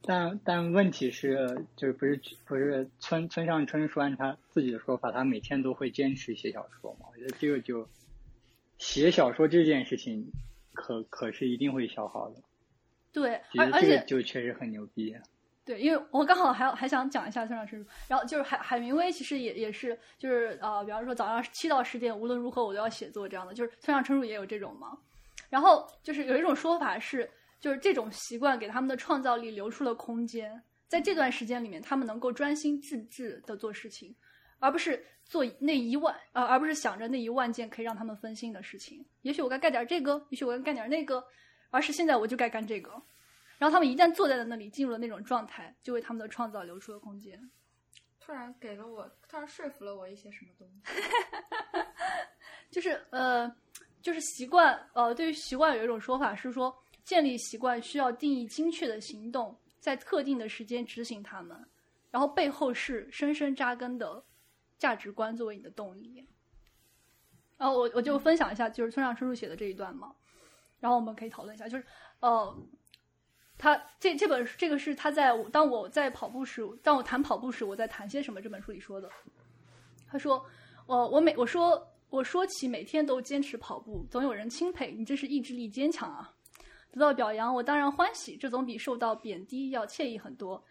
但但问题是，就是不是不是村村上春树按他自己的说法，他每天都会坚持写小说嘛？我觉得这个就写小说这件事情可可是一定会消耗的。对，其实这个而而且就确实很牛逼。对，因为我刚好还还想讲一下村上春树，然后就是海海明威其实也也是就是呃，比方说早上七到十点，无论如何我都要写作这样的，就是村上春树也有这种嘛。然后就是有一种说法是，就是这种习惯给他们的创造力留出了空间，在这段时间里面，他们能够专心致志的做事情，而不是做那一万呃，而不是想着那一万件可以让他们分心的事情。也许我该干点这个，也许我该干点那个，而是现在我就该干这个。然后他们一旦坐在了那里，进入了那种状态，就为他们的创造留出了空间。突然给了我，突然说服了我一些什么东西。就是呃，就是习惯呃，对于习惯有一种说法是说，建立习惯需要定义精确的行动，在特定的时间执行它们，然后背后是深深扎根的价值观作为你的动力。然后我我就分享一下，就是村上春树写的这一段嘛，然后我们可以讨论一下，就是呃。他这这本这个是他在当我在跑步时，当我谈跑步时，我在谈些什么？这本书里说的。他说：“我我每我说我说起每天都坚持跑步，总有人钦佩你，这是意志力坚强啊！得到表扬，我当然欢喜，这总比受到贬低要惬意很多。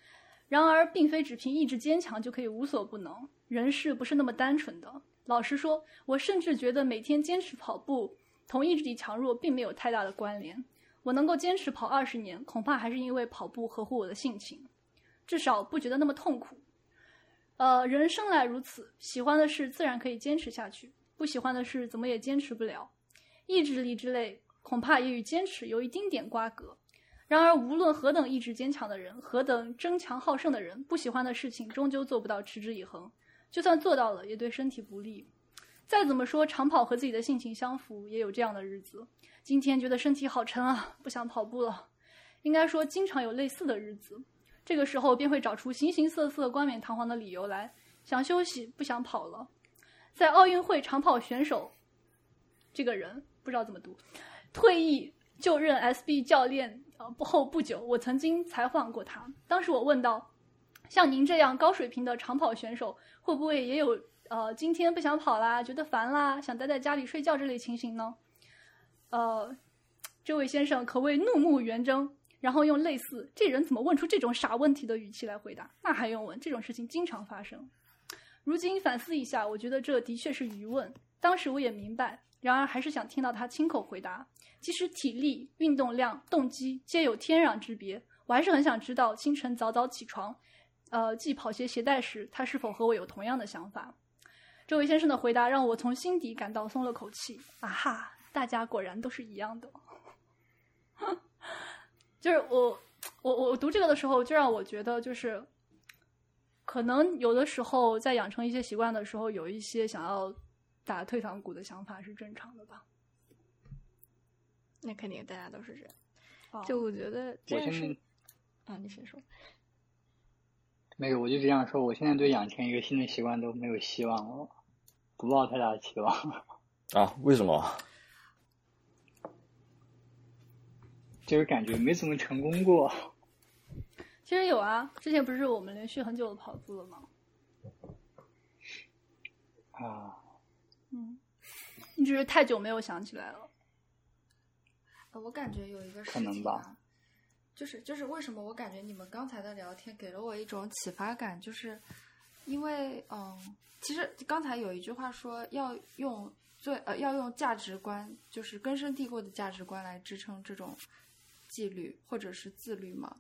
然而，并非只凭意志坚强就可以无所不能，人事不是那么单纯的。老实说，我甚至觉得每天坚持跑步同意志力强弱并没有太大的关联。”我能够坚持跑二十年，恐怕还是因为跑步合乎我的性情，至少不觉得那么痛苦。呃，人生来如此，喜欢的事自然可以坚持下去，不喜欢的事怎么也坚持不了。意志力之类，恐怕也与坚持有一丁点瓜葛。然而，无论何等意志坚强的人，何等争强好胜的人，不喜欢的事情终究做不到持之以恒，就算做到了，也对身体不利。再怎么说，长跑和自己的性情相符，也有这样的日子。今天觉得身体好沉啊，不想跑步了。应该说，经常有类似的日子，这个时候便会找出形形色色、冠冕堂皇的理由来，想休息，不想跑了。在奥运会长跑选手，这个人不知道怎么读，退役就任 SB 教练呃不后不久，我曾经采访过他。当时我问到，像您这样高水平的长跑选手，会不会也有呃今天不想跑啦，觉得烦啦，想待在家里睡觉这类情形呢？呃，这位先生可谓怒目圆睁，然后用类似“这人怎么问出这种傻问题”的语气来回答。那还用问？这种事情经常发生。如今反思一下，我觉得这的确是愚问。当时我也明白，然而还是想听到他亲口回答。即使体力、运动量、动机皆有天壤之别，我还是很想知道清晨早早起床，呃，系跑鞋鞋带时，他是否和我有同样的想法。这位先生的回答让我从心底感到松了口气。啊哈！大家果然都是一样的，就是我我我读这个的时候，就让我觉得就是，可能有的时候在养成一些习惯的时候，有一些想要打退堂鼓的想法是正常的吧。那肯定大家都是这样。哦就我觉得这件我现在事啊，你先说。没有，我就这样说。我现在对养成一个新的习惯都没有希望了，不抱太大的期望。啊？为什么？就是感觉没怎么成功过。其实有啊，之前不是我们连续很久的跑步了吗？啊，嗯，你只是太久没有想起来了。呃我感觉有一个事可能吧情啊，就是就是为什么我感觉你们刚才的聊天给了我一种启发感，就是因为嗯，其实刚才有一句话说要用最呃要用价值观，就是根深蒂固的价值观来支撑这种纪律或者是自律吗，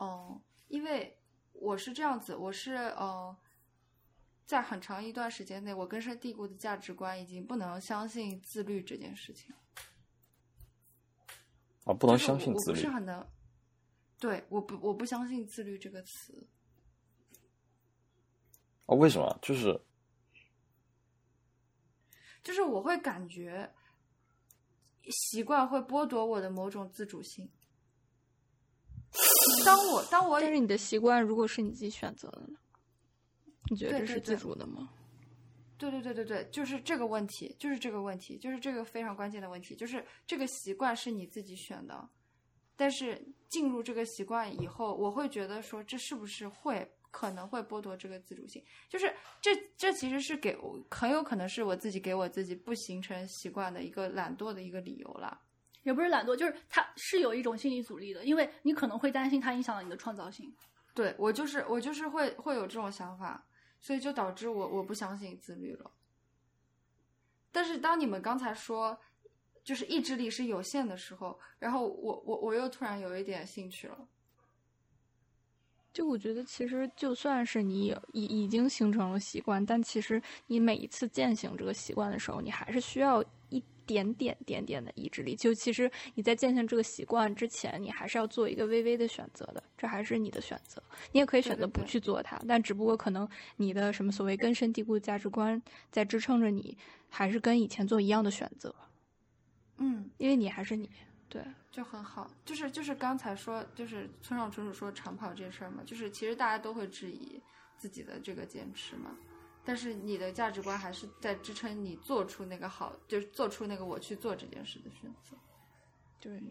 嗯，因为我是这样子，我是呃。在很长一段时间内，我根深蒂固的价值观已经不能相信自律这件事情。啊，不能相信自律不是很能，对，我不我不相信自律这个词，啊？为什么？就是就是我会感觉习惯会剥夺我的某种自主性。当我当我但是你的习惯如果是你自己选择的呢？你觉得这是自主的吗？对对对对对，就是这个问题，就是这个问题，就是这个非常关键的问题，就是这个习惯是你自己选的，但是进入这个习惯以后，我会觉得说这是不是会可能会剥夺这个自主性？就是这这其实是给我很有可能是我自己给我自己不形成习惯的一个懒惰的一个理由啦。也不是懒惰，就是它是有一种心理阻力的，因为你可能会担心它影响了你的创造性。对我就是我就是会会有这种想法，所以就导致我我不相信自律了。但是当你们刚才说就是意志力是有限的时候，然后我我我又突然有一点兴趣了。就我觉得，其实就算是你有已已经形成了习惯，但其实你每一次践行这个习惯的时候，你还是需要一点点点点的意志力。就其实你在践行这个习惯之前，你还是要做一个微微的选择的，这还是你的选择。你也可以选择不对对对去做它，但只不过可能你的什么所谓根深蒂固的价值观在支撑着你，还是跟以前做一样的选择，嗯，因为你还是你。对，就很好。就是就是刚才说，就是村上春树说长跑这事儿嘛，就是其实大家都会质疑自己的这个坚持嘛。但是你的价值观还是在支撑你做出那个好，就是做出那个我去做这件事的选择。对，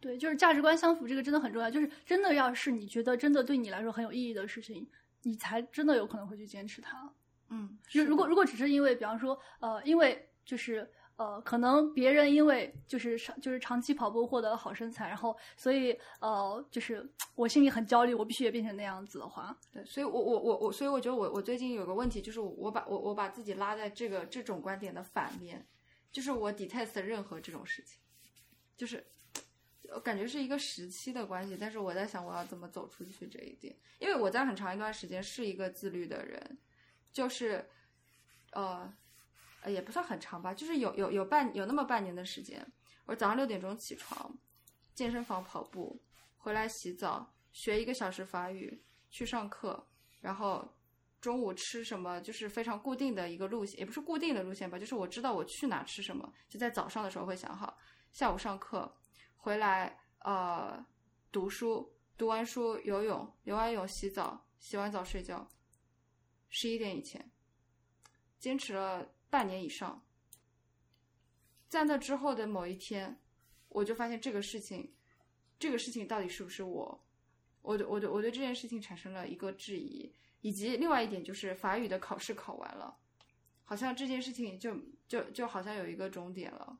对，就是价值观相符，这个真的很重要。就是真的要是你觉得真的对你来说很有意义的事情，你才真的有可能会去坚持它。嗯，就如果如果只是因为，比方说，呃，因为就是呃，可能别人因为就是长就是长期跑步获得了好身材，然后所以呃，就是我心里很焦虑，我必须也变成那样子的话，对，所以我我我我，所以我觉得我我最近有个问题，就是我我把我我把自己拉在这个这种观点的反面，就是我 detest 任何这种事情，就是我感觉是一个时期的关系，但是我在想我要怎么走出去这一点，因为我在很长一段时间是一个自律的人，就是呃呃也不算很长吧，就是有有有半有那么半年的时间，我早上六点钟起床，健身房跑步，回来洗澡，学一个小时法语，去上课，然后中午吃什么，就是非常固定的一个路线，也不是固定的路线吧，就是我知道我去哪吃什么，就在早上的时候会想好，下午上课，回来呃读书，读完书游泳，游完泳洗澡，洗完澡睡觉，十一点以前，坚持了半年以上。在那之后的某一天，我就发现这个事情，这个事情到底是不是我？我对我对我对这件事情产生了一个质疑，以及另外一点就是法语的考试考完了，好像这件事情就就就好像有一个终点了，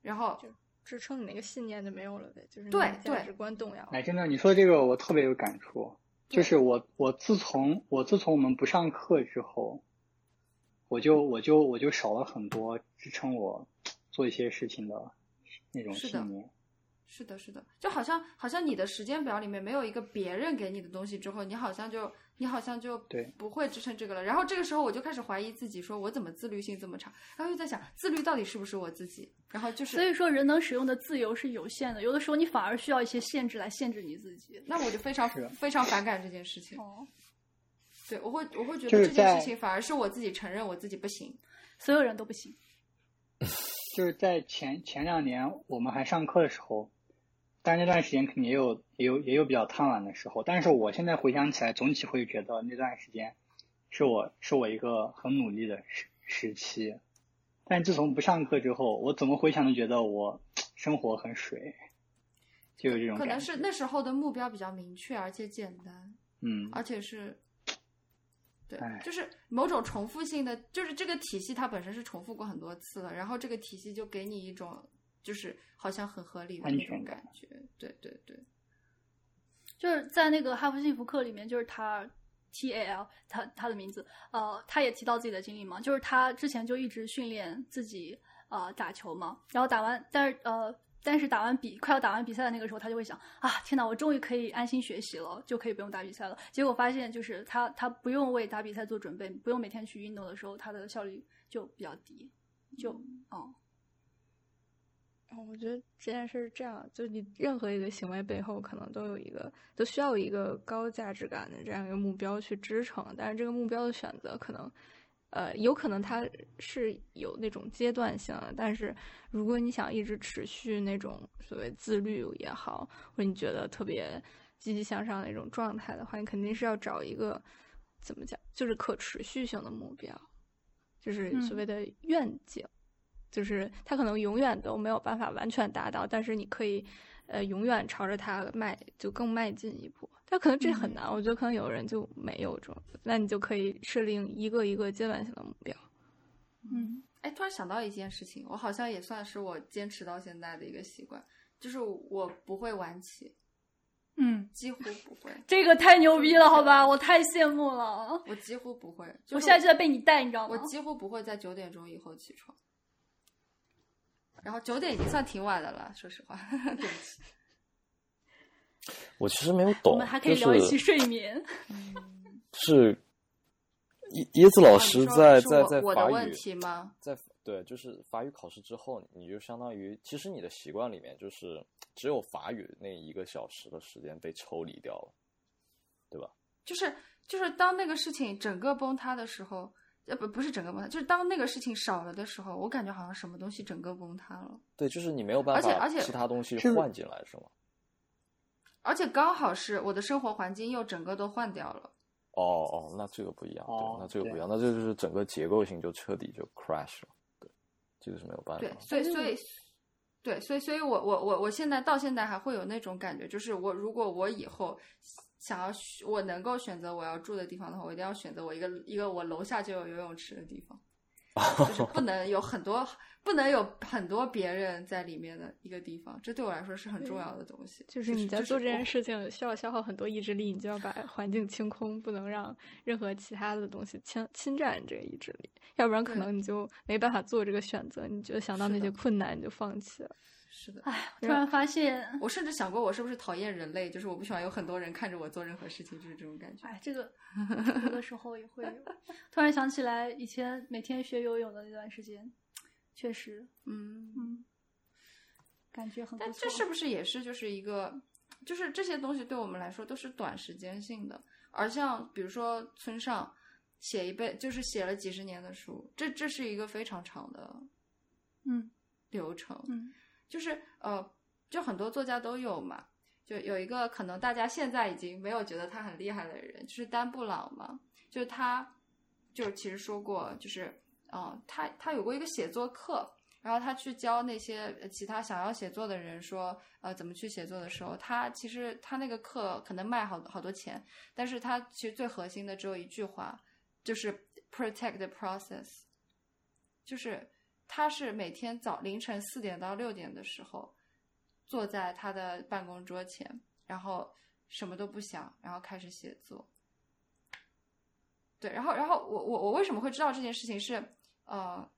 然后支撑你那个信念就没有了呗，就是你对价对值观动摇了。哎，真的，你说这个我特别有感触。就是我，我自从我自从我们不上课之后，我就我就我就少了很多支撑我做一些事情的那种信念。是的，是的，就好像好像你的时间表里面没有一个别人给你的东西之后，你好像就你好像就不会支撑这个了。然后这个时候我就开始怀疑自己，说我怎么自律性这么差？然后又在想，自律到底是不是我自己？然后就是，所以说人能使用的自由是有限的，有的时候你反而需要一些限制来限制你自己。那我就非常非常反感这件事情。哦，对我会我会觉得这件事情反而是我自己承认我自己不行。所有人都不行。就是在前前两年我们还上课的时候，但那段时间肯定也有也有也有比较贪玩的时候。但是我现在回想起来，总体会觉得那段时间是我是我一个很努力的时时期。但自从不上课之后，我怎么回想都觉得我生活很水，就有这种可能。是那时候的目标比较明确，而且简单。嗯，而且是，对，就是某种重复性的，就是这个体系它本身是重复过很多次了，然后这个体系就给你一种就是好像很合理的那种感觉，对对对，就是在那个哈佛幸福课里面，就是他 T A L 他他的名字，呃，他也提到自己的经历嘛，就是他之前就一直训练自己呃打球嘛，然后打完，但是呃。但是打完比快要打完比赛的那个时候，他就会想啊，天哪，我终于可以安心学习了，就可以不用打比赛了。结果发现，就是他他不用为打比赛做准备，不用每天去运动的时候，他的效率就比较低，就哦，哦我觉得这件事是这样，就你任何一个行为背后，可能都有一个，都需要一个高价值感的这样一个目标去支撑。但是这个目标的选择，可能，呃，有可能它是有那种阶段性的。但是如果你想一直持续那种所谓自律也好，或者你觉得特别积极向上的一种状态的话，你肯定是要找一个怎么讲，就是可持续性的目标，就是所谓的愿景。就是它可能永远都没有办法完全达到，但是你可以，呃，永远朝着它迈，就更迈进一步。但可能这很难，我觉得可能有人就没有这种，那你就可以设定一个一个阶段性的目标。嗯哎，突然想到一件事情，我好像也算是我坚持到现在的一个习惯，就是我不会晚起，嗯，几乎不会，这个太牛逼了，好吧，我太羡慕了。我几乎不会，就是我现在就在被你带，你知道吗？我几乎不会在九点钟以后起床，然后九点已经算挺晚的了，说实话，对不起。我其实没有懂，我们还可以聊一期睡眠。是椰椰子老啊师在在在我我的问法语题吗？在对，就是法语考试之后，你就相当于，其实你的习惯里面就是只有法语那一个小时的时间被抽离掉了，对吧？就是就是当那个事情整个崩塌的时候，呃不不是整个崩塌，就是当那个事情少了的时候，我感觉好像什么东西整个崩塌了，对，就是你没有办法而且而且其他东西换进来，是吗？而且刚好是我的生活环境又整个都换掉了。哦哦，那这个不一样，哦对，那这个不一对样，那这就是整个结构性就彻底就 crash 了，对，这个是没有办法对，。所以所以对，所以所以我我我我现在到现在还会有那种感觉，就是我如果我以后想要选我能够选择我要住的地方的话，我一定要选择我一个一个我楼下就有游泳池的地方，就是不能有很多不能有很多别人在里面的一个地方，这对我来说是很重要的东西。就是你在做这件事情需要消耗很多意志力，你就要把环境清空，不能让任何其他的东西侵侵占这个意志力，要不然可能你就没办法做这个选择，你就想到那些困难你就放弃了。是的，哎，突然发现，我甚至想过我是不是讨厌人类，就是我不喜欢有很多人看着我做任何事情，就是这种感觉。哎，这个有的时候也会有。突然想起来，以前每天学游泳的那段时间，确实，嗯，嗯，感觉很。但这是不是也是就是一个，就是这些东西对我们来说都是短时间性的，而像比如说村上写一辈就是写了几十年的书，这这是一个非常长的嗯流程，嗯就是呃，就很多作家都有嘛，就有一个可能大家现在已经没有觉得他很厉害的人，就是丹布朗嘛，就是他，就是其实说过，就是嗯、他他有过一个写作课，然后他去教那些其他想要写作的人说，呃，怎么去写作的时候，他其实他那个课可能卖好好多钱，但是他其实最核心的只有一句话，就是 protect the process，就是他是每天早凌晨四点到六点的时候，坐在他的办公桌前，然后什么都不想，然后开始写作。对，然后然后我我我为什么会知道这件事情是呃，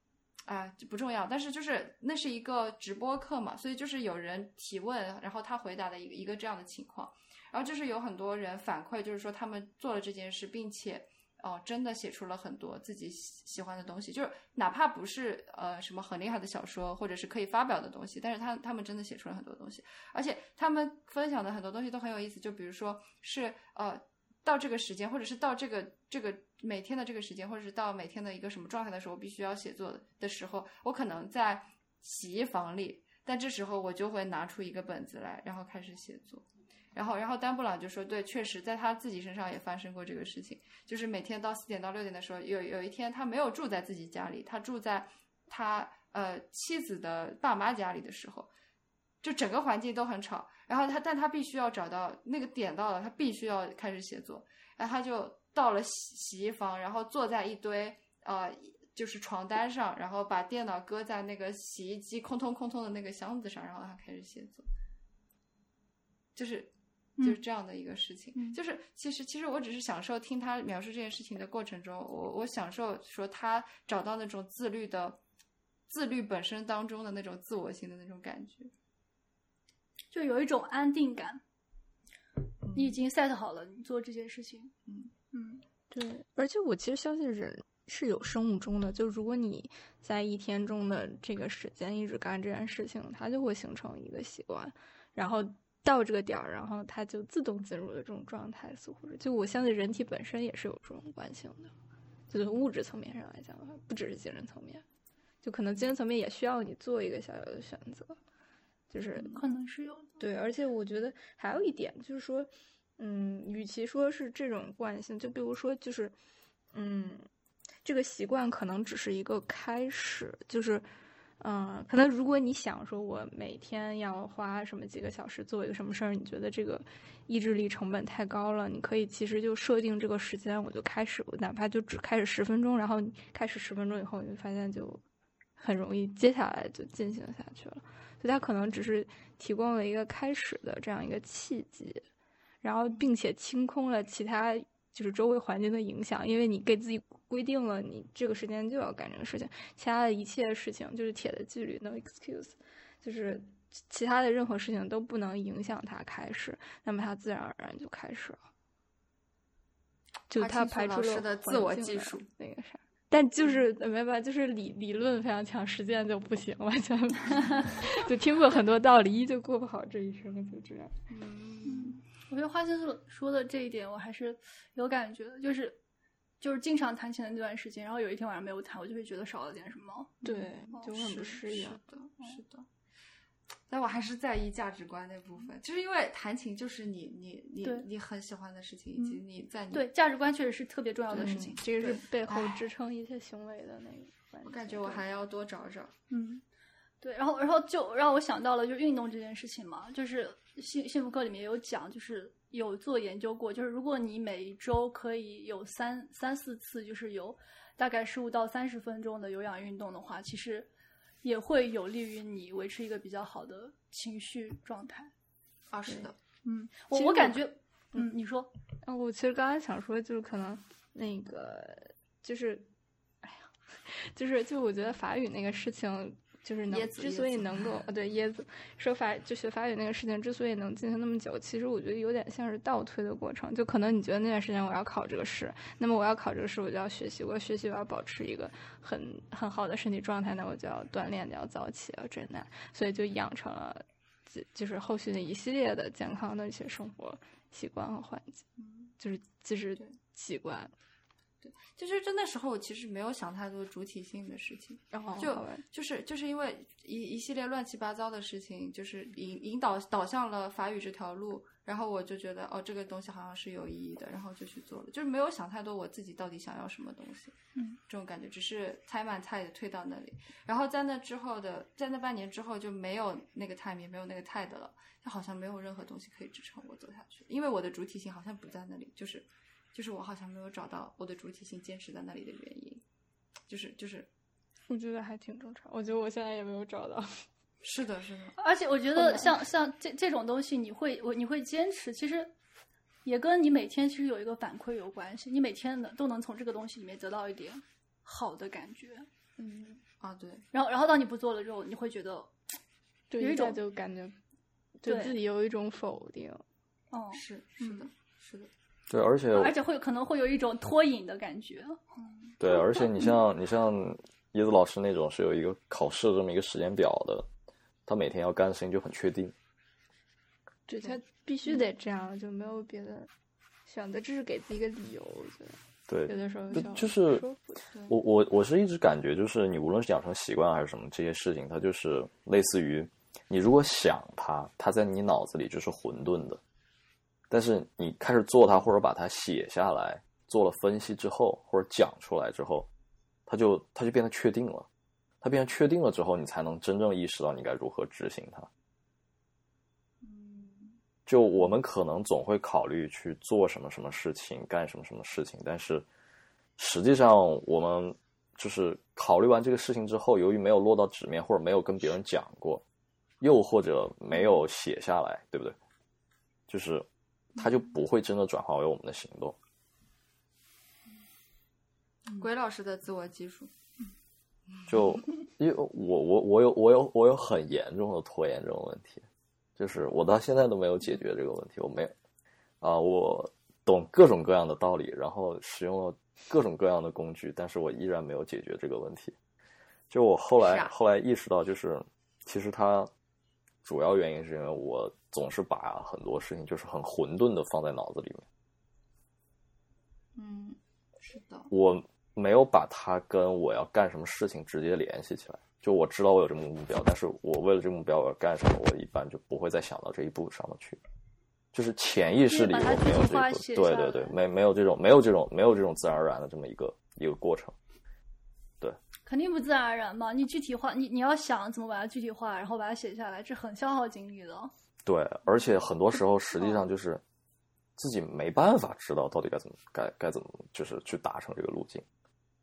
啊，这不重要，但是就是那是一个直播课嘛，所以就是有人提问，然后他回答的一个一个这样的情况，然后就是有很多人反馈，就是说他们做了这件事，并且哦、真的写出了很多自己喜欢的东西，就是哪怕不是呃什么很厉害的小说，或者是可以发表的东西，但是他他们真的写出了很多东西，而且他们分享的很多东西都很有意思，就比如说是呃到这个时间，或者是到这个这个每天的这个时间，或者是到每天的一个什么状态的时候，我必须要写作的时候，我可能在洗衣房里，但这时候我就会拿出一个本子来，然后开始写作。然后，然后丹布朗就说：“对，确实在他自己身上也发生过这个事情，就是每天到四点到六点的时候，有有一天他没有住在自己家里，他住在他呃妻子的爸妈家里的时候，就整个环境都很吵。然后他，但他必须要找到那个点到了，他必须要开始写作。然后他就到了洗洗衣房，然后坐在一堆呃就是床单上，然后把电脑搁在那个洗衣机空通空通的那个箱子上，然后他开始写作，就是就是这样的一个事情。嗯就是其实其实我只是享受听他描述这件事情的过程中，我我享受说他找到那种自律的自律本身当中的那种自我性的那种感觉。就有一种安定感。你已经 set 好了，你做这件事情。嗯嗯对，而且我其实相信人是有生物钟的，就如果你在一天中的这个时间一直干这件事情，它就会形成一个习惯，然后到这个点儿，然后它就自动进入了这种状态，似乎是。就我相信人体本身也是有这种惯性的，就是物质层面上来讲的话，不只是精神层面，就可能精神层面也需要你做一个小小的选择，就是可能是有的。对，而且我觉得还有一点就是说，嗯，与其说是这种惯性，就比如说就是，嗯，这个习惯可能只是一个开始，就是，嗯、可能如果你想说我每天要花什么几个小时做一个什么事儿，你觉得这个意志力成本太高了，你可以其实就设定这个时间，我就开始，我哪怕就只开始十分钟，然后你开始十分钟以后，你会发现就很容易，接下来就进行下去了。所以它可能只是提供了一个开始的这样一个契机，然后并且清空了其他就是周围环境的影响，因为你给自己规定了你这个时间就要干这个事情，其他的一切事情就是铁的纪律，no excuse，就是其他的任何事情都不能影响它开始，那么它自然而然就开始了。就花青素它排除了的自我技术那个啥，但就是没办法，就是理理论非常强，实践就不行完全 就听过很多道理，依旧过不好这一生，就这样。嗯，我觉得花心素说的这一点我还是有感觉的，就是就是经常弹琴的那段时间，然后有一天晚上没有弹，我就会觉得少了点什么。对，就很不是适应是。的，是的。但我还是在意价值观那部分，就是因为弹琴就是你你你你很喜欢的事情，以及嗯你在你对，价值观确实是特别重要的事嗯情。这个是背后支撑一切行为的那个。我感觉我还要多找找。嗯，对，然后然后就让我想到了就是运动这件事情嘛，就是幸幸福课里面有讲，就是有做研究过，就是如果你每一周可以有三三四次，就是有大概十五到三十分钟的有氧运动的话，其实也会有利于你维持一个比较好的情绪状态。啊，是的，嗯，我我我感觉，嗯，你说，啊，我其实刚才想说，就是可能那个就是，哎呀，就是就我觉得法语那个事情，就是能椰子之所以能够啊，对椰子说法就学法语那个事情之所以能进行那么久，其实我觉得有点像是倒推的过程。就可能你觉得那段时间我要考这个试，那么我要考这个试，我就要学习，我要学习，我要保持一个很很好的身体状态，那我就要锻炼，就要早起，要这那，所以就养成了。就就是后续的一系列的健康的一些生活习惯和环境，就是就是习惯，就是就那时候我其实没有想太多主体性的事情，然后就就是就是因为一一系列乱七八糟的事情，就是引引导导向了法语这条路，然后我就觉得哦，这个东西好像是有意义的，然后就去做了，就是没有想太多我自己到底想要什么东西，嗯，这种感觉只是猜满菜的推到那里，然后在那之后的，在那半年之后就没有那个 time 也没有那个 tide 了，就好像没有任何东西可以支撑我走下去，因为我的主体性好像不在那里，就是就是我好像没有找到我的主体性坚持在那里的原因，就是就是我觉得还挺正常。我觉得我现在也没有找到，是的，是的。而且我觉得像像这这种东西，你会我你会坚持，其实也跟你每天其实有一个反馈有关系。你每天的都能从这个东西里面得到一点好的感觉，嗯，啊，对，然后然后当你不做了之后，你会觉得，就一下有一种就感觉对对自己有一种否定。哦，是是的，是的，对，而且而且会可能会有一种脱颖的感觉。对，而且你像你像椰子老师那种是有一个考试的这么一个时间表的，他每天要干的事情就很确定。对，他必须得这样，就没有别的选择，这是给自己一个理由。我觉得对，有的时候就是我我我是一直感觉，就是你无论是养成习惯还是什么这些事情，它就是类似于你如果想它，它在你脑子里就是混沌的，但是你开始做它或者把它写下来，做了分析之后或者讲出来之后，它就它就变得确定了。它变成确定了之后，你才能真正意识到你该如何执行它。就我们可能总会考虑去做什么什么事情，干什么什么事情，但是实际上我们就是考虑完这个事情之后，由于没有落到纸面，或者没有跟别人讲过，又或者没有写下来，对不对？就是它就不会真的转化为我们的行动。鬼老师的自我技术，就因为我我我有我有我有很严重的拖延症问题，就是我到现在都没有解决这个问题。我没有啊、我懂各种各样的道理，然后使用了各种各样的工具，但是我依然没有解决这个问题。就我后来、啊后来意识到，就是其实它主要原因是因为我总是把很多事情就是很混沌的放在脑子里面。嗯，是的，我没有把它跟我要干什么事情直接联系起来。就我知道我有这么个目标，但是我为了这个目标我要干什么，我一般就不会再想到这一步上面去。就是潜意识里我没有这个，对对对，没没有这种没有这种没有这种自然而然的这么一个一个过程。对肯定不自然而然嘛。你具体化，你你要想怎么把它具体化，然后把它写下来，这很消耗精力的。对，而且很多时候实际上就是自己没办法知道到底该怎么该该怎么就是去达成这个路径，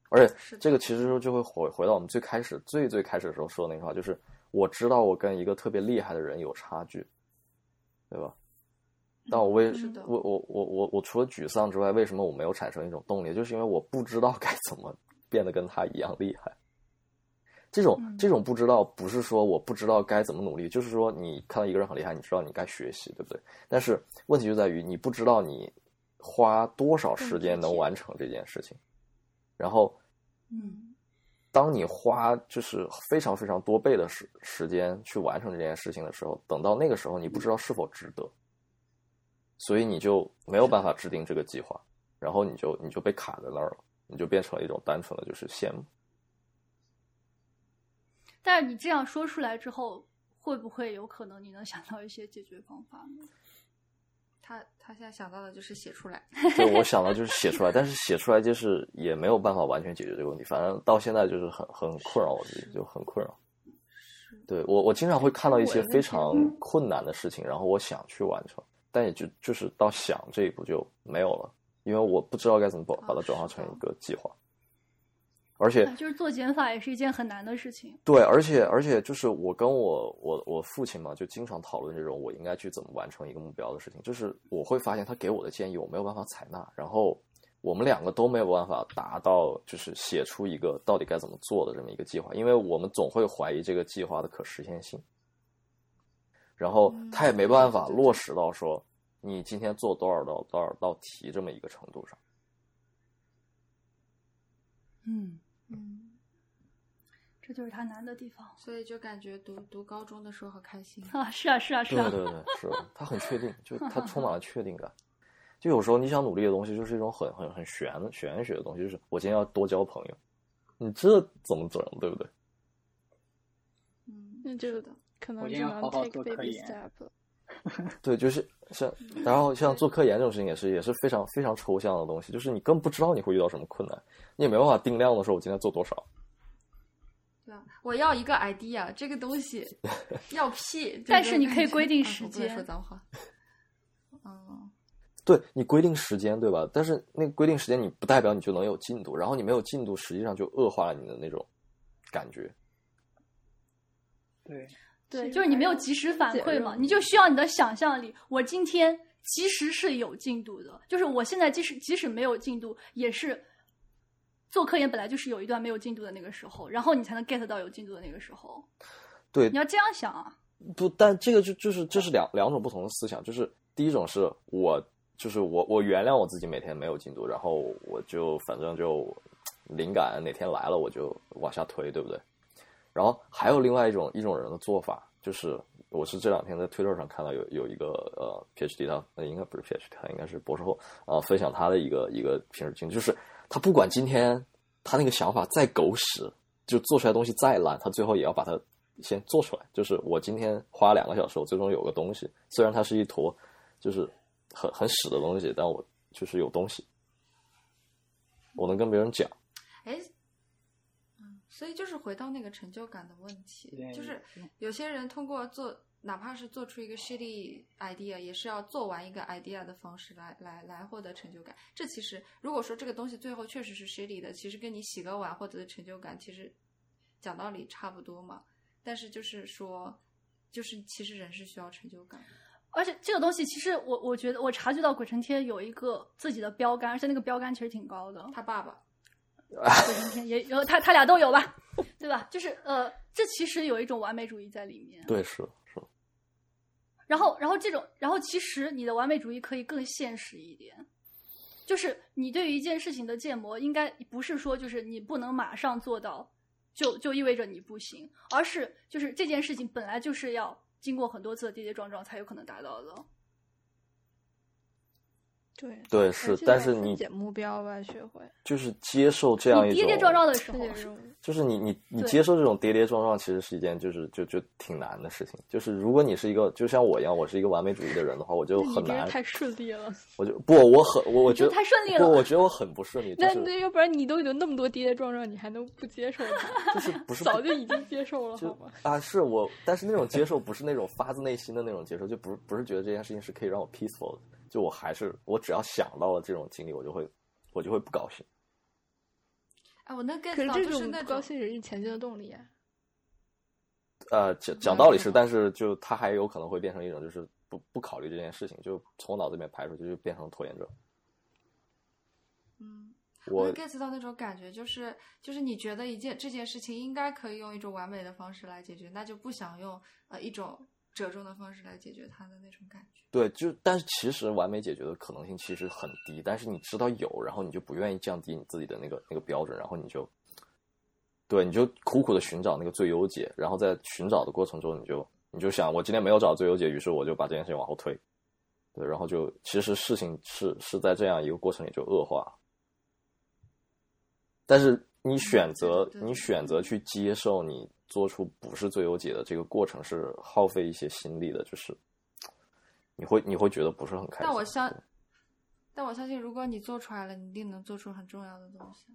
而且这个其实就会回回到我们最开始最最开始的时候说的那句话，就是我知道我跟一个特别厉害的人有差距，对吧？但我为我我我我我除了沮丧之外，为什么我没有产生一种动力？就是因为我不知道 该怎么变得跟他一样厉害。这种嗯。这种不知道，不是说我不知道该怎么努力，就是说你看到一个人很厉害，你知道你该学习，对不对？但是问题就在于你不知道你花多少时间能完成这件事情，然后嗯，当你花就是非常非常多倍的时时间去完成这件事情的时候，等到那个时候，你不知道是否值得，所以你就没有办法制定这个计划，然后你就你就被卡在那儿了，你就变成了一种单纯的就是羡慕。但是你这样说出来之后，会不会有可能你能想到一些解决方法呢？他他现在想到的就是写出来，对，我想到就是写出来，但是写出来就是也没有办法完全解决这个问题，反正到现在就是很很困扰我自己，就很困扰。对我，我经常会看到一些非常困难的事情，然后我想去完成，但也就就是到想这一步就没有了，因为我不知道该怎么把把它转化成一个计划，而且啊就是做减法也是一件很难的事情。对，而且而且就是我跟我我我父亲嘛，就经常讨论这种我应该去怎么完成一个目标的事情。就是我会发现他给我的建议我没有办法采纳，然后我们两个都没有办法达到，就是写出一个到底该怎么做的这么一个计划，因为我们总会怀疑这个计划的可实现性，然后他也没办法落实到说你今天做多少道多少道题这么一个程度上。嗯，嗯，这就是他难的地方所以就感觉读读高中的时候好开心。啊！是啊，是啊，是啊。对对对，是的，他很确定，就他充满了确定感。就有时候你想努力的东西，就是一种很很很玄的玄学的东西，就是我今天要多交朋友，你这怎么整，对不对？嗯，那就可能我只能今天好好 take 做科 baby 研 step 了。对，就是像，然后像做科研这种事情也是也是非常非常抽象的东西，就是你根本不知道你会遇到什么困难，你也没办法定量的说我今天做多少。对啊，我要一个 idea，这个东西 要屁，但是你可以规定时间说脏话。嗯，对你规定时间，对吧？但是那个规定时间你不代表你就能有进度，然后你没有进度，实际上就恶化了你的那种感觉。对，对，就是你没有及时反馈嘛，你就需要你的想象力。我今天其实是有进度的，就是我现在即使即使没有进度，也是做科研本来就是有一段没有进度的那个时候，然后你才能 get 到有进度的那个时候。对你，要这样想啊。不，但这个就就是这是两两种不同的思想，就是第一种是我就是我我原谅我自己每天没有进度，然后我就反正就灵感哪天来了我就往下推，对不对？然后还有另外一种一种人的做法，就是我是这两天在推特上看到有有一个呃 PhD 他那应该不是 PhD 他应该是博士后啊、呃分享他的一个一个平时经历，就是他不管今天他那个想法再狗屎，就做出来东西再烂，他最后也要把它先做出来。就是我今天花两个小时，我最终有个东西，虽然它是一坨就是很很屎的东西，但我就是有东西，我能跟别人讲。所以就是回到那个成就感的问题，就是有些人通过做，哪怕是做出一个 shitty idea，也是要做完一个 idea 的方式来来来获得成就感。这其实如果说这个东西最后确实是 shitty 的，其实跟你洗个碗获得的成就感，其实讲道理差不多嘛。但是就是说，就是其实人是需要成就感的。而且这个东西，其实我我觉得我察觉到鬼城贴有一个自己的标杆，而且那个标杆其实挺高的。他爸爸，也有他他俩都有吧，对吧？就是呃，这其实有一种完美主义在里面。对，是是，然后，然后这种，然后其实你的完美主义可以更现实一点，就是你对于一件事情的建模，应该不是说就是你不能马上做到，就就意味着你不行，而是就是这件事情本来就是要经过很多次的跌跌撞撞才有可能达到的。对对是但是你解目标吧，学会就是接受这样一种跌跌撞撞的时候。就是你你你接受这种跌跌撞撞，其实是一件就是就就挺难的事情。就是如果你是一个就像我一样，我是一个完美主义的人的话，我就很难，太顺利了，我就不我很我我觉得太顺利不，了我觉得我很不顺利，就那是那要不然你都有那么多跌跌撞撞，你还能不接受它？就是不是 早就已经接受了，就好吗？啊，是我，但是那种接受不是那种发自内心的那种接受，就不是不是觉得这件事情是可以让我 peaceful 的，就我还是我只要想到了这种经历，我就会我就会不高兴。哎，我能可 get 是到，这种不高就是那种兴是你前进的动力啊。呃，讲讲道理是，但是就他还有可能会变成一种就是不不考虑这件事情，就从我脑子里面排出去，就变成拖延症。嗯。我 get 到那种感觉，就是就是你觉得一件这件事情应该可以用一种完美的方式来解决，那就不想用呃一种折中的方式来解决它的那种感觉。对，就但是其实完美解决的可能性其实很低，但是你知道有，然后你就不愿意降低你自己的那个那个标准，然后你就，对，你就苦苦的寻找那个最优解，然后在寻找的过程中，你就你就想我今天没有找到最优解，于是我就把这件事情往后推，对，然后就其实事情是是在这样一个过程里就恶化，但是你选择你选择去接受你做出不是最优解的这个过程是耗费一些心力的，就是你会你会觉得不是很开心。但我相，但我相信，如果你做出来了，你一定能做出很重要的东西。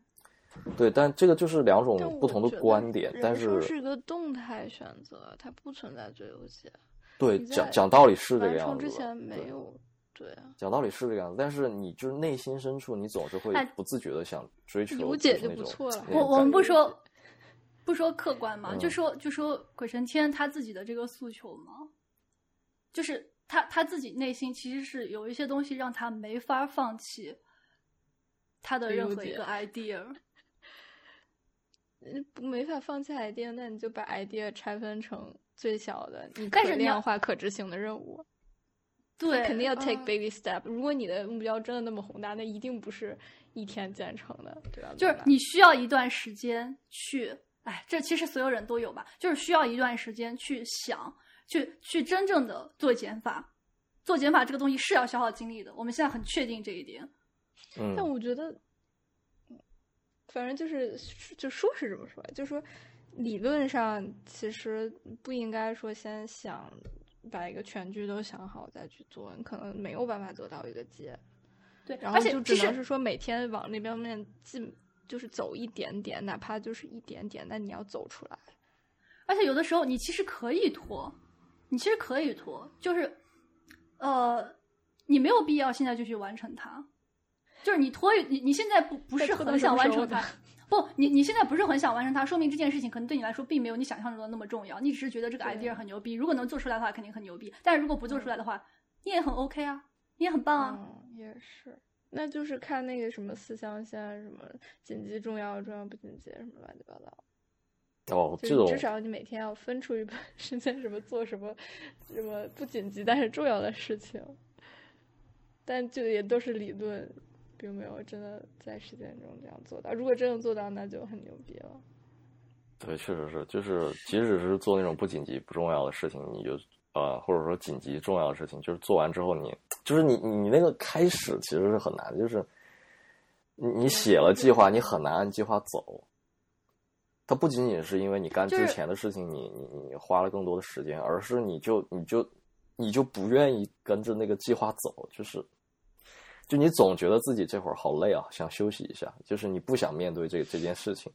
对，但这个就是两种不同的观点，但是是一个动态选择，它不存在最优解。对讲讲道理是这个样子的。成之前没有，对啊，讲道理是这个样子，但是你就是内心深处，你总是会哎不自觉的想追求有解就不错了我我们不说不说客观嘛，嗯就说就说鬼神天他自己的这个诉求嘛，就是他他自己内心其实是有一些东西让他没法放弃他的任何一个 idea。没法放弃 idea，那你就把 idea 拆分成最小的、你可但是你要量化、可执行的任务。对，肯定要 take 嗯 baby step。如果你的目标真的那么宏大，那一定不是一天建成的，对吧？就是你需要一段时间去，哎，这其实所有人都有吧，就是需要一段时间去想，去去真正的做减法。做减法这个东西是要消耗精力的，我们现在很确定这一点。嗯，但我觉得，嗯反正就是就说是这么说，就说理论上其实不应该说先想把一个全局都想好再去做，你可能没有办法得到一个结，对，然后而且就只能是说每天往那边面进，就是走一点点，哪怕就是一点点，但你要走出来。而且有的时候你其实可以拖，你其实可以拖，就是呃，你没有必要现在就去完成它，就是你拖你你现在不不是很想完成它。不，你你现在不是很想完成它，说明这件事情可能对你来说并没有你想象中的那么重要。你只是觉得这个 idea 很牛逼，如果能做出来的话，肯定很牛逼。但是如果不做出来的话，你也很 OK 啊，你也很棒啊。嗯，也是。那就是看那个什么四象限，什么紧急、重要、重要不紧急，什么乱七八糟。哦，就这种至少你每天要分出一段时间，什么做什么什么不紧急但是重要的事情，但就也都是理论，并没有真的在实践中这样做到。如果真的做到，那就很牛逼了。对，确实是，就是即使是做那种不紧急、不重要的事情，你就呃，或者说紧急重要的事情，就是做完之后你，就是你你那个开始其实是很难的，就是你你写了计划，你很难按计划走。它不仅仅是因为你干之前的事情，你你你花了更多的时间，而是你就你就你就不愿意跟着那个计划走，就是就你总觉得自己这会儿好累啊，想休息一下，就是你不想面对这这件事情。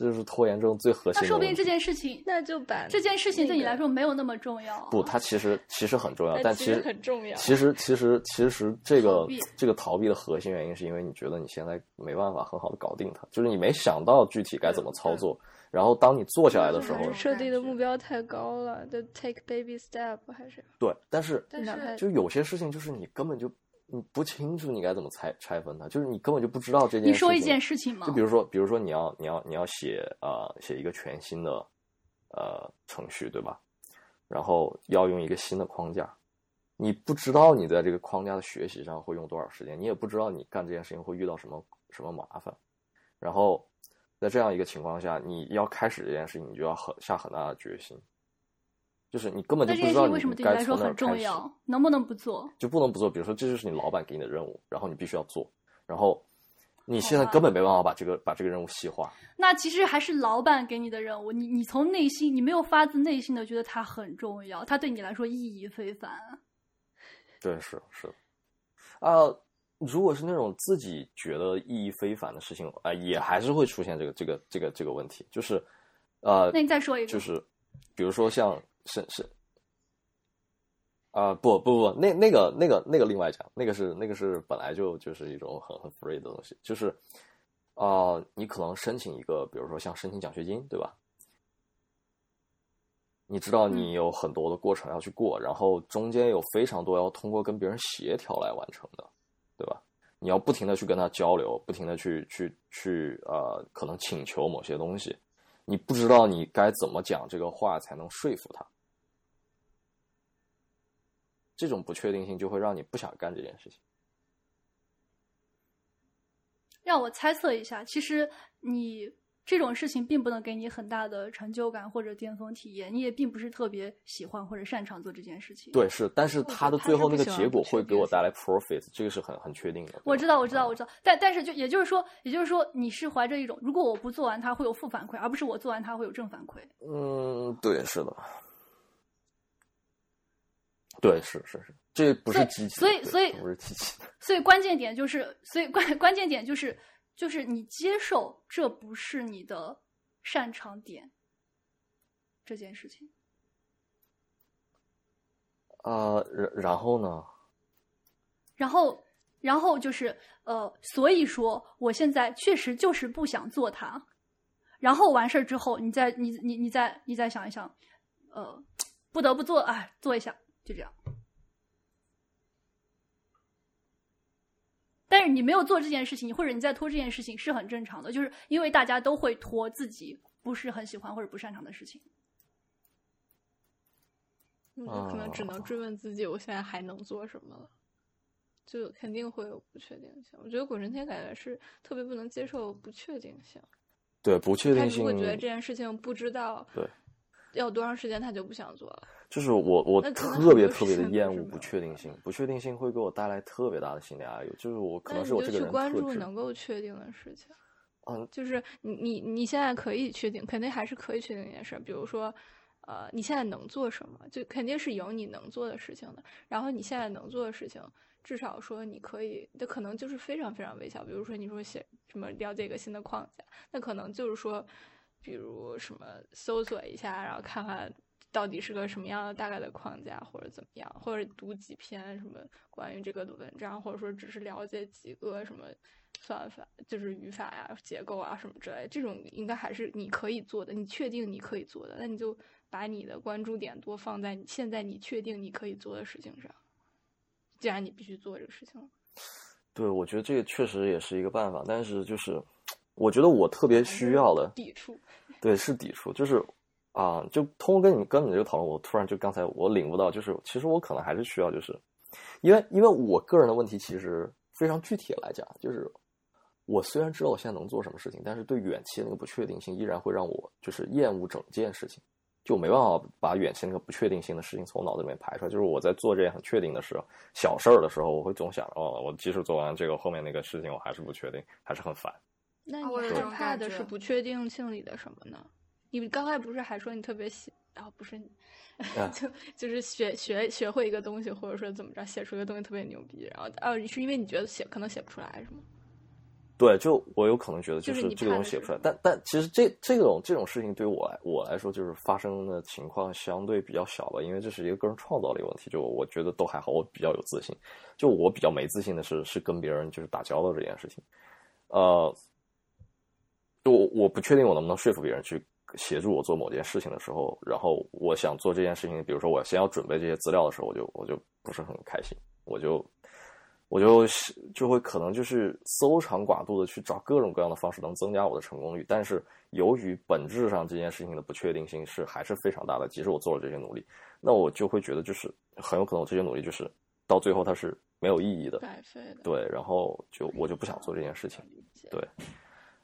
这就是拖延症最核心的。那说不定这件事情，那就把这件事情对你来说没有那么重要。不，它其实其实很重要，但其实但其实很重要其实其实其实这个这个逃避的核心原因，是因为你觉得你现在没办法很好的搞定它，就是你没想到具体该怎么操作。然后当你做下来的时候设定的目标太高了，就 take baby step 还是对，但是但是就有些事情就是你根本就你不清楚你该怎么拆拆分它，就是你根本就不知道这件事情。你说一件事情吗就比如说，比如说你要你要你要写呃写一个全新的呃程序，对吧？然后要用一个新的框架，你不知道你在这个框架的学习上会用多少时间，你也不知道你干这件事情会遇到什么什么麻烦，然后在这样一个情况下，你要开始这件事情，你就要很下很大的决心，就是你根本不知道为什么对你该来说很从哪儿开始。重要？能不能不做？就不能不做。比如说，这就是你老板给你的任务，然后你必须要做，然后你现在根本没办法把这个把这个任务细化。那其实还是老板给你的任务，你你从内心，你没有发自内心的觉得它很重要，它对你来说意义非凡。对，是是的，啊、如果是那种自己觉得意义非凡的事情，啊、也还是会出现这个这个这个这个问题，就是，呃，那你再说一个，就是比如说像是是。啊、不不不，那那个那个那个另外讲，那个是那个是本来就就是一种很很 free 的东西，就是啊、你可能申请一个，比如说像申请奖学金，对吧？你知道你有很多的过程要去过，然后中间有非常多要通过跟别人协调来完成的，对吧？你要不停的去跟他交流，不停的去去去呃，可能请求某些东西，你不知道你该怎么讲这个话才能说服他。这种不确定性就会让你不想干这件事情。让我猜测一下，其实你这种事情并不能给你很大的成就感或者巅峰体验，你也并不是特别喜欢或者擅长做这件事情。，对，是，但是我觉他的最后那个结果会给我带来 profit，这个是很很确定的。我知道，我知道，我知道。但但是就也就是说，也就是说，你是怀着一种，如果我不做完它会有负反馈，而不是我做完它会有正反馈。嗯，对，是的，对，是是是，这不是机器所以所以不是机器。所以关键点就是，所以关关键点就是，就是你接受这不是你的擅长点这件事情。呃，然然后呢？然后，然后就是呃，所以说我现在确实就是不想做它。然后完事儿之后，你再你你你再你再想一想，呃，不得不做，哎，做一下，就这样。但是你没有做这件事情，或者你在拖这件事情是很正常的，就是因为大家都会拖自己不是很喜欢或者不擅长的事情。你就可能只能哦追问自己，我现在还能做什么了，就肯定会有不确定性。我觉得滚神天感觉是特别不能接受不确定性，对，不确定性如果觉得这件事情不知道对要多长时间，他就不想做了。就是我我特别特别的厌恶不确定性，不确定性会给我带来特别大的心理压力，就是我可能是我就去这个人特质。关注能够确定的事情。嗯，就是你你你现在可以确定，肯定还是可以确定一件事儿，比如说，呃，你现在能做什么，就肯定是有你能做的事情的。然后你现在能做的事情，至少说你可以，这可能就是非常非常微小。比如说你说写什么了解一个新的框架，那可能就是说，比如什么搜索一下，然后看看到底是个什么样的大概的框架，或者怎么样，或者读几篇什么关于这个的文章，或者说只是了解几个什么算法，就是语法呀、结构啊什么之类，这种应该还是你可以做的，你确定你可以做的，那你就把你的关注点多放在你现在你确定你可以做的事情上。既然你必须做这个事情了，对，我觉得这个确实也是一个办法，但是就是我觉得我特别需要的，抵触。对，是抵触，就是啊，就通过跟你跟你这个讨论，我突然就刚才我领悟到，就是其实我可能还是需要，就是因为因为我个人的问题其实非常具体来讲，就是我虽然知道我现在能做什么事情，但是对远期那个不确定性依然会让我就是厌恶整件事情，就没办法把远期那个不确定性的事情从脑子里面排出来。就是我在做这件很确定的事小事儿的时候，我会总想，哦，我即使做完这个后面那个事情，我还是不确定，还是很烦。那你我怕的是不确定性里的什么呢？你刚才不是还说你特别喜，然后不是你，啊 就就是学学学会一个东西，或者说怎么着写出一个东西特别牛逼，然后哦，是因为你觉得写可能写不出来是吗？对，就我有可能觉得就是这个东西写不出来，但但其实这这种这种事情对于我来我来说，就是发生的情况相对比较小吧，因为这是一个个人创造力问题，就我觉得都还好，我比较有自信。就我比较没自信的是是跟别人就是打交道这件事情，呃，就我我不确定我能不能说服别人去协助我做某件事情的时候，然后我想做这件事情，比如说我先要准备这些资料的时候，我就我就不是很开心，我就我就是就会可能就是搜肠刮肚的去找各种各样的方式能增加我的成功率，但是由于本质上这件事情的不确定性是还是非常大的，即使我做了这些努力，那我就会觉得就是很有可能我这些努力就是到最后它是没有意义的，白费的。对，然后就我就不想做这件事情，对，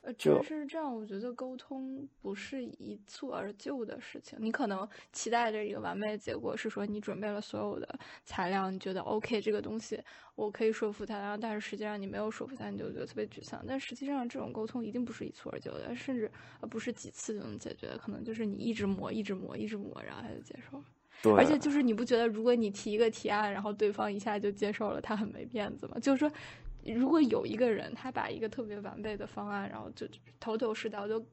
呃，就真是这样，我觉得沟通不是一蹴而就的事情。你可能期待着一个完美的结果，是说你准备了所有的材料，你觉得 OK 这个东西我可以说服他，然后但是实际上你没有说服他，你就觉得特别沮丧。但实际上这种沟通一定不是一蹴而就的，甚至呃不是几次就能解决的，可能就是你一直磨，一直磨，一直磨，然后他就接受了。对，而且就是你不觉得，如果你提一个提案，然后对方一下就接受了，他很没面子吗？就是说，如果有一个人他把一个特别完备的方案，然后就头头是道就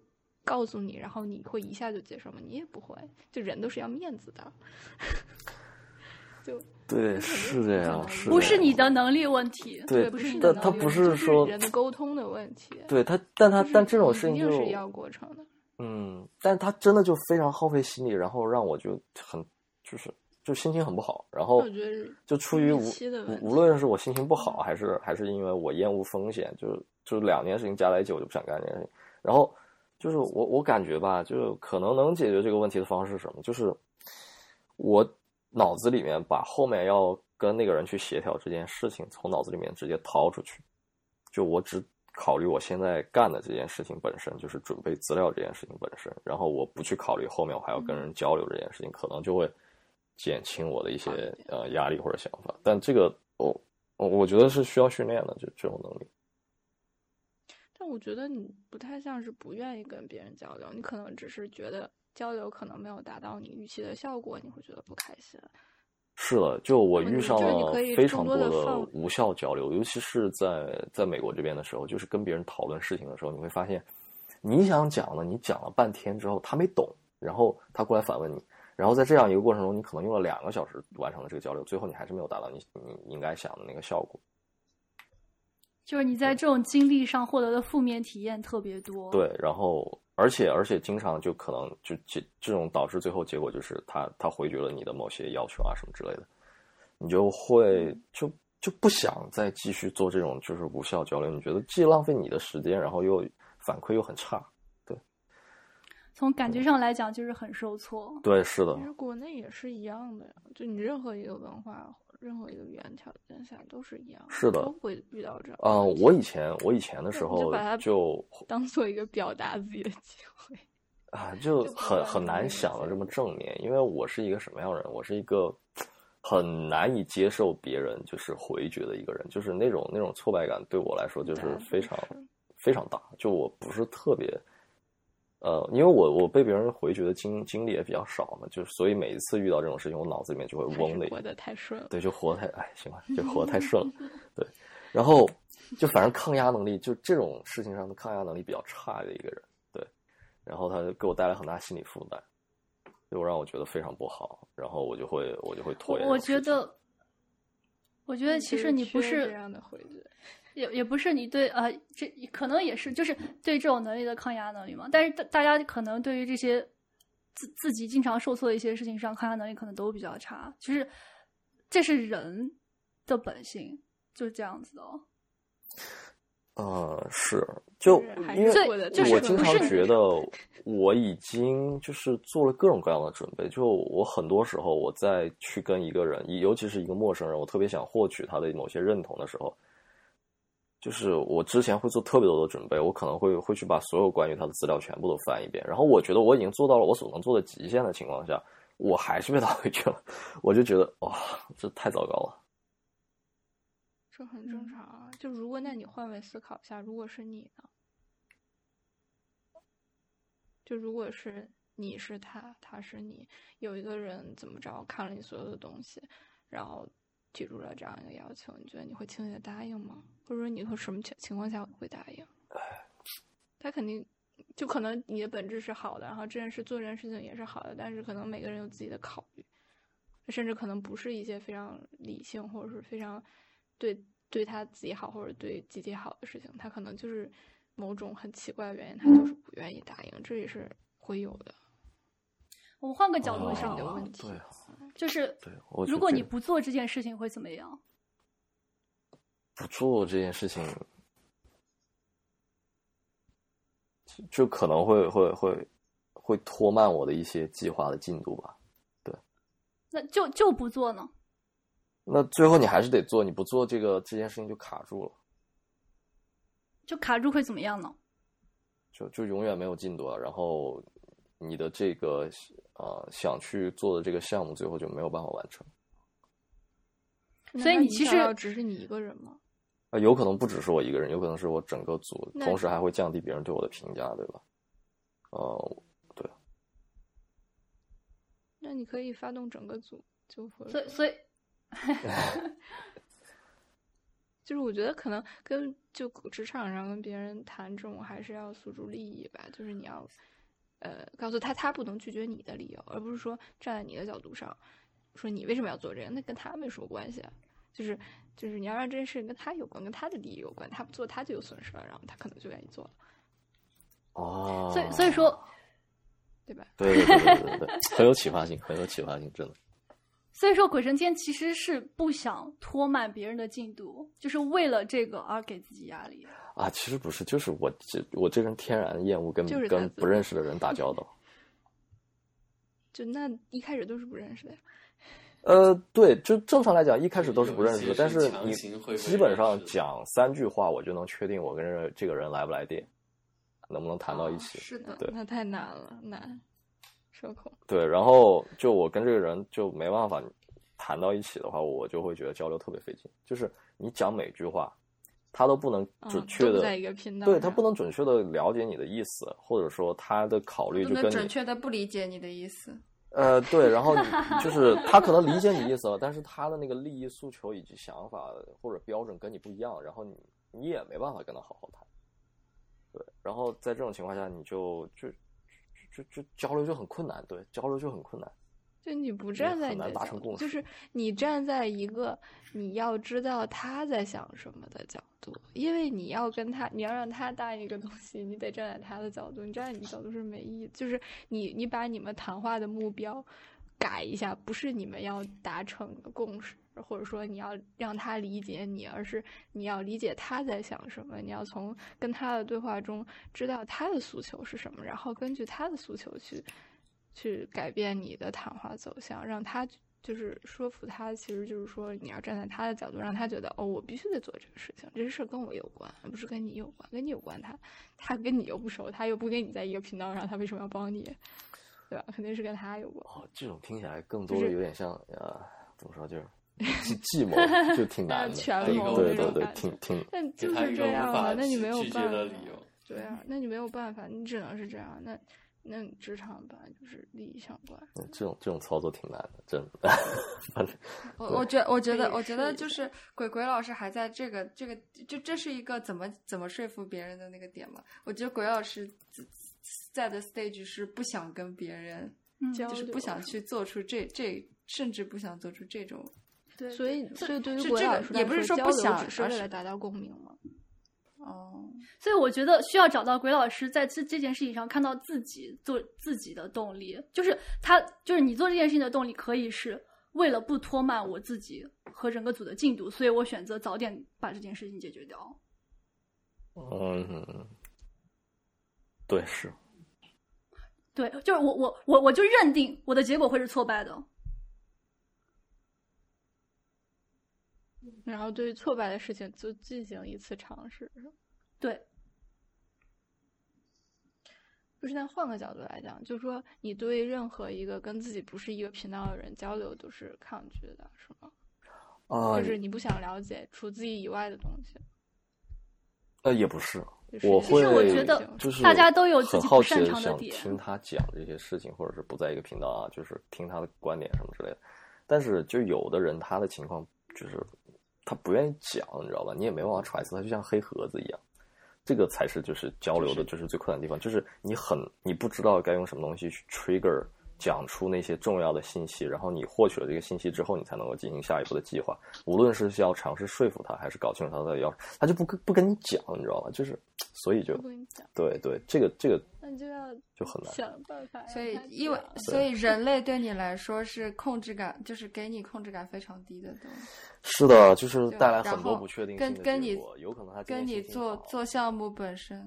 告诉你，然后你会一下就接受吗？你也不会，就人都是要面子的。就对，是这样，是不是你的能力问题，对不是你但他不的能力问题就说人的沟通的问题。对他，但他但这种事情就是要过程的。嗯，但他真的就非常耗费心力，然后让我就很就是就心情很不好，然后就出于无无无论是我心情不好，还是还是因为我厌恶风险，就是就是两件事情加在一起，我就不想干这件事情。然后就是我我感觉吧，就是可能能解决这个问题的方式是什么？就是我脑子里面把后面要跟那个人去协调这件事情从脑子里面直接掏出去，就我只考虑我现在干的这件事情本身，就是准备资料这件事情本身，然后我不去考虑后面我还要跟人交流这件事情，可能就会减轻我的一些呃压力或者想法。但这个我我我觉得是需要训练的，就这种能力。但我觉得你不太像是不愿意跟别人交流，你可能只是觉得交流可能没有达到你预期的效果，你会觉得不开心。是的，就我我遇上了非常多多的放无效交流，尤其是在在美国这边的时候，就是跟别人讨论事情的时候，你会发现，你想讲的，你讲了半天之后他没懂，然后他过来反问你，然后在这样一个过程中，你可能用了两个小时完成了这个交流，最后你还是没有达到你你应该想的那个效果。就是你在这种经历上获得的负面体验特别多。，对，然后而且而且经常就可能就这这种导致最后结果就是他他回绝了你的某些要求啊什么之类的，你就会就就不想再继续做这种就是无效交流，你觉得既浪费你的时间，然后又反馈又很差。从感觉上来讲就是很受挫。对，是的其，实国内也是一样的呀，就你任何一个文化、任何一个语言条件下都是一样，是的都会遇到这样。嗯、我以前我以前的时候就把它就 当做一个表达自己的机会。啊，就很很难想的这么正面，因为我是一个什么样的人？我是一个很难以接受别人就是回绝的一个人，就是那种那种挫败感对我来说就是非常非常大。就我不是特别，呃，因为我我被别人回绝的经经历也比较少嘛，就是所以每一次遇到这种事情，我脑子里面就会嗡的一下活得太顺了。对，就活得太哎，行了，就活得太顺了，对，然后就反正抗压能力，就这种事情上的抗压能力比较差的一个人，对，然后他就给我带来很大心理负担，就让我觉得非常不好，然后我就会我就会拖延我。觉得，我觉得其实你不是这样的回绝，也也不是你对呃，这可能也是就是对这种能力的抗压能力嘛。但是大大家可能对于这些自自己经常受挫的一些事情上，抗压能力可能都比较差。其实这是人的本性，就是这样子的哦。呃，是，就因为我经常觉得我已经就是做了各种各样的准备。就我很多时候我在去跟一个人，尤其是一个陌生人，我特别想获取他的某些认同的时候，就是我之前会做特别多的准备，我可能会会去把所有关于他的资料全部都翻一遍。然后我觉得我已经做到了我所能做的极限的情况下，我还是被打回去了，我就觉得哇，这太糟糕了。这很正常啊。就如果那你换位思考一下，如果是你呢？就如果是你是他，他是你，有一个人怎么着看了你所有的东西，然后提出了这样一个要求，你觉得你会轻易的答应吗？或者说你会什么情情况下会答应？他肯定就可能你的本质是好的，然后这件事做这件事情也是好的，但是可能每个人有自己的考虑，甚至可能不是一些非常理性或者是非常对对他自己好或者对集体好的事情，他可能就是某种很奇怪的原因，他就是不愿意答应，这也是会有的。我们换个角度哦想啊，的问题就是对，我如果你不做这件事情会怎么样？不做这件事情，就就可能会会会会拖慢我的一些计划的进度吧。对那就就不做呢？那最后你还是得做，你不做这个这件事情就卡住了，就卡住会怎么样呢？就就永远没有进度了。然后你的这个呃想去做的这个项目，最后就没有办法完成。所以你其实只是你一个人吗？啊，有可能不只是我一个人，有可能是我整个组，同时还会降低别人对我的评价，对吧？呃，对，那你可以发动整个组，就会所以所以 就是我觉得可能跟就职场上跟别人谈这种，还是要诉诸利益吧。就是你要，呃，告诉他他不能拒绝你的理由，而不是说站在你的角度上，说你为什么要做这个，那跟他没什么关系啊。就是就是你要让这件事情跟他有关，跟他的利益有关，他不做他就有损失了，然后他可能就愿意做了，哦，所以所以说，对吧？对对对对对对，很有启发性，很有启发性，真的。所以说鬼神间其实是不想拖慢别人的进度，就是为了这个而给自己压力。啊，其实不是，就是我这我这人天然厌恶跟跟就是他自己不认识的人打交道。就那一开始都是不认识的呀。呃，对，就正常来讲，一开始都是不认识的，但是你基本上讲三句话，我就能确定我跟这这个人来不来电，能不能谈到一起。是的，对那太难了，难，社恐。对，然后就我跟这个人就没办法谈到一起的话，我就会觉得交流特别费劲。就是你讲每句话，他都不能嗯准确的，都不在一个频道对他不能准确的了解你的意思，或者说他的考虑就跟准确的不理解你的意思。呃，对，然后就是他可能理解你意思了，但是他的那个利益诉求以及想法或者标准跟你不一样，然后你你也没办法跟他好好谈。对，然后在这种情况下，你就就就就就交流就很困难，对，交流就很困难。就你不站在你的角度，就是你站在一个你要知道他在想什么的角度，因为你要跟他，你要让他答应一个东西，你得站在他的角度，你站在你的角度是没意义。就是你你把你们谈话的目标改一下，不是你们要达成共识，或者说你要让他理解你，而是你要理解他在想什么，你要从跟他的对话中知道他的诉求是什么，然后根据他的诉求去。去改变你的谈话走向，让他就是说服他，其实就是说你要站在他的角度，让他觉得哦，我必须得做这个事情，这事跟我有关，不是跟你有关，跟你有关他他跟你又不熟，他又不跟你在一个频道上，他为什么要帮你？对吧？肯定是跟他有关。哦，这种听起来更多的有点像呃，怎么说，就是 计计谋，就挺难的。权谋对对对挺挺但就是这样啊，那你没有办法绝的理由。对啊，那你没有办法，你只能是这样。那那职场本来就是利益相关。嗯这种这种操作挺难的，真的。反正我我觉我觉得我觉得就是鬼鬼老师还在这个这个就这是一个怎么怎么说服别人的那个点嘛？我觉得鬼老师自在的 stage 是不想跟别人，嗯，就是不想去做出这这，甚至不想做出这种。对，所以，这所以对于是这个国老师来也不是说不想只是为而是了达到共鸣嘛。哦，所以我觉得需要找到鬼老师在这这件事情上看到自己做自己的动力，就是他就是你做这件事情的动力可以是为了不拖慢我自己和整个组的进度，所以我选择早点把这件事情解决掉。嗯，对，是，对，就是我我我我就认定我的结果会是挫败的。然后对于挫败的事情就进行一次尝试，对，就是但换个角度来讲，就是说你对任何一个跟自己不是一个频道的人交流都是抗拒的，是吗？啊、就是你不想了解除自己以外的东西。呃，也不是，就是我会其实我觉得就是大家都有自己不擅很好奇地想长的点听他讲这些事情，或者是不在一个频道啊，就是听他的观点什么之类的。但是就有的人他的情况就是他不愿意讲，你知道吧？你也没办法揣测，他就像黑盒子一样。这个才是就是交流的，就是最困难的地方，就是你很你不知道该用什么东西去 trigger 讲出那些重要的信息，然后你获取了这个信息之后，你才能够进行下一步的计划。无论是要尝试说服他，还是搞清楚他的要，他就不跟不跟你讲，你知道吧？就是所以就对对，这个这个那你就要就很难。想办法。所以，因为所以人类对你来说是控制感，就是给你控制感非常低的东西。是的，就是带来然后很多不确定性的跟跟你结果，有可能他跟你做做项目本身，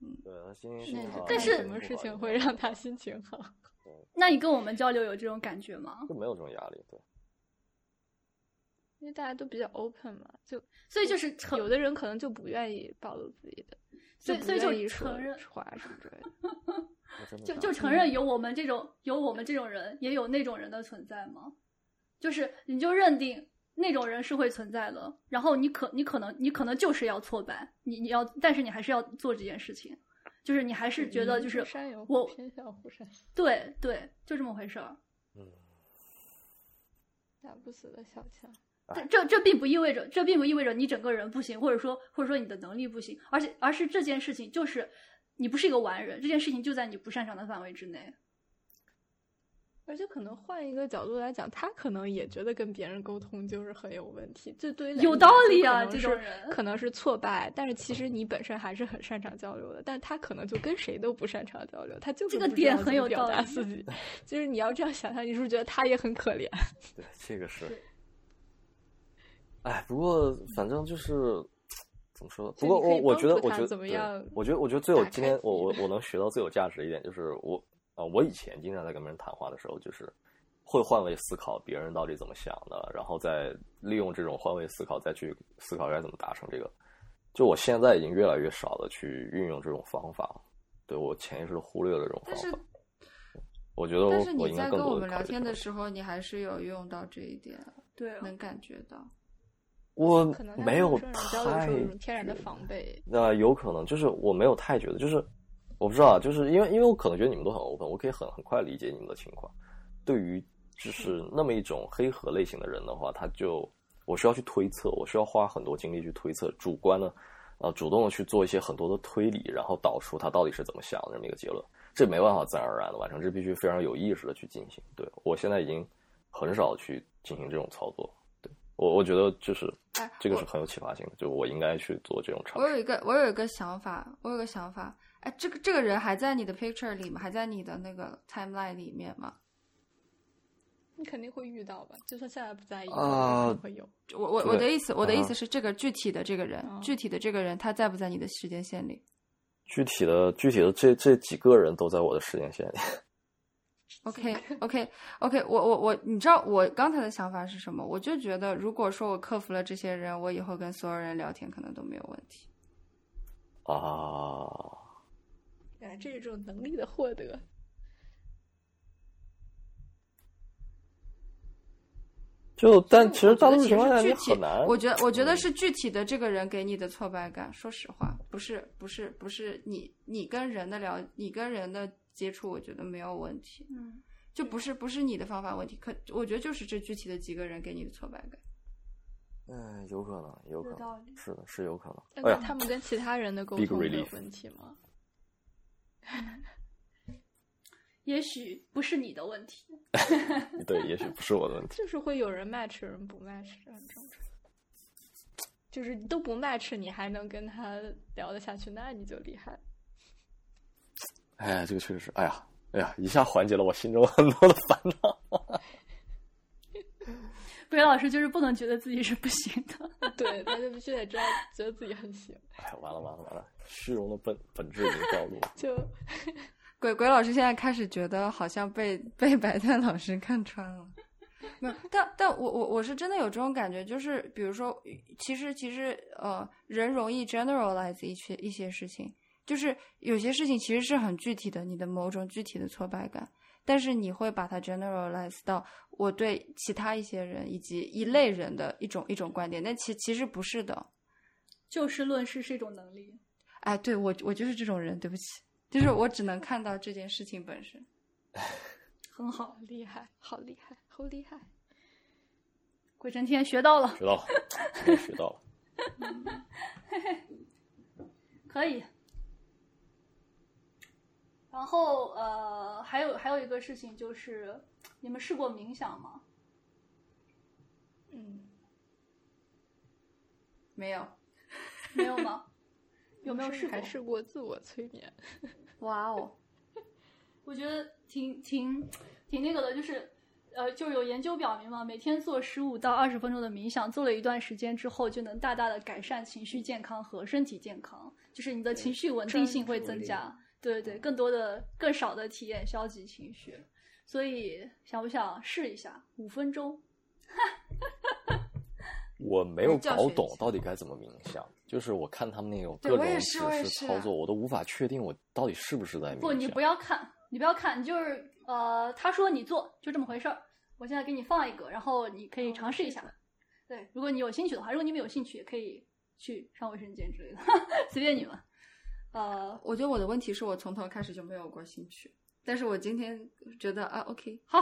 嗯对他心那情好，但是什么事情会让他心情好？那你跟我们交流有这种感觉吗？就没有这种压力？对，因为大家都比较 open 嘛，就所以就是有的人可能就不愿意暴露自己的，不所以所以就承认话什么之类的。我真的就就承认有我们这种有我们这种人，也有那种人的存在吗？就是你就认定那种人是会存在的，然后你可你可能你可能就是要挫败，你你要，但是你还是要做这件事情，就是你还是觉得就是山有我偏向虎山行，对对，就这么回事儿。嗯，打不死的小强。这这这并不意味着，这并不意味着你整个人不行，或者说或者说你的能力不行，而且而是这件事情就是你不是一个完人，这件事情就在你不擅长的范围之内。而且可能换一个角度来讲，他可能也觉得跟别人沟通就是很有问题，这对于有道理啊这种人可能是挫败，但是其实你本身还是很擅长交流的，但他可能就跟谁都不擅长交流，他就是这个点很有道理达自己，就是你要这样想象，你是不是觉得他也很可怜？对，这个是。哎，不过反正就是怎么说？不过我我觉得，我觉得怎么样我觉得，我觉得最有今天我我 我能学到最有价值的一点就是我啊、我以前经常在跟别人谈话的时候，就是会换位思考别人到底怎么想的，然后再利用这种换位思考再去思考该怎么达成这个。就我现在已经越来越少的去运用这种方法，对我潜意识忽略了这种方法。我觉得我但是我应该更你在跟我们聊天的时候，你还是有用到这一点，对啊，能感觉到。我没有太天然的防备。那有可能就是我没有太觉得，就是我不知道啊，就是因为因为我可能觉得你们都很 open，我可以很很快理解你们的情况。对于就是那么一种黑盒类型的人的话，他就我需要去推测，我需要花很多精力去推测，主观的，呃，主动的去做一些很多的推理，然后导出他到底是怎么想的这么一个结论。这没办法自然而然的完成，这必须非常有意识的去进行。对我现在已经很少去进行这种操作。对我我觉得就是哎这个是很有启发性的，就我应该去做这种尝试。我有一个，我有一个想法，我有个想法。哎，这个这个人还在你的 picture 里吗？还在你的那个 timeline 里面吗？你肯定会遇到吧？就算现在不在意，啊肯定会有。我我我的意思，我的意啊思是，这个具体的这个人，嗯具体的这个人，他在不在你的时间线里具体的具体的这这几个人都在我的时间线里。？OK OK OK，我我我，你知道我刚才的想法是什么？我就觉得，如果说我克服了这些人，我以后跟所有人聊天可能都没有问题。啊，哎这是一种能力的获得。就但其实大我觉得其多数情况下实具体你很难。我觉得，我觉得嗯是具体的这个人给你的挫败感。说实话，不是，不是，不是你你跟人的聊，你跟人的接触，我觉得没有问题。嗯，就不是不是你的方法问题，可我觉得就是这具体的几个人给你的挫败感。嗯，有可能，有可能，是的，是有可能。那哎，他们跟其他人的沟通有问题吗？也许不是你的问题。对，也许不是我的问题。就是会有人 match，有人不 match，这很正常。就是都不 match，你还能跟他聊得下去，那你就厉害。哎呀，这个确实是，哎呀，哎呀，一下缓解了我心中很多的烦恼。鬼老师就是不能觉得自己是不行的。对，他就必须得知道，觉得自己很行。哎，完了完了完了，虚荣的本本质已经暴露了。就鬼鬼老师现在开始觉得好像被被白菜老师看穿了。没有，但但我我我是真的有这种感觉，就是比如说，其实其实呃，人容易 generalize 一些一些事情，就是有些事情其实是很具体的，你的某种具体的挫败感，但是你会把它 generalize 到我对其他一些人以及一类人的一种一种观点，但其其实不是的。就事论事是一种能力。哎，对我我就是这种人，对不起，就是我只能看到这件事情本身。很好，厉害，好厉害，好厉害！鬼神天学到了，学到了，学到了。可以。然后呃，还有还有一个事情就是，你们试过冥想吗？嗯，没有，没有吗？有没有试过？还试过自我催眠？哇哦，我觉得挺挺挺那个的，就是呃，就有研究表明嘛，每天做十五到二十分钟的冥想，做了一段时间之后，就能大大的改善情绪健康和身体健康，就是你的情绪稳定性会增加。对对对，更多的、更少的体验消极情绪。所以想不想试一下五分钟？我没有教学一下搞懂到底该怎么冥想，就是我看他们那种各种指是我也是示操作，我都无法确定我到底是不是在冥想。不，你不要看，你不要看，你就是呃，他说你做就这么回事儿。我现在给你放一个，然后你可以尝试一下。对，如果你有兴趣的话，如果你们有兴趣，也可以去上卫生间之类的，随便你们。呃，我觉得我的问题是我从头开始就没有过兴趣，但是我今天觉得啊，OK，好，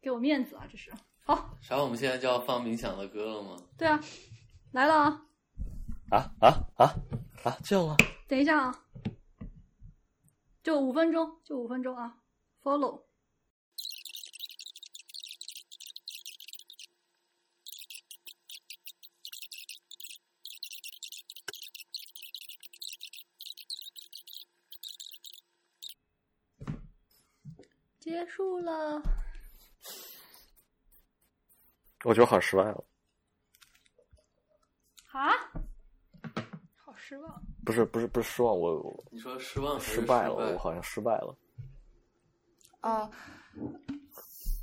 给我面子啊，这是好。啥？我们现在就要放冥想的歌了吗？对啊，来了啊，啊啊啊啊！这样吗？等一下啊，就五分钟，就五分钟啊，follow。结束了，我觉得好失败了。啊？好失望。不是不是不是失望，我我你说失望失败了，我好像失败了。啊，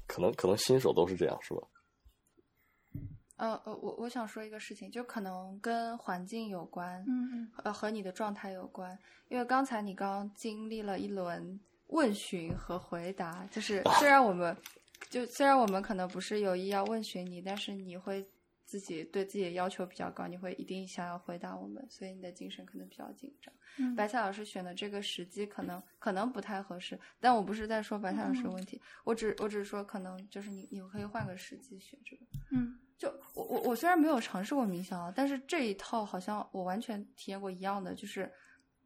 可能可能新手都是这样，是吧？呃呃，我我想说一个事情，就可能跟环境有关，嗯嗯呃，和你的状态有关。因为刚才你刚经历了一轮问询和回答，就是虽然我们就虽然我们可能不是有意要问询你，但是你会自己对自己的要求比较高，你会一定想要回答我们，所以你的精神可能比较紧张。嗯，白菜老师选的这个时机可能可能不太合适，但我不是在说白菜老师的问题，我只我只是说可能就是你你可以换个时机选这个。嗯就我我我虽然没有尝试过冥想啊，但是这一套好像我完全体验过一样的，就是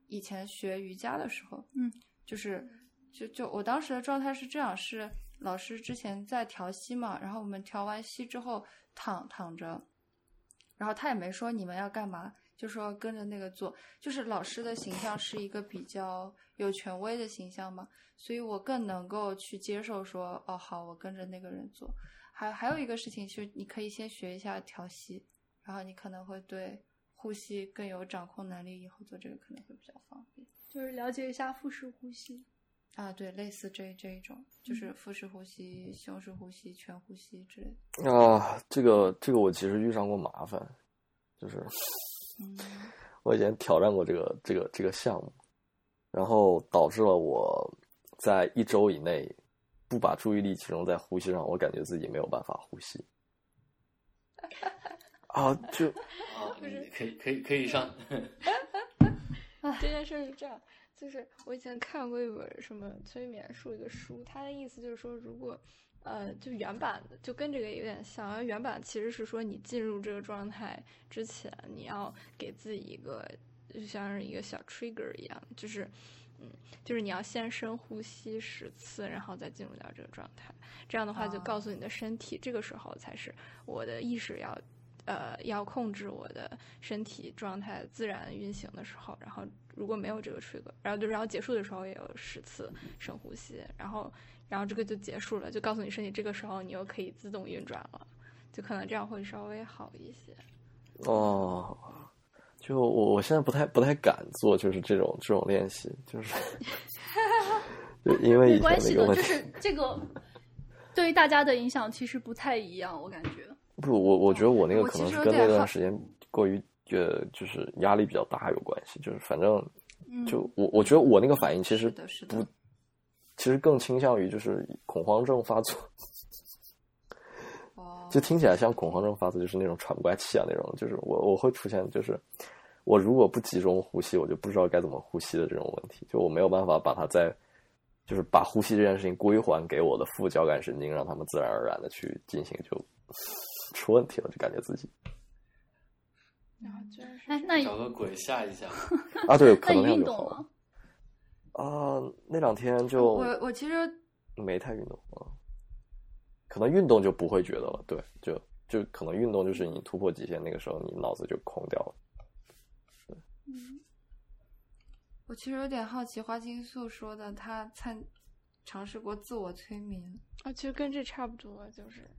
以前学瑜伽的时候，嗯，就是就就我当时的状态是这样，是老师之前在调息嘛，然后我们调完息之后躺躺着，然后他也没说你们要干嘛，就说跟着那个做，就是老师的形象是一个比较有权威的形象嘛，所以我更能够去接受说，哦好，我跟着那个人做。还还有一个事情，就是你可以先学一下调息，然后你可能会对呼吸更有掌控能力，以后做这个可能会比较方便。就是了解一下腹式呼吸。啊，对，类似这这一种，就是腹式呼吸、胸式呼吸、全呼吸之类的。啊，这个这个我其实遇上过麻烦，就是嗯 我以前挑战过这个这个这个项目，然后导致了我在一周以内不把注意力集中在呼吸上，我感觉自己没有办法呼吸。啊，就啊，你可以可以可以上。这件事是这样，就是我以前看过一本什么催眠术一个书，它的意思就是说，如果呃，就原版的就跟这个有点像，原版其实是说你进入这个状态之前，你要给自己一个就像是一个小 trigger 一样，就是嗯，就是你要先深呼吸十次，然后再进入到这个状态，这样的话就哦告诉你的身体，这个时候才是我的意识要。呃，要控制我的身体状态自然运行的时候，然后如果没有这个 trigger，然后就然后结束的时候也有十次深呼吸，然后然后这个就结束了，就告诉你身体这个时候你又可以自动运转了，就可能这样会稍微好一些。哦，就我我现在不太不太敢做，就是这种这种练习，就是 就因为没关系的，那个，就是这个对于大家的影响其实不太一样，我感觉。不，我我觉得我那个可能是跟那段时间过于呃，就是压力比较大有关系，就是反正嗯，就我我觉得我那个反应其实不，其实更倾向于就是恐慌症发作，哦，就听起来像恐慌症发作，就是那种喘不过来气啊那种，就是我我会出现就是我如果不集中呼吸，我就不知道该怎么呼吸的这种问题，就我没有办法把它在就是把呼吸这件事情归还给我的副交感神经，让他们自然而然的去进行，就出问题了，就感觉自己然后就是哎，那找个鬼吓一吓。啊对，可能运动那样就好了吗？啊，那两天就我我其实没太运动啊，可能运动就不会觉得了，对，就就可能运动就是你突破极限，那个时候你脑子就空掉了。嗯我其实有点好奇，花青素说的他参尝试过自我催眠，啊，其实跟这差不多，就是，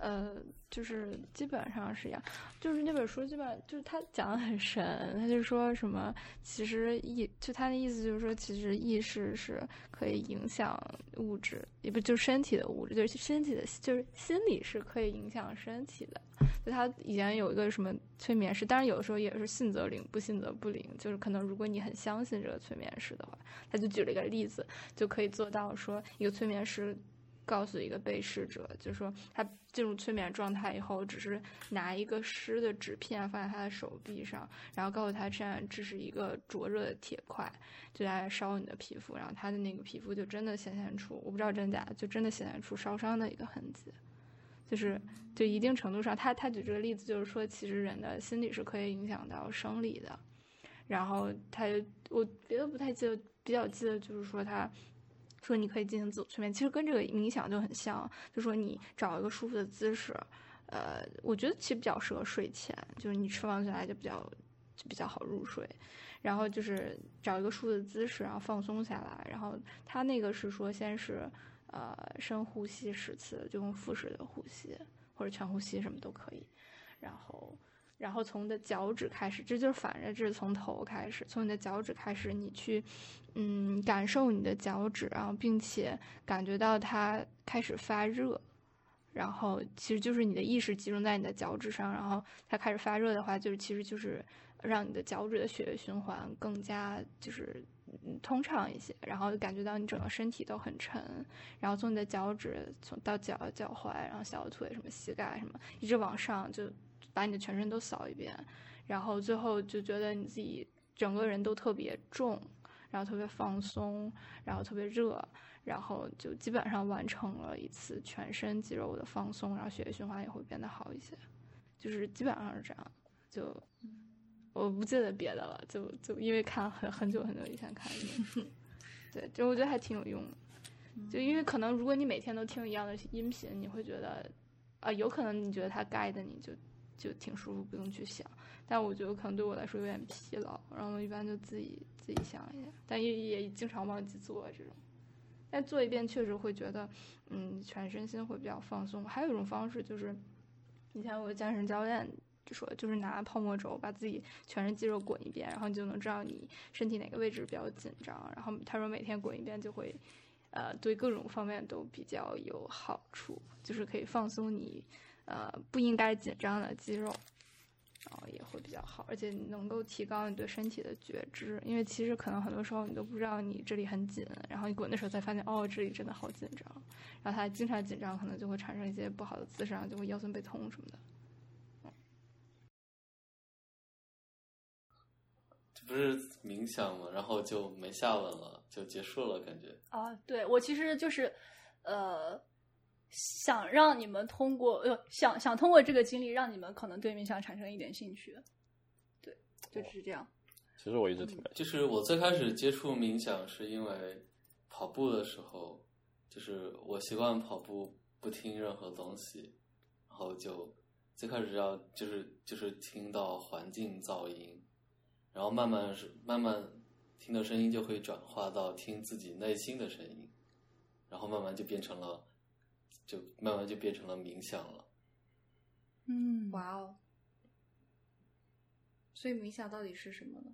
呃，就是基本上是一样，就是那本书基本就是他讲的很神，他就说什么，其实意就他的意思就是说，其实意识是可以影响物质，也不就身体的物质，就是身体的，就是心理是可以影响身体的。就他以前有一个什么催眠师，当然有的时候也是信则灵，不信则不灵。就是可能如果你很相信这个催眠师的话，他就举了一个例子，就可以做到说一个催眠师告诉一个被试者，就是说他进入催眠状态以后，只是拿一个湿的纸片放在他的手臂上，然后告诉他这样这是一个灼热的铁块，就在烧你的皮肤，然后他的那个皮肤就真的显现出，我不知道真假，就真的显现出烧伤的一个痕迹。就是就一定程度上，他他举这个例子就是说，其实人的心理是可以影响到生理的。然后他我别的不太记得，比较记得就是说他说你可以进行自我催眠，其实跟这个冥想就很像，就说你找一个舒服的姿势，呃，我觉得其实比较适合睡前，就是你吃完起来就比较就比较好入睡。然后就是找一个舒服的姿势，然后放松下来。然后他那个是说，先是呃深呼吸十次，就用腹式的呼吸或者全呼吸什么都可以。然后，然后从你的脚趾开始，这就是反着，这是从头开始，从你的脚趾开始，你去嗯感受你的脚趾，然后并且感觉到它开始发热。然后其实就是你的意识集中在你的脚趾上，然后它开始发热的话，就是其实就是让你的脚趾的血液循环更加就是通畅一些，然后感觉到你整个身体都很沉，然后从你的脚趾从到脚脚踝，然后小腿什么膝盖什么，一直往上就把你的全身都扫一遍，然后最后就觉得你自己整个人都特别重，然后特别放松，然后特别热。然后就基本上完成了一次全身肌肉的放松，然后血液循环也会变得好一些，就是基本上是这样。就我不记得别的了，就就因为看很很久很久以前看的，对，就我觉得还挺有用的。就因为可能如果你每天都听一样的音频，你会觉得啊、有可能你觉得它 guide 你就就挺舒服，不用去想。但我觉得可能对我来说有点疲劳，然后一般就自己自己想一下，但也也经常忘记做这种。但做一遍确实会觉得，嗯，全身心会比较放松。还有一种方式就是，以前我的健身教练就说，就是拿泡沫轴把自己全身肌肉滚一遍，然后你就能知道你身体哪个位置比较紧张。然后他说每天滚一遍就会，呃，对各种方面都比较有好处，就是可以放松你，呃，不应该紧张的肌肉。然后也会比较好，而且你能够提高你对身体的觉知，因为其实可能很多时候你都不知道你这里很紧，然后你滚的时候才发现，哦，这里真的好紧张，然后他经常紧张，可能就会产生一些不好的姿势，然后就会腰酸背痛什么的。这不是冥想嘛，然后就没下文了，就结束了，感觉。啊，对我其实就是，呃，想让你们通过，呃，想想通过这个经历，让你们可能对冥想产生一点兴趣。对，就是这样。其实我一直挺感就是我最开始接触冥想是因为跑步的时候，就是我习惯跑步不听任何东西，然后就最开始要就是就是听到环境噪音，然后慢慢是慢慢听的声音就会转化到听自己内心的声音，然后慢慢就变成了，就慢慢就变成了冥想了。嗯，哇哦！所以冥想到底是什么呢？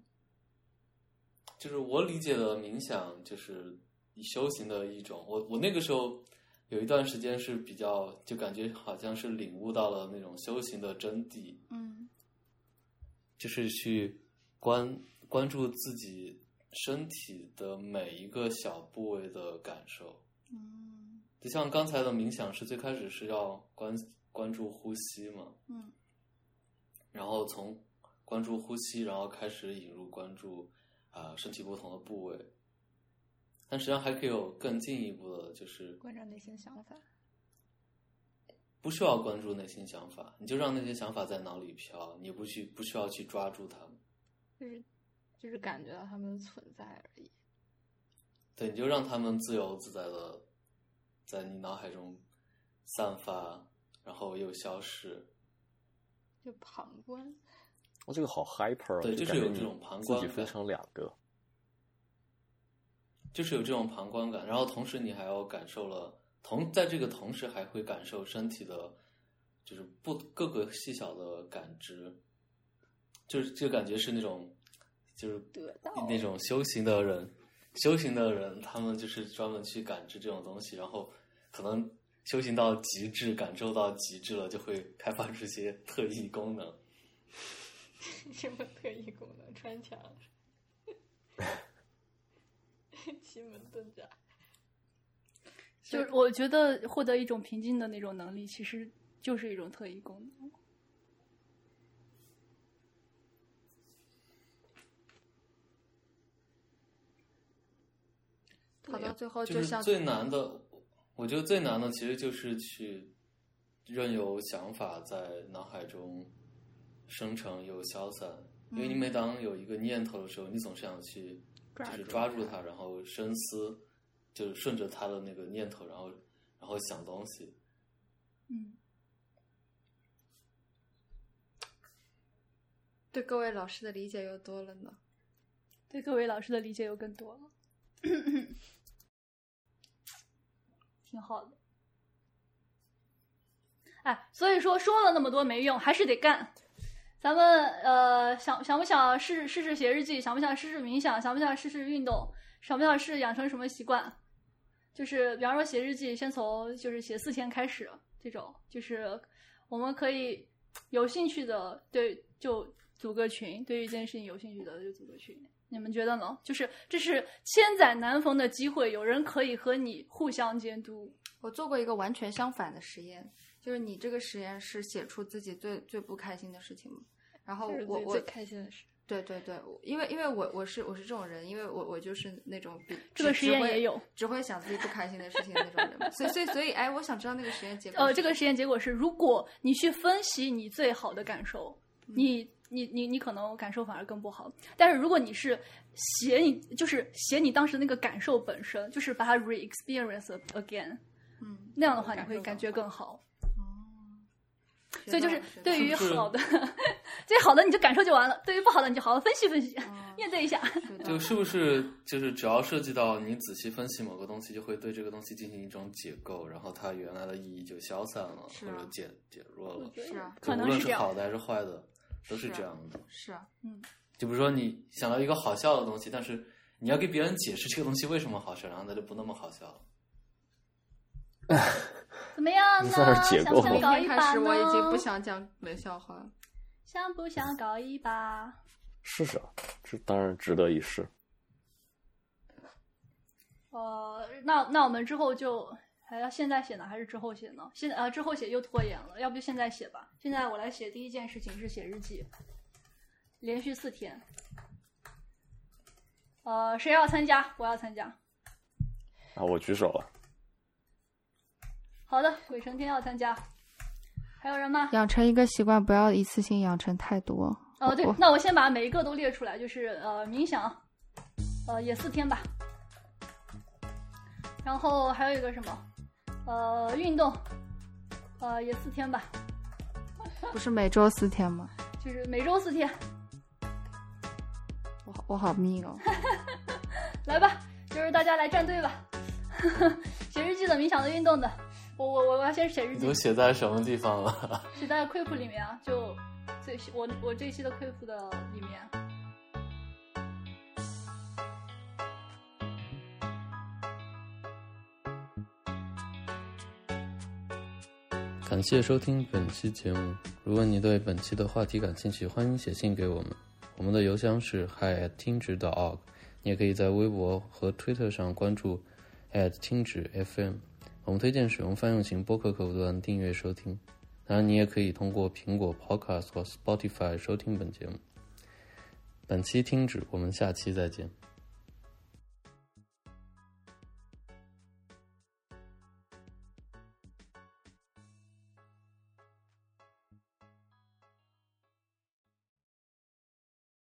就是我理解的冥想，就是修行的一种。我我那个时候有一段时间是比较，就感觉好像是领悟到了那种修行的真谛，嗯就是去关关注自己身体的每一个小部位的感受。嗯就像刚才的冥想是最开始是要关关注呼吸嘛，嗯然后从关注呼吸，然后开始引入关注啊、身体不同的部位。但实际上还可以有更进一步的，就是关照内心想法。不需要关注内心想法，你就让那些想法在脑里飘，你不去不需要去抓住它们，就是就是感觉到他们的存在而已。对，你就让他们自由自在的在你脑海中散发，然后又消失。就旁观，我这个好 hyper，啊对就是有这种旁自己分观感成两个。就是有这种旁观感，然后同时你还要感受了同在这个同时还会感受身体的，就是不各个细小的感知，就是就感觉是那种就是得到那种修行的人，修行的人他们就是专门去感知这种东西，然后可能修行到极致，感受到极致了，就会开发出一些特异功能。什么特异功能？穿墙，奇门遁甲。就是我觉得获得一种平静的那种能力，其实就是一种特异功能。跑到最后就是像最难的，我觉得最难的其实就是去任由想法在脑海中生成又消散，因为你每当有一个念头的时候，你总是想去就是抓住它，然后深思，就是顺着它的那个念头，然后然后想东西。嗯，对各位老师的理解又多了呢。对各位老师的理解又更多了，挺好的。哎，所以说说了那么多没用，还是得干。咱们呃想想不想试试试写日记？想不想试试冥想？想不想试试运动？想不想试养成什么习惯？就是比方说写日记，先从就是写四天开始，这种就是我们可以有兴趣的对就组个群，对于这件事情有兴趣的就组个群。你们觉得呢？就是这是千载难逢的机会，有人可以和你互相监督。我做过一个完全相反的实验，就是你这个实验是写出自己最最不开心的事情嘛？然后我我开心的事。对对对，因为因为我我是我是这种人，因为我我就是那种比这个实验只只会也有只会想自己不开心的事情的那种人，所以所以所以哎，我想知道那个实验结果呃，这个实验结果是，如果你去分析你最好的感受，你你你你可能感受反而更不好。但是如果你是写你就是写你当时那个感受本身，就是把它 re-experience again，嗯，那样的话你会感觉更好。哦所以就是对于好的，最好的你就感受就完了；对于不好的你就好好分析分析，了面对一下。就是不是就是只要涉及到你仔细分析某个东西，就会对这个东西进行一种解构，然后它原来的意义就消散了，啊或者减减弱了。是啊可能是这样好的还是坏的，都是这样的。是啊，嗯就比如说你想到一个好笑的东西，但是你要给别人解释这个东西为什么好笑，然后它就不那么好笑了。怎么样呢？这算是解构吗想不想搞明天开一把呢？始我已经不想讲冷笑话了。想不想搞一把？试试啊，这当然值得一试。呃，那那我们之后就还要现在写呢，还是之后写呢？现在呃之后写又拖延了，要不就现在写吧。现在我来写第一件事情是写日记，连续四天。呃，谁要参加？我要参加。啊，我举手了。好的，鬼成天要参加。还有人吗？养成一个习惯，不要一次性养成太多。哦，对，那我先把每一个都列出来，就是呃冥想，呃也四天吧。然后还有一个什么，呃运动，呃也四天吧，不是每周四天吗？就是每周四天。我好我好命哦。来吧，就是大家来站队吧，写日记的、冥想的、运动的，我我我要先写日记你都，写在什么地方了？写在 Keep 里面啊，就最我我这一期的 Keep 的里面。感谢收听本期节目。如果你对本期的话题感兴趣，欢迎写信给我们。我们的邮箱是 hi at 听指 org，你也可以在微博和推特上关注 at 听指 FM。我们推荐使用泛用型播客客户端订阅收听。当然，你也可以通过苹果 Podcast 或 Spotify 收听本节目。本期听指，我们下期再见。